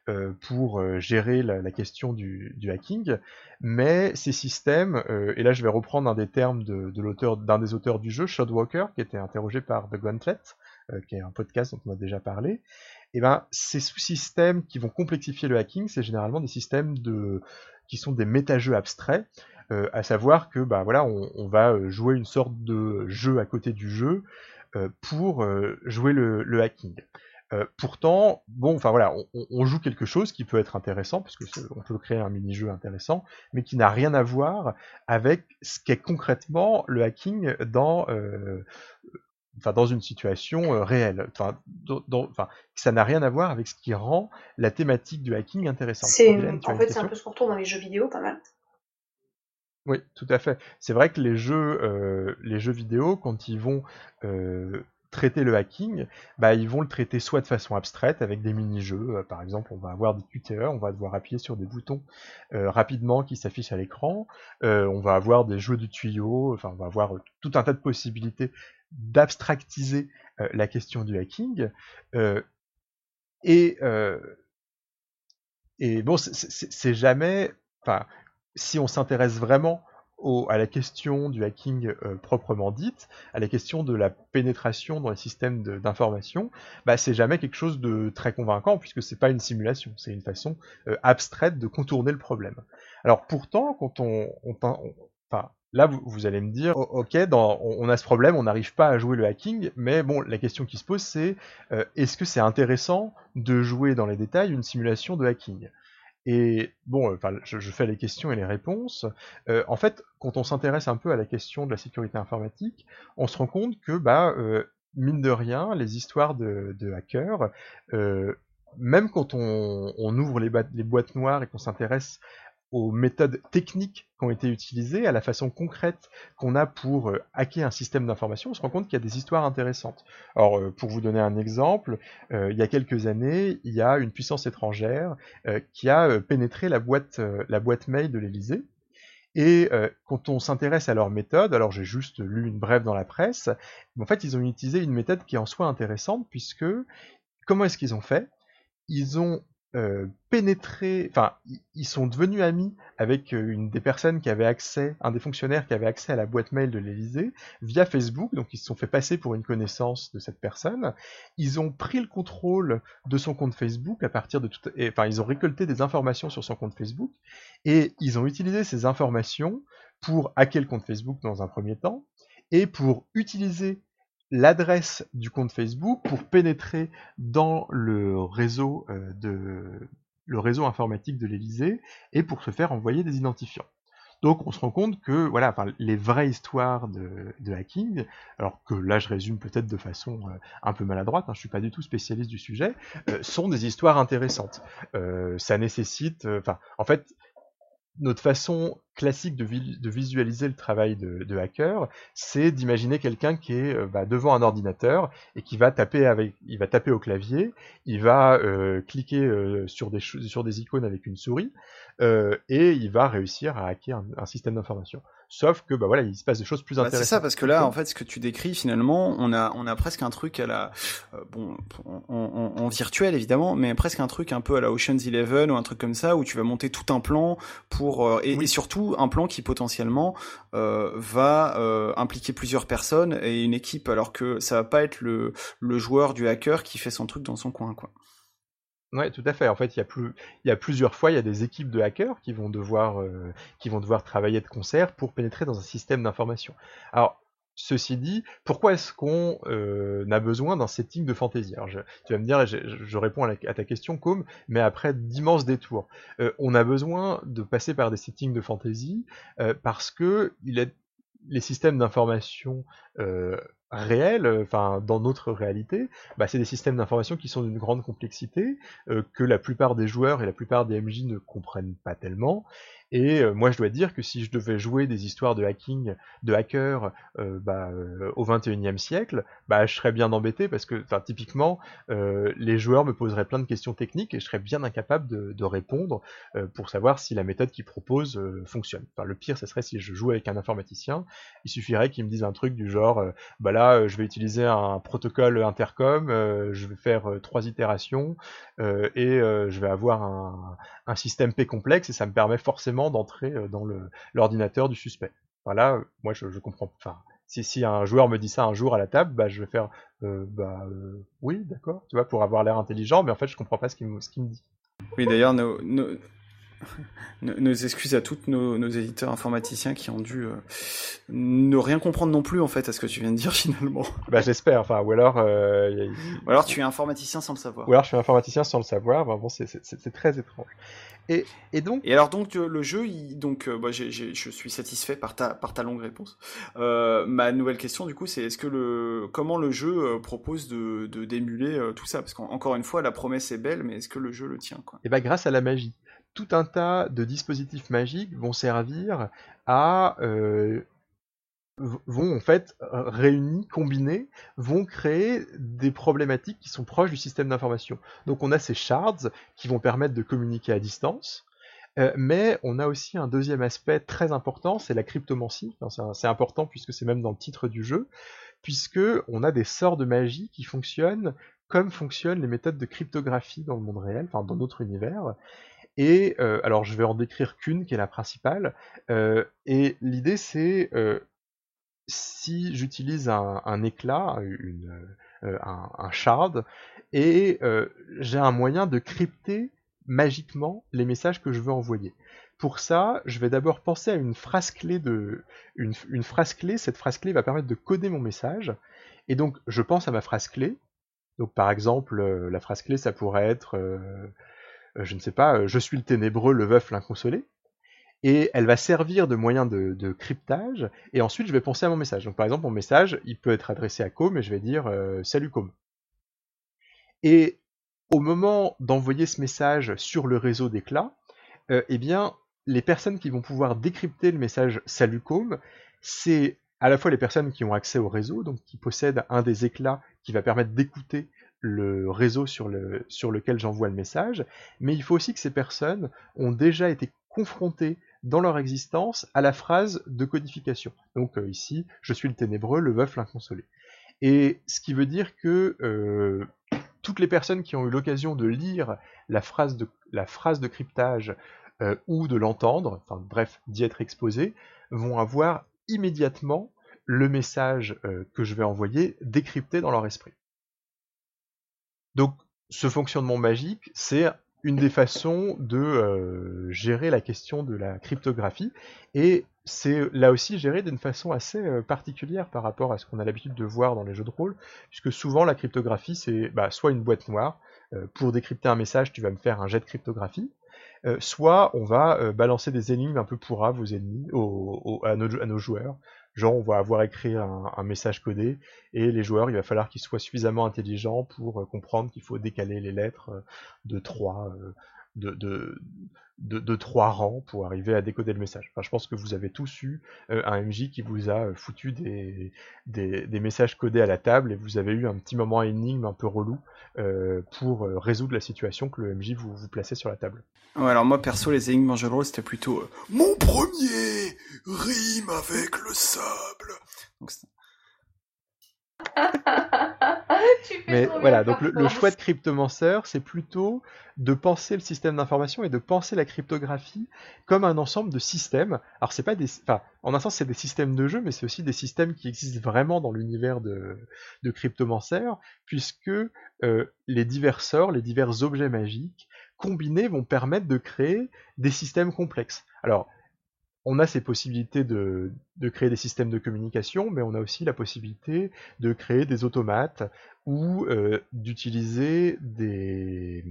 euh, pour euh, gérer la, question du, hacking, mais ces systèmes, euh, et là je vais reprendre un des termes d'un des auteurs du jeu, Shotwalker, qui était interrogé par The Gauntlet, qui est un podcast dont on a déjà parlé, et eh ben ces sous-systèmes qui vont complexifier le hacking, c'est généralement des systèmes qui sont des méta-jeux abstraits, à savoir que bah voilà, on, va jouer une sorte de jeu à côté du jeu pour jouer le hacking. Euh, pourtant, bon, enfin voilà, on, joue quelque chose qui peut être intéressant, parce que on peut créer un mini-jeu intéressant, mais qui n'a rien à voir avec ce qu'est concrètement le hacking dans, euh, enfin, dans une situation euh, réelle. Enfin, ça n'a rien à voir avec ce qui rend la thématique du hacking intéressante. en fait, c'est un peu ce qu'on retrouve dans les jeux vidéo, pas mal. Oui, tout à fait. C'est vrai que les jeux, les jeux vidéo, quand ils vont traiter le hacking, bah, ils vont le traiter soit de façon abstraite avec des mini-jeux, euh, par exemple on va avoir des QTE, on va devoir appuyer sur des boutons euh, rapidement qui s'affichent à l'écran, euh, on va avoir des jeux de tuyaux, enfin on va avoir tout un tas de possibilités d'abstractiser la question du hacking, et, et bon c'est jamais, enfin si on s'intéresse vraiment à la question du hacking euh, proprement dite, à la question de la pénétration dans les systèmes d'information, bah, c'est jamais quelque chose de très convaincant puisque c'est pas une simulation, c'est une façon euh, abstraite de contourner le problème. Alors pourtant, quand on, enfin, là vous, allez me dire, ok, dans, on, a ce problème, on n'arrive pas à jouer le hacking, mais bon, la question qui se pose c'est, euh, est-ce que c'est intéressant de jouer dans les détails une simulation de hacking? Et bon, enfin, je, fais les questions et les réponses. Euh, en fait, quand on s'intéresse un peu à la question de la sécurité informatique, on se rend compte que, bah, euh, mine de rien, les histoires de, hackers, euh, même quand on, ouvre les, les, boîtes noires et qu'on s'intéresse aux méthodes techniques qui ont été utilisées, à la façon concrète qu'on a pour euh, hacker un système d'information, on se rend compte qu'il y a des histoires intéressantes. Alors, euh, pour vous donner un exemple, euh, il y a quelques années, il y a une puissance étrangère qui a pénétré la boîte, mail de l'Elysée. Et quand on s'intéresse à leur méthode, alors j'ai juste lu une brève dans la presse, en fait ils ont utilisé une méthode qui est en soi intéressante puisque comment est-ce qu'ils ont fait? Ils ont euh, pénétré, enfin, ils sont devenus amis avec euh, une des personnes qui avait accès, un des fonctionnaires qui avait accès à la boîte mail de l'Elysée via Facebook, donc ils se sont fait passer pour une connaissance de cette personne. Ils ont pris le contrôle de son compte Facebook à partir de tout, enfin, ils ont récolté des informations sur son compte Facebook et ils ont utilisé ces informations pour hacker le compte Facebook dans un premier temps et pour utiliser l'adresse du compte Facebook pour pénétrer dans le réseau euh, de le réseau informatique de l'Elysée et pour se faire envoyer des identifiants. Donc on se rend compte que voilà, enfin, les vraies histoires de, hacking, alors que là je résume peut-être de façon euh, un peu maladroite, hein, je suis pas du tout spécialiste du sujet, euh, sont des histoires intéressantes. ça nécessite, enfin, en fait, notre façon classique de, visualiser le travail de, hacker, c'est d'imaginer quelqu'un qui est euh, bah, devant un ordinateur et qui va taper avec, il va taper au clavier, il va euh, cliquer euh, sur, des sur des icônes avec une souris et il va réussir à hacker un, système d'information. Sauf que bah voilà, il se passe des choses plus bah, intéressantes. C'est ça, parce que là, en fait, ce que tu décris, finalement, on a, on a presque un truc à la, euh, bon, en, virtuel évidemment, mais presque un truc un peu à la Ocean's Eleven ou un truc comme ça, où tu vas monter tout un plan pour, euh, et, surtout un plan qui potentiellement euh, va impliquer plusieurs personnes et une équipe, alors que ça va pas être le, le joueur du hacker qui fait son truc dans son coin, quoi. Ouais, tout à fait. En fait, il y a plusieurs fois, il y a des équipes de hackers qui vont devoir, euh, qui vont devoir travailler de concert pour pénétrer dans un système d'information. Alors, ceci dit, pourquoi est-ce qu'on euh, a besoin d'un setting de fantasy Alors, je, tu vas me dire, je, réponds à, ta question, Com, mais après d'immenses détours. Euh, on a besoin de passer par des settings de fantasy parce que les systèmes d'information réels, euh, enfin dans notre réalité, bah, c'est des systèmes d'information qui sont d'une grande complexité, euh, que la plupart des joueurs et la plupart des MJ ne comprennent pas tellement, et euh, moi, je dois dire que si je devais jouer des histoires de hacking, de hackers euh, bah, euh, au 21e siècle, bah, je serais bien embêté parce que, typiquement, les joueurs me poseraient plein de questions techniques et je serais bien incapable de, répondre pour savoir si la méthode qu'ils proposent fonctionne. Le pire, ce serait si je joue avec un informaticien, il suffirait qu'il me dise un truc du genre, bah là, je vais utiliser un protocole intercom, je vais faire trois itérations et je vais avoir un système P complexe et ça me permet forcément d'entrer euh, dans l'ordinateur du suspect. Voilà, moi je, comprends. Enfin, si, si un joueur me dit ça un jour à la table, bah je vais faire euh, bah euh, oui, d'accord, tu vois, pour avoir l'air intelligent, mais en fait je comprends pas ce qu'il me, me dit. Oui, d'ailleurs, nos excuses à tous nos, nos, éditeurs informaticiens qui ont dû euh, ne rien comprendre non plus en fait à ce que tu viens de dire finalement. Bah j'espère, enfin ou alors. Euh, ou alors tu es informaticien sans le savoir. Ou alors je suis informaticien sans le savoir. bon, c'est très étrange. Et, et, donc. Et alors donc le jeu, il, donc euh, bah, j je suis satisfait par ta par ta longue réponse. Euh, ma nouvelle question du coup, c'est est-ce que le comment le jeu propose de d'émuler tout ça? Parce qu'encore une fois, la promesse est belle, mais est-ce que le jeu le tient quoi? Et bah grâce à la magie tout un tas de dispositifs magiques vont servir à euh, vont en fait réunis, combinés, vont créer des problématiques qui sont proches du système d'information. Donc on a ces shards qui vont permettre de communiquer à distance, euh, mais on a aussi un deuxième aspect très important, c'est la cryptomancie. c'est important puisque c'est même dans le titre du jeu, puisque on a des sorts de magie qui fonctionnent comme fonctionnent les méthodes de cryptographie dans le monde réel, enfin dans notre univers, et euh, alors je vais en décrire qu'une qui est la principale. Euh, et l'idée c'est euh, si j'utilise un, éclat, un, shard, et j'ai un moyen de crypter magiquement les messages que je veux envoyer. Pour ça, je vais d'abord penser à une phrase clé de une, phrase clé. Cette phrase clé va permettre de coder mon message. Et donc, je pense à ma phrase clé. Donc, par exemple, la phrase clé, ça pourrait être je ne sais pas, euh, je suis le ténébreux, le veuf, l'inconsolé. Et elle va servir de moyen de, cryptage, et ensuite je vais penser à mon message. Donc par exemple, mon message, il peut être adressé à Com, et je vais dire euh, Salut Com. Et au moment d'envoyer ce message sur le réseau d'éclat, eh bien, les personnes qui vont pouvoir décrypter le message Salut Com, c'est à la fois les personnes qui ont accès au réseau, donc qui possèdent un des éclats qui va permettre d'écouter le réseau sur, le, sur lequel j'envoie le message, mais il faut aussi que ces personnes ont déjà été confrontées dans leur existence à la phrase de codification. Donc euh, ici, je suis le ténébreux, le veuf, l'inconsolé. Et ce qui veut dire que euh, toutes les personnes qui ont eu l'occasion de lire la phrase de, la phrase de cryptage euh, ou de l'entendre, enfin bref, d'y être exposées, vont avoir immédiatement le message que je vais envoyer décrypté dans leur esprit. Donc ce fonctionnement magique, c'est une des façons de euh, gérer la question de la cryptographie, et c'est là aussi géré d'une façon assez euh, particulière par rapport à ce qu'on a l'habitude de voir dans les jeux de rôle, puisque souvent la cryptographie c'est bah, soit une boîte noire, euh, pour décrypter un message tu vas me faire un jet de cryptographie, soit on va balancer des énigmes un peu pourraves aux ennemis, à, nos, joueurs, Genre, on va avoir écrit un, message codé et les joueurs, il va falloir qu'ils soient suffisamment intelligents pour euh, comprendre qu'il faut décaler les lettres euh, de 3 de, de, trois rangs pour arriver à décoder le message. Enfin, je pense que vous avez tous eu euh, un MJ qui vous a euh, foutu des, des, messages codés à la table et vous avez eu un petit moment énigme un peu relou euh, pour résoudre la situation que le MJ vous, vous plaçait sur la table. Ouais, alors moi perso les énigmes en jeu de rôle c'était plutôt mon premier rime avec le sable. Donc, Mais voilà, donc le, choix de Cryptomancer, c'est plutôt de penser le système d'information et de penser la cryptographie comme un ensemble de systèmes. Alors c'est pas des, enfin, en un sens c'est des systèmes de jeu, mais c'est aussi des systèmes qui existent vraiment dans l'univers de, de Cryptomancer, puisque euh, les divers sorts, les divers objets magiques combinés vont permettre de créer des systèmes complexes. Alors on a ces possibilités de, créer des systèmes de communication, mais on a aussi la possibilité de créer des automates ou euh, d'utiliser des,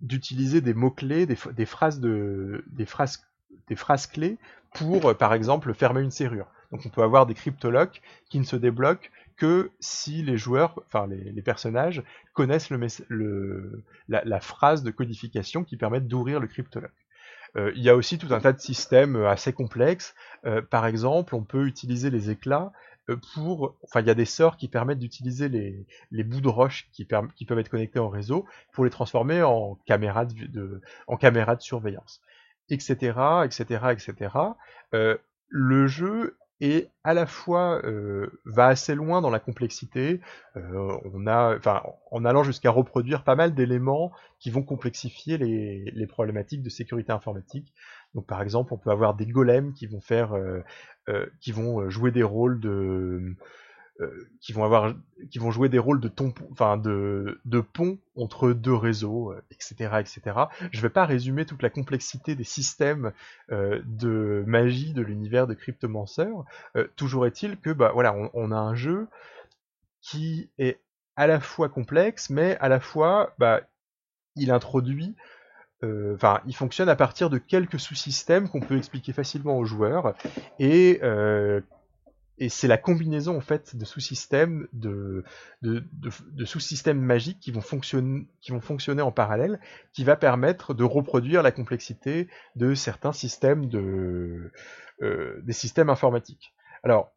d'utiliser des phrases de, des phrases, des phrases clés pour, euh, par exemple, fermer une serrure. Donc on peut avoir des cryptolocks qui ne se débloquent que si les joueurs, enfin les, personnages, connaissent le, la, la, phrase de codification qui permet d'ouvrir le cryptolock. Euh, il y a aussi tout un tas de systèmes euh, assez complexes. Euh, par exemple, on peut utiliser les éclats pour, enfin, il y a des sorts qui permettent d'utiliser les, les bouts de roche qui, peuvent être connectés au réseau pour les transformer en caméras de, de en caméras de surveillance, etc., etc., etc. Le jeu et à la fois euh, va assez loin dans la complexité. Euh, on a, en allant jusqu'à reproduire pas mal d'éléments qui vont complexifier les, problématiques de sécurité informatique. Donc, par exemple, on peut avoir des golems qui vont faire, euh, qui vont jouer des rôles de qui vont avoir, qui vont jouer des rôles de, pont entre deux réseaux, etc., euh, etc. Je vais pas résumer toute la complexité des systèmes euh, de magie de l'univers de Cryptomancer. toujours est-il que, bah voilà, on, a un jeu qui est à la fois complexe, mais à la fois, bah, il introduit enfin, il fonctionne à partir de quelques sous-systèmes qu'on peut expliquer facilement aux joueurs et euh, et c'est la combinaison en fait de sous-systèmes de, sous-systèmes magiques qui vont fonctionner qui vont fonctionner en parallèle qui va permettre de reproduire la complexité de certains systèmes de euh, des systèmes informatiques. Alors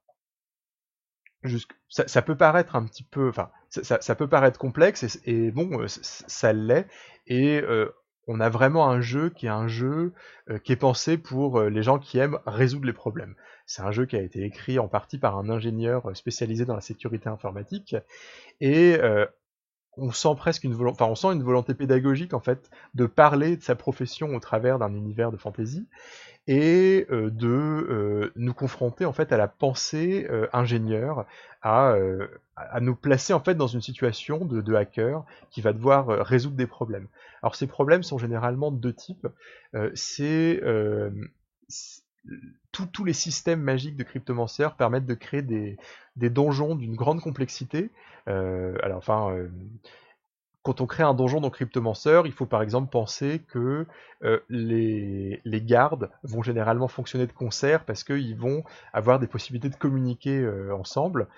ça, peut paraître un petit peu enfin ça, ça peut paraître complexe et, bon euh, ça l'est et euh, on a vraiment un jeu qui est un jeu euh, qui est pensé pour euh, les gens qui aiment résoudre les problèmes. C'est un jeu qui a été écrit en partie par un ingénieur euh, spécialisé dans la sécurité informatique et on sent presque une volonté, pédagogique en fait de parler de sa profession au travers d'un univers de fantasy et euh, de euh, nous confronter en fait à la pensée euh, ingénieure, à, à, nous placer en fait dans une situation de, de hacker qui va devoir résoudre des problèmes. Alors ces problèmes sont généralement de deux types. c'est tous les systèmes magiques de Cryptomancer permettent de créer des, donjons d'une grande complexité. alors enfin quand on crée un donjon dans Cryptomancer, il faut par exemple penser que euh, les, gardes vont généralement fonctionner de concert parce qu'ils vont avoir des possibilités de communiquer euh, ensemble.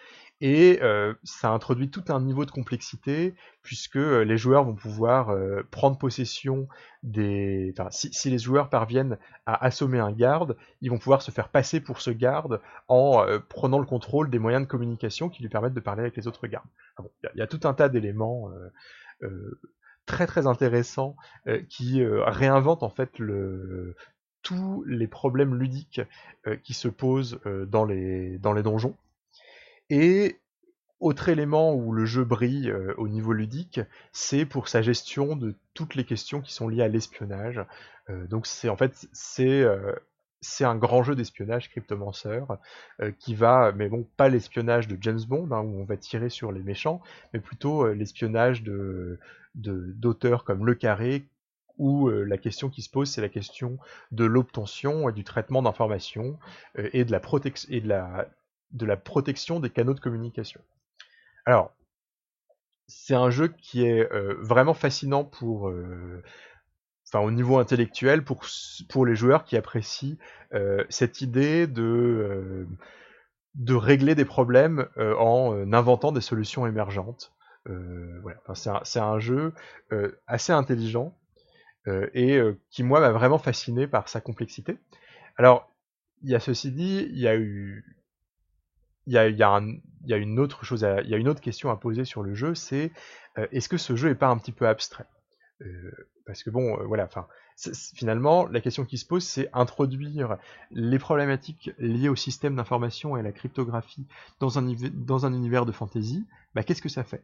Et euh, ça introduit tout un niveau de complexité puisque les joueurs vont pouvoir prendre possession des... Enfin, si, les joueurs parviennent à assommer un garde, ils vont pouvoir se faire passer pour ce garde en prenant le contrôle des moyens de communication qui lui permettent de parler avec les autres gardes. Il y, a tout un tas d'éléments euh, très très intéressant euh, qui euh, réinvente en fait tous les problèmes ludiques qui se posent dans, les, dans les donjons. Et autre élément où le jeu brille au niveau ludique, c'est pour sa gestion de toutes les questions qui sont liées à l'espionnage. donc c'est en fait c'est c'est un grand jeu d'espionnage Cryptomancer euh, qui va, mais bon, pas l'espionnage de James Bond hein, où on va tirer sur les méchants, mais plutôt euh, l'espionnage de d'auteurs comme Le Carré où euh, la question qui se pose c'est la question de l'obtention et du traitement d'informations et de la protection et de la de la protection des canaux de communication. Alors c'est un jeu qui est vraiment fascinant pour enfin au niveau intellectuel pour les joueurs qui apprécient euh, cette idée de euh, régler des problèmes euh, en inventant des solutions émergentes. voilà. C'est un, jeu assez intelligent et qui moi m'a vraiment fasciné par sa complexité. Alors il y a ceci dit, il y a eu il y a, une autre chose, il y a une autre question à poser sur le jeu, c'est est-ce que ce jeu est pas un petit peu abstrait? Parce que bon, voilà, enfin, finalement, la question qui se pose, c'est introduire les problématiques liées au système d'information et à la cryptographie dans un, univers de fantasy. Bah, qu'est-ce que ça fait?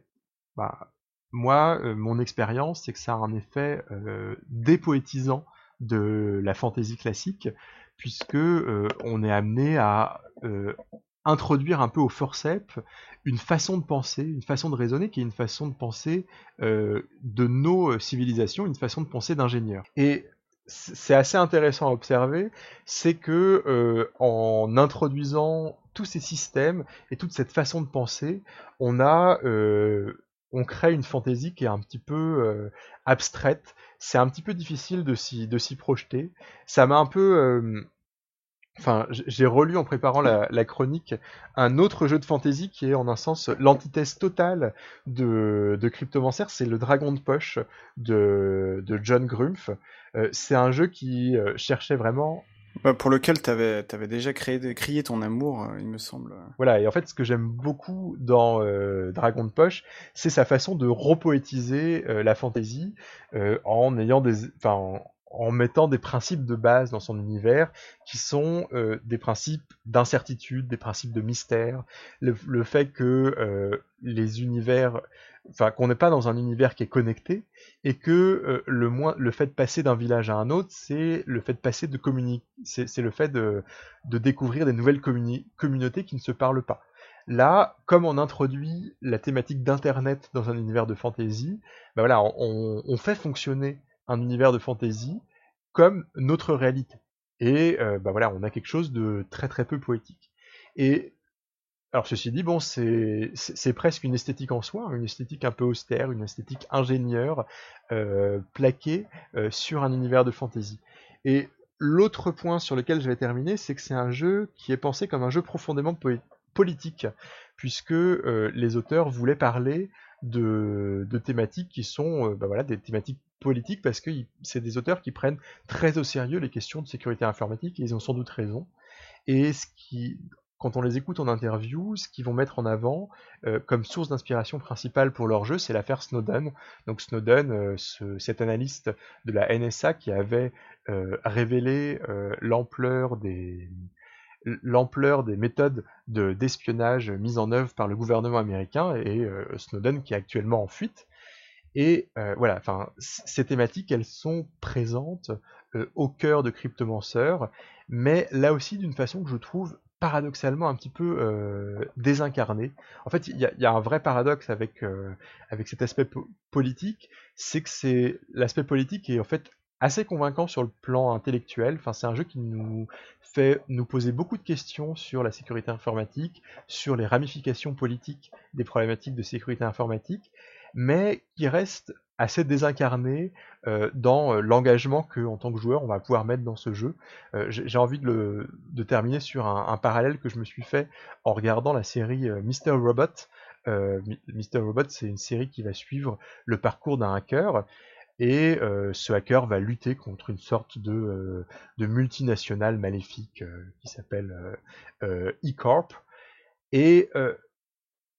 Bah, Moi, euh, mon expérience, c'est que ça a un effet euh, dépoétisant de la fantasy classique, puisque euh, on est amené à introduire un peu au forceps une façon de penser, une façon de raisonner qui est une façon de penser euh, de nos euh, civilisations, une façon de penser d'ingénieur. Et c'est assez intéressant à observer, c'est que euh, en introduisant tous ces systèmes et toute cette façon de penser, on a on crée une fantaisie qui est un petit peu abstraite. C'est un petit peu difficile de s'y de s'y projeter. Ça m'a un peu Enfin, j'ai relu en préparant la, chronique un autre jeu de fantasy qui est en un sens l'antithèse totale de, de Cryptomancer, c'est le Dragon de poche de, de John Grumpf. Euh, c'est un jeu qui euh, cherchait vraiment bah, pour lequel tu avais, déjà créé, crié ton amour, euh, il me semble. Voilà, et en fait, ce que j'aime beaucoup dans Dragon de Poche, c'est sa façon de repoétiser la fantasy en ayant des, enfin, en mettant des principes de base dans son univers qui sont euh, des principes d'incertitude, des principes de mystère, le, fait que euh, les univers, enfin qu'on n'est pas dans un univers qui est connecté et que euh, le moins, le fait de passer d'un village à un autre, c'est le fait de passer de communiquer, c'est le fait de, découvrir des nouvelles communautés qui ne se parlent pas. Là, comme on introduit la thématique d'internet dans un univers de fantasy, ben voilà, on fait fonctionner un univers de fantasy comme notre réalité. Et euh, bah voilà, on a quelque chose de très très peu poétique. Et alors ceci dit, bon, c'est presque une esthétique en soi, une esthétique un peu austère, une esthétique ingénieure, euh, plaquée euh, sur un univers de fantasy. Et l'autre point sur lequel je vais terminer, c'est que c'est un jeu qui est pensé comme un jeu profondément politique, puisque les auteurs voulaient parler de, thématiques qui sont bah voilà, des thématiques politique parce que c'est des auteurs qui prennent très au sérieux les questions de sécurité informatique et ils ont sans doute raison. Et ce qui, quand on les écoute en interview, ce qu'ils vont mettre en avant euh, comme source d'inspiration principale pour leur jeu, c'est l'affaire Snowden. Donc Snowden, euh, cet analyste de la NSA qui avait euh, révélé l'ampleur des l'ampleur des méthodes d'espionnage mises en œuvre par le gouvernement américain et Snowden qui est actuellement en fuite. Et euh, voilà, enfin, ces thématiques, elles sont présentes euh, au cœur de Cryptomancer, mais là aussi d'une façon que je trouve paradoxalement un petit peu euh, désincarnée. En fait, il y, a un vrai paradoxe avec, avec cet aspect politique, c'est que c'est l'aspect politique est en fait assez convaincant sur le plan intellectuel. Enfin, c'est un jeu qui nous fait nous poser beaucoup de questions sur la sécurité informatique, sur les ramifications politiques des problématiques de sécurité informatique, mais qui reste assez désincarné euh, dans euh, l'engagement que en tant que joueur on va pouvoir mettre dans ce jeu. Euh, j'ai envie de, le, terminer sur un, un, parallèle que je me suis fait en regardant la série Mr. Robot. Mr. Robot c'est une série qui va suivre le parcours d'un hacker et ce hacker va lutter contre une sorte de, de multinationale maléfique qui s'appelle E-Corp. Et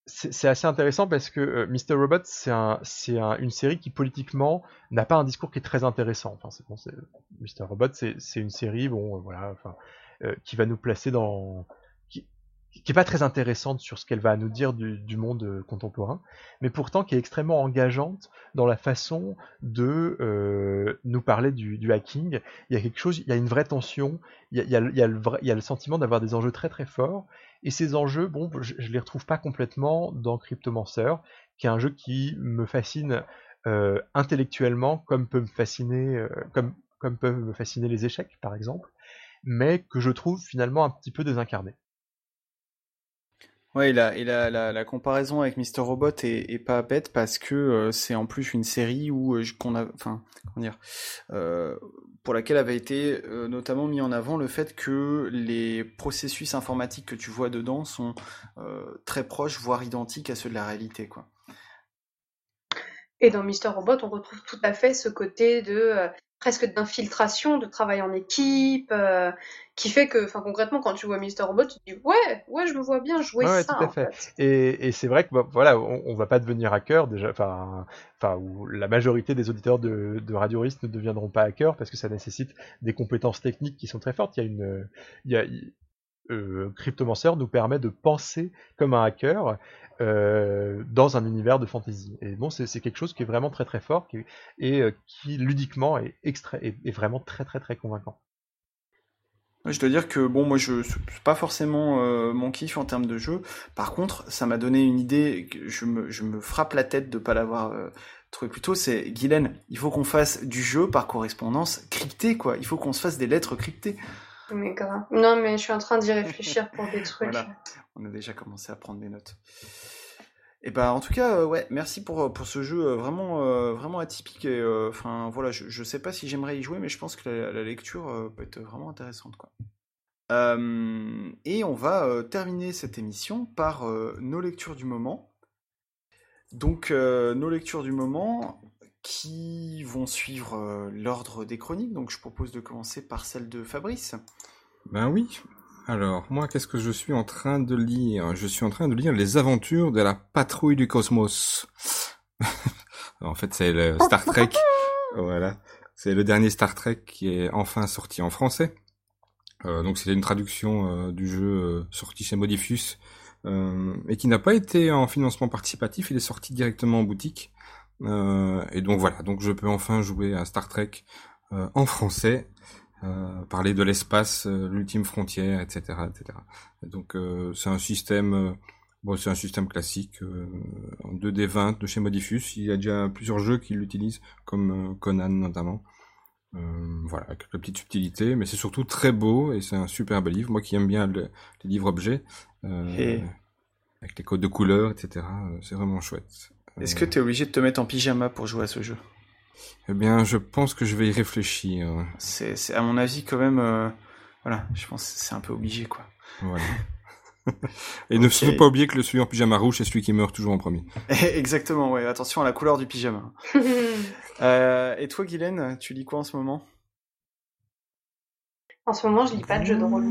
c'est assez intéressant parce que euh, Mr. Robot, c'est un, un, une série qui politiquement n'a pas un discours qui est très intéressant. Enfin, c'est bon, Mr. Robot, c'est une série, bon, euh, voilà, enfin, euh, qui va nous placer dans, qui, est pas très intéressante sur ce qu'elle va nous dire du, monde contemporain, mais pourtant qui est extrêmement engageante dans la façon de nous parler du, hacking. Il y a quelque chose, il y a une vraie tension, il y a, y a, il y a, le, le sentiment d'avoir des enjeux très très forts, et ces enjeux, bon, je, ne les retrouve pas complètement dans Cryptomancer, qui est un jeu qui me fascine euh, intellectuellement, comme peut me fasciner, euh, comme, comme peuvent me fasciner les échecs, par exemple, mais que je trouve finalement un petit peu désincarné. Ouais, et la, comparaison avec Mr. Robot est, pas bête parce que euh, c'est en plus une série où qu'on a, enfin, comment dire, pour laquelle avait été euh, notamment mis en avant le fait que les processus informatiques que tu vois dedans sont euh, très proches, voire identiques à ceux de la réalité. Quoi. Et dans Mister Robot, on retrouve tout à fait ce côté de euh, presque d'infiltration, de travail en équipe, euh, qui fait que, enfin concrètement, quand tu vois Mister Robot, tu te dis ouais, ouais, je me vois bien jouer Ouais, ça. tout à en fait. fait. Et, et c'est vrai que bah, voilà, on, on va pas devenir hacker déjà, enfin, la majorité des auditeurs de, de Radio Risk ne deviendront pas hackers parce que ça nécessite des compétences techniques qui sont très fortes. Il y a une, il y a, euh, Cryptomancer nous permet de penser comme un hacker euh, dans un univers de fantasy. Et bon, c'est quelque chose qui est vraiment très très fort et euh, qui ludiquement est, est, vraiment très très très convaincant. Je dois dire que bon, moi, je c'est pas forcément euh, mon kiff en termes de jeu. Par contre, ça m'a donné une idée. Je me, frappe la tête de pas l'avoir trouvé plus tôt. C'est Guylaine. Il faut qu'on fasse du jeu par correspondance cryptée, quoi. Il faut qu'on se fasse des lettres cryptées. Mais grave. Non, mais je suis en train d'y réfléchir pour des trucs. Voilà. On a déjà commencé à prendre des notes. Et ben, en tout cas, euh, ouais, merci pour pour ce jeu euh, vraiment euh, vraiment atypique. Et euh, enfin, voilà, je je sais pas si j'aimerais y jouer, mais je pense que la, la lecture euh, peut être vraiment intéressante, quoi. Euh, et on va euh, terminer cette émission par euh, nos lectures du moment. Donc, euh, nos lectures du moment qui vont suivre euh, l'ordre des chroniques. Donc, je propose de commencer par celle de Fabrice. Ben oui. Alors, moi, qu'est-ce que je suis en train de lire? Je suis en train de lire Les aventures de la patrouille du cosmos. en fait, c'est le Star Trek. voilà. C'est le dernier Star Trek qui est enfin sorti en français. Euh, donc, c'est une traduction euh, du jeu euh, sorti chez Modifus euh, et qui n'a pas été en financement participatif. Il est sorti directement en boutique. Euh, et donc voilà. Donc, je peux enfin jouer à Star Trek euh, en français euh, parler de l'espace, euh, l'ultime frontière, etc., etc. Et donc euh, c'est un système, bon c'est un système classique en 2D20 de chez Modifus. Il y a déjà plusieurs jeux qui l'utilisent, comme Conan notamment. Voilà, quelques petites subtilités, mais c'est surtout très beau et c'est un super bel livre. Moi qui aime bien le- les livres objets, Et- avec les codes de couleurs, etc. C'est vraiment chouette. Est-ce que tu es obligé de te mettre en pyjama pour jouer à ce jeu? Eh bien, je pense que je vais y réfléchir. C'est, c'est à mon avis quand même, euh, voilà, je pense que c'est un peu obligé quoi. Voilà. Et ne faut pas oublier que le celui en pyjama rouge, c'est celui qui meurt toujours en premier. Exactement, ouais. Attention à la couleur du pyjama. Euh, et toi, Guylaine, tu lis quoi en ce moment? En ce moment, je lis pas de jeux de rôle.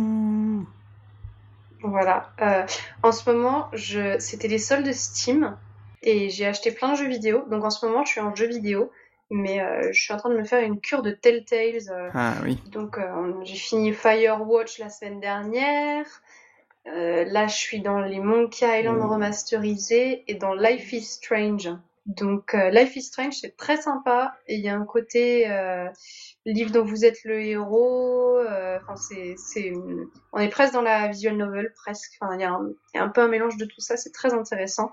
Voilà. Euh, en ce moment, je... c'était les soldes Steam et j'ai acheté plein de jeux vidéo. Donc en ce moment, je suis en jeu vidéo, mais euh, je suis en train de me faire une cure de Telltales. euh, Ah oui. donc euh, j'ai fini Firewatch la semaine dernière. Euh, là, je suis dans les Monkey Island Oh. remasterisés et dans Life is Strange. Donc Life is Strange, c'est très sympa et il y a un côté livre dont vous êtes le héros. euh, Enfin, c'est, c'est, on est presque dans la visual novel, presque. Enfin, il y, y a un peu un mélange de tout ça. C'est très intéressant.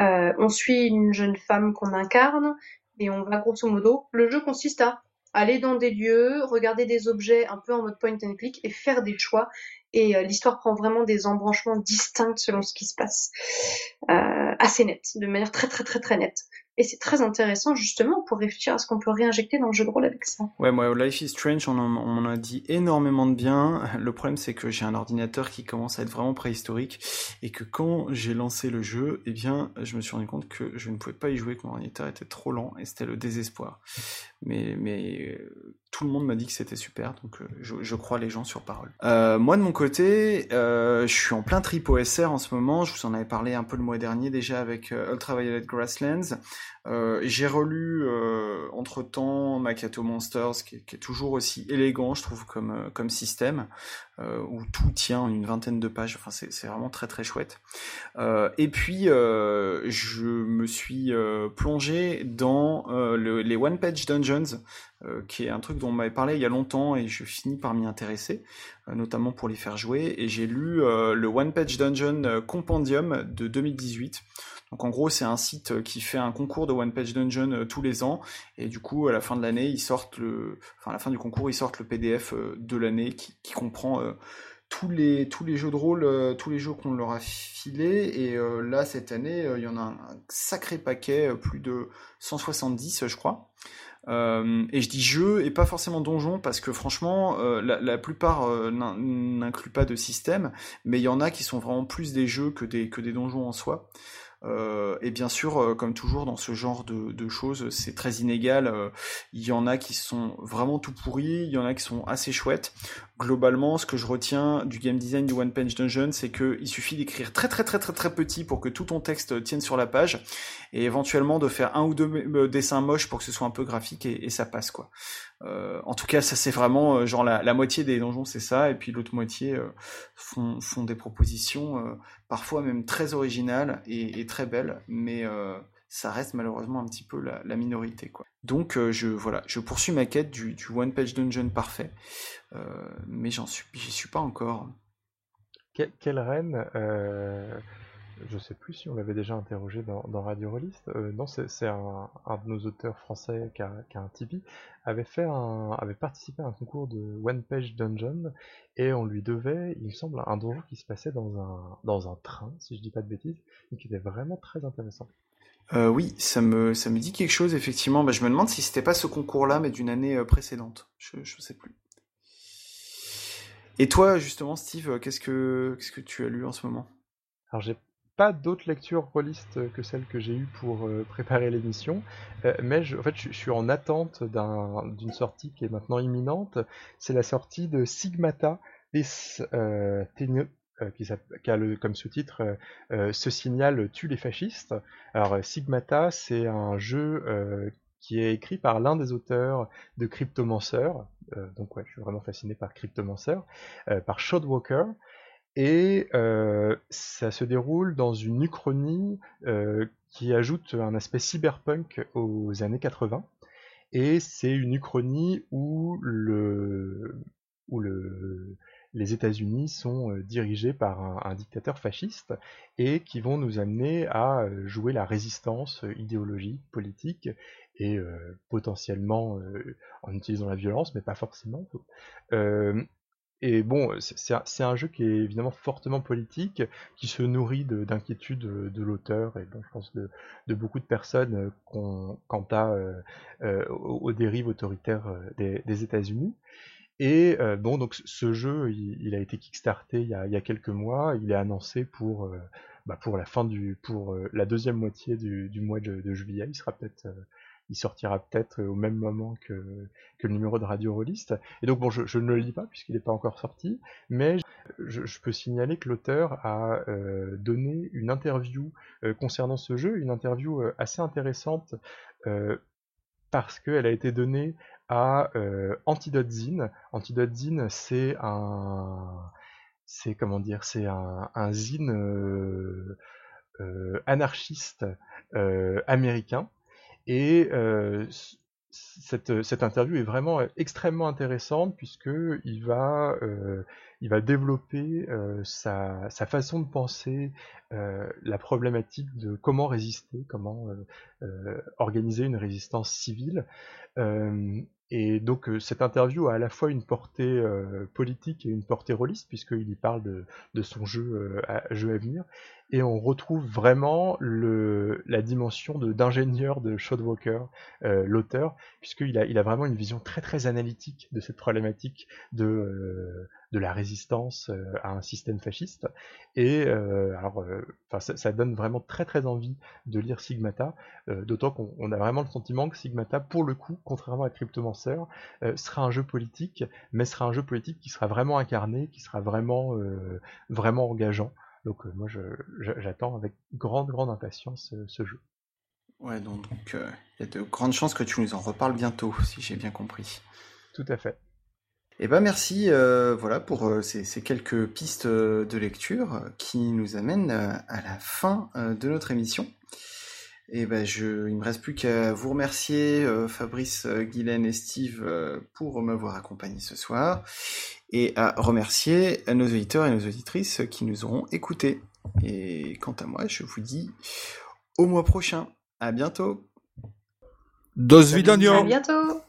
Euh, on suit une jeune femme qu'on incarne et on va grosso modo. Le jeu consiste à aller dans des lieux, regarder des objets un peu en mode point and click et faire des choix. Et euh, l'histoire prend vraiment des embranchements distincts selon ce qui se passe. Euh, assez net, de manière très très très très nette. Et c'est très intéressant justement pour réfléchir à ce qu'on peut réinjecter dans le jeu de rôle avec ça. Ouais, moi, Life is Strange, on en, on a dit énormément de bien. Le problème, c'est que j'ai un ordinateur qui commence à être vraiment préhistorique et que quand j'ai lancé le jeu, eh bien, je me suis rendu compte que je ne pouvais pas y jouer, que mon ordinateur était trop lent et c'était le désespoir. Mais, mais euh, tout le monde m'a dit que c'était super, donc euh, je, crois les gens sur parole. Euh, moi, de mon côté, je suis en plein trip OSR en ce moment. Je vous en avais parlé un peu le mois dernier déjà avec Ultraviolet Grasslands. Euh, j'ai relu euh, entre temps Makato Monsters, qui est, qui est toujours aussi élégant, je trouve, comme, euh, comme système, euh, où tout tient en une vingtaine de pages. Enfin, c'est vraiment très très chouette. Euh, et puis, euh, je me suis euh, plongé dans le- les One Page Dungeons, qui est un truc dont on m'avait parlé il y a longtemps et je finis par m'y intéresser, notamment pour les faire jouer. Et j'ai lu le One Page Dungeon Compendium de 2018. Donc en gros, c'est un site qui fait un concours de One Page Dungeon tous les ans, et du coup, à la fin de l'année, ils sortent le, enfin à la fin du concours, ils sortent le PDF de l'année qui, comprend tous les tous les jeux de rôle, euh, tous les jeux qu'on leur a filés, et euh, là cette année, euh, il y en a un, sacré paquet, euh, plus de 170, je crois. Euh, et je dis jeu et pas forcément donjon parce que franchement, euh, la, plupart euh, n'in- n'incluent pas de système, mais il y en a qui sont vraiment plus des jeux que des donjons en soi. Euh, et bien sûr, euh, comme toujours dans ce genre de, choses, c'est très inégal. Euh, il y en a qui sont vraiment tout pourris, il y en a qui sont assez chouettes. Globalement, ce que je retiens du game design du One Page Dungeon, c'est qu'il suffit d'écrire très très très très très petit pour que tout ton texte tienne sur la page, et éventuellement de faire un ou deux dessins moches pour que ce soit un peu graphique et ça passe quoi. Euh, en tout cas, ça c'est vraiment genre la, moitié des donjons c'est ça, et puis l'autre moitié euh, font, des propositions euh, parfois même très originales et, très belles, mais ça reste malheureusement un petit peu la, minorité quoi. Donc je voilà, je poursuis ma quête du, one page dungeon parfait, mais j'en suis j'y suis pas encore. Quelle reine je sais plus si on l'avait déjà interrogé dans, Radio Rollist. Euh, non, c'est un, de nos auteurs français qui a, un Tipeee, avait, fait un, avait participé à un concours de One Page Dungeon et on lui devait, il me semble, un donjon qui se passait dans un, dans un train, si je dis pas de bêtises, et qui était vraiment très intéressant. Euh, oui, ça me, ça me dit quelque chose, effectivement. Bah, je me demande si c'était pas ce concours-là, mais d'une année euh, précédente. Je, je sais plus. Et toi, justement, Steve, qu'est-ce que, qu'est-ce que tu as lu en ce moment? Alors, j'ai pas d'autres lectures rôlistes que celles que j'ai eues pour euh, préparer l'émission, euh, mais je, en fait, je, suis en attente d'une sortie qui est maintenant imminente. C'est la sortie de Sigmata Is euh, qui, qui, a comme sous-titre Ce signal tue les fascistes. Alors, Sigmata, c'est un jeu qui est écrit par l'un des auteurs de Cryptomancer. donc, ouais, je suis vraiment fasciné par Cryptomancer, par Shotwalker. Et euh, ça se déroule dans une uchronie euh, qui ajoute un aspect cyberpunk aux années 80. Et c'est une uchronie où, le, où le, les États-Unis sont euh, dirigés par un, dictateur fasciste et qui vont nous amener à jouer la résistance idéologique, politique et potentiellement en utilisant la violence, mais pas forcément. Et bon, c'est un jeu qui est évidemment fortement politique, qui se nourrit d'inquiétudes de, l'auteur et donc je pense de, beaucoup de personnes euh, quant à, euh, euh, aux, dérives autoritaires des, États-Unis. Et bon, donc ce jeu, il, a été kickstarté il y a, quelques mois. Il est annoncé pour, bah la fin du, pour la deuxième moitié du, du mois de, de, juillet. Il sera peut-être il sortira peut-être au même moment que, le numéro de Radio Rollist. Et donc bon, je, ne le lis pas puisqu'il n'est pas encore sorti, mais je, peux signaler que l'auteur a euh, donné une interview euh, concernant ce jeu, une interview euh, assez intéressante parce qu'elle a été donnée à Antidote Zine. Antidote Zine, c'est un, c'est comment dire, c'est un, zine anarchiste américain et euh, cette, cette, interview est vraiment extrêmement intéressante puisque il va, euh, il va développer euh, sa, sa, façon de penser euh, la problématique de comment résister, comment euh, organiser une résistance civile. Et donc euh, cette interview a à la fois une portée euh, politique et une portée rôliste, puisqu'il y parle de, de son jeu, euh, jeu à venir, et on retrouve vraiment la dimension d'ingénieur de, de euh, l'auteur, puisqu'il a, vraiment une vision très très analytique de cette problématique de, euh, la résistance à un système fasciste. Et alors, ça, donne vraiment très très envie de lire Sigmata, d'autant qu'on a vraiment le sentiment que Sigmata, pour le coup, contrairement à Cryptomancer, euh, sera un jeu politique, mais sera un jeu politique qui sera vraiment incarné, qui sera vraiment, euh, vraiment engageant. Donc euh, moi j'attends avec grande grande impatience ce jeu. Ouais, donc il y a de grandes chances que tu nous en reparles bientôt, si j'ai bien compris. Tout à fait. Eh ben merci, euh, voilà pour euh, ces, ces, quelques pistes de lecture qui nous amènent à la fin de notre émission. Et ben je, il me reste plus qu'à vous remercier, euh, Fabrice, euh, Guylaine et Steve, euh, pour m'avoir accompagné ce soir, et à remercier nos auditeurs et nos auditrices qui nous auront écoutés. Et quant à moi, je vous dis au mois prochain. À bientôt. Dos À bientôt.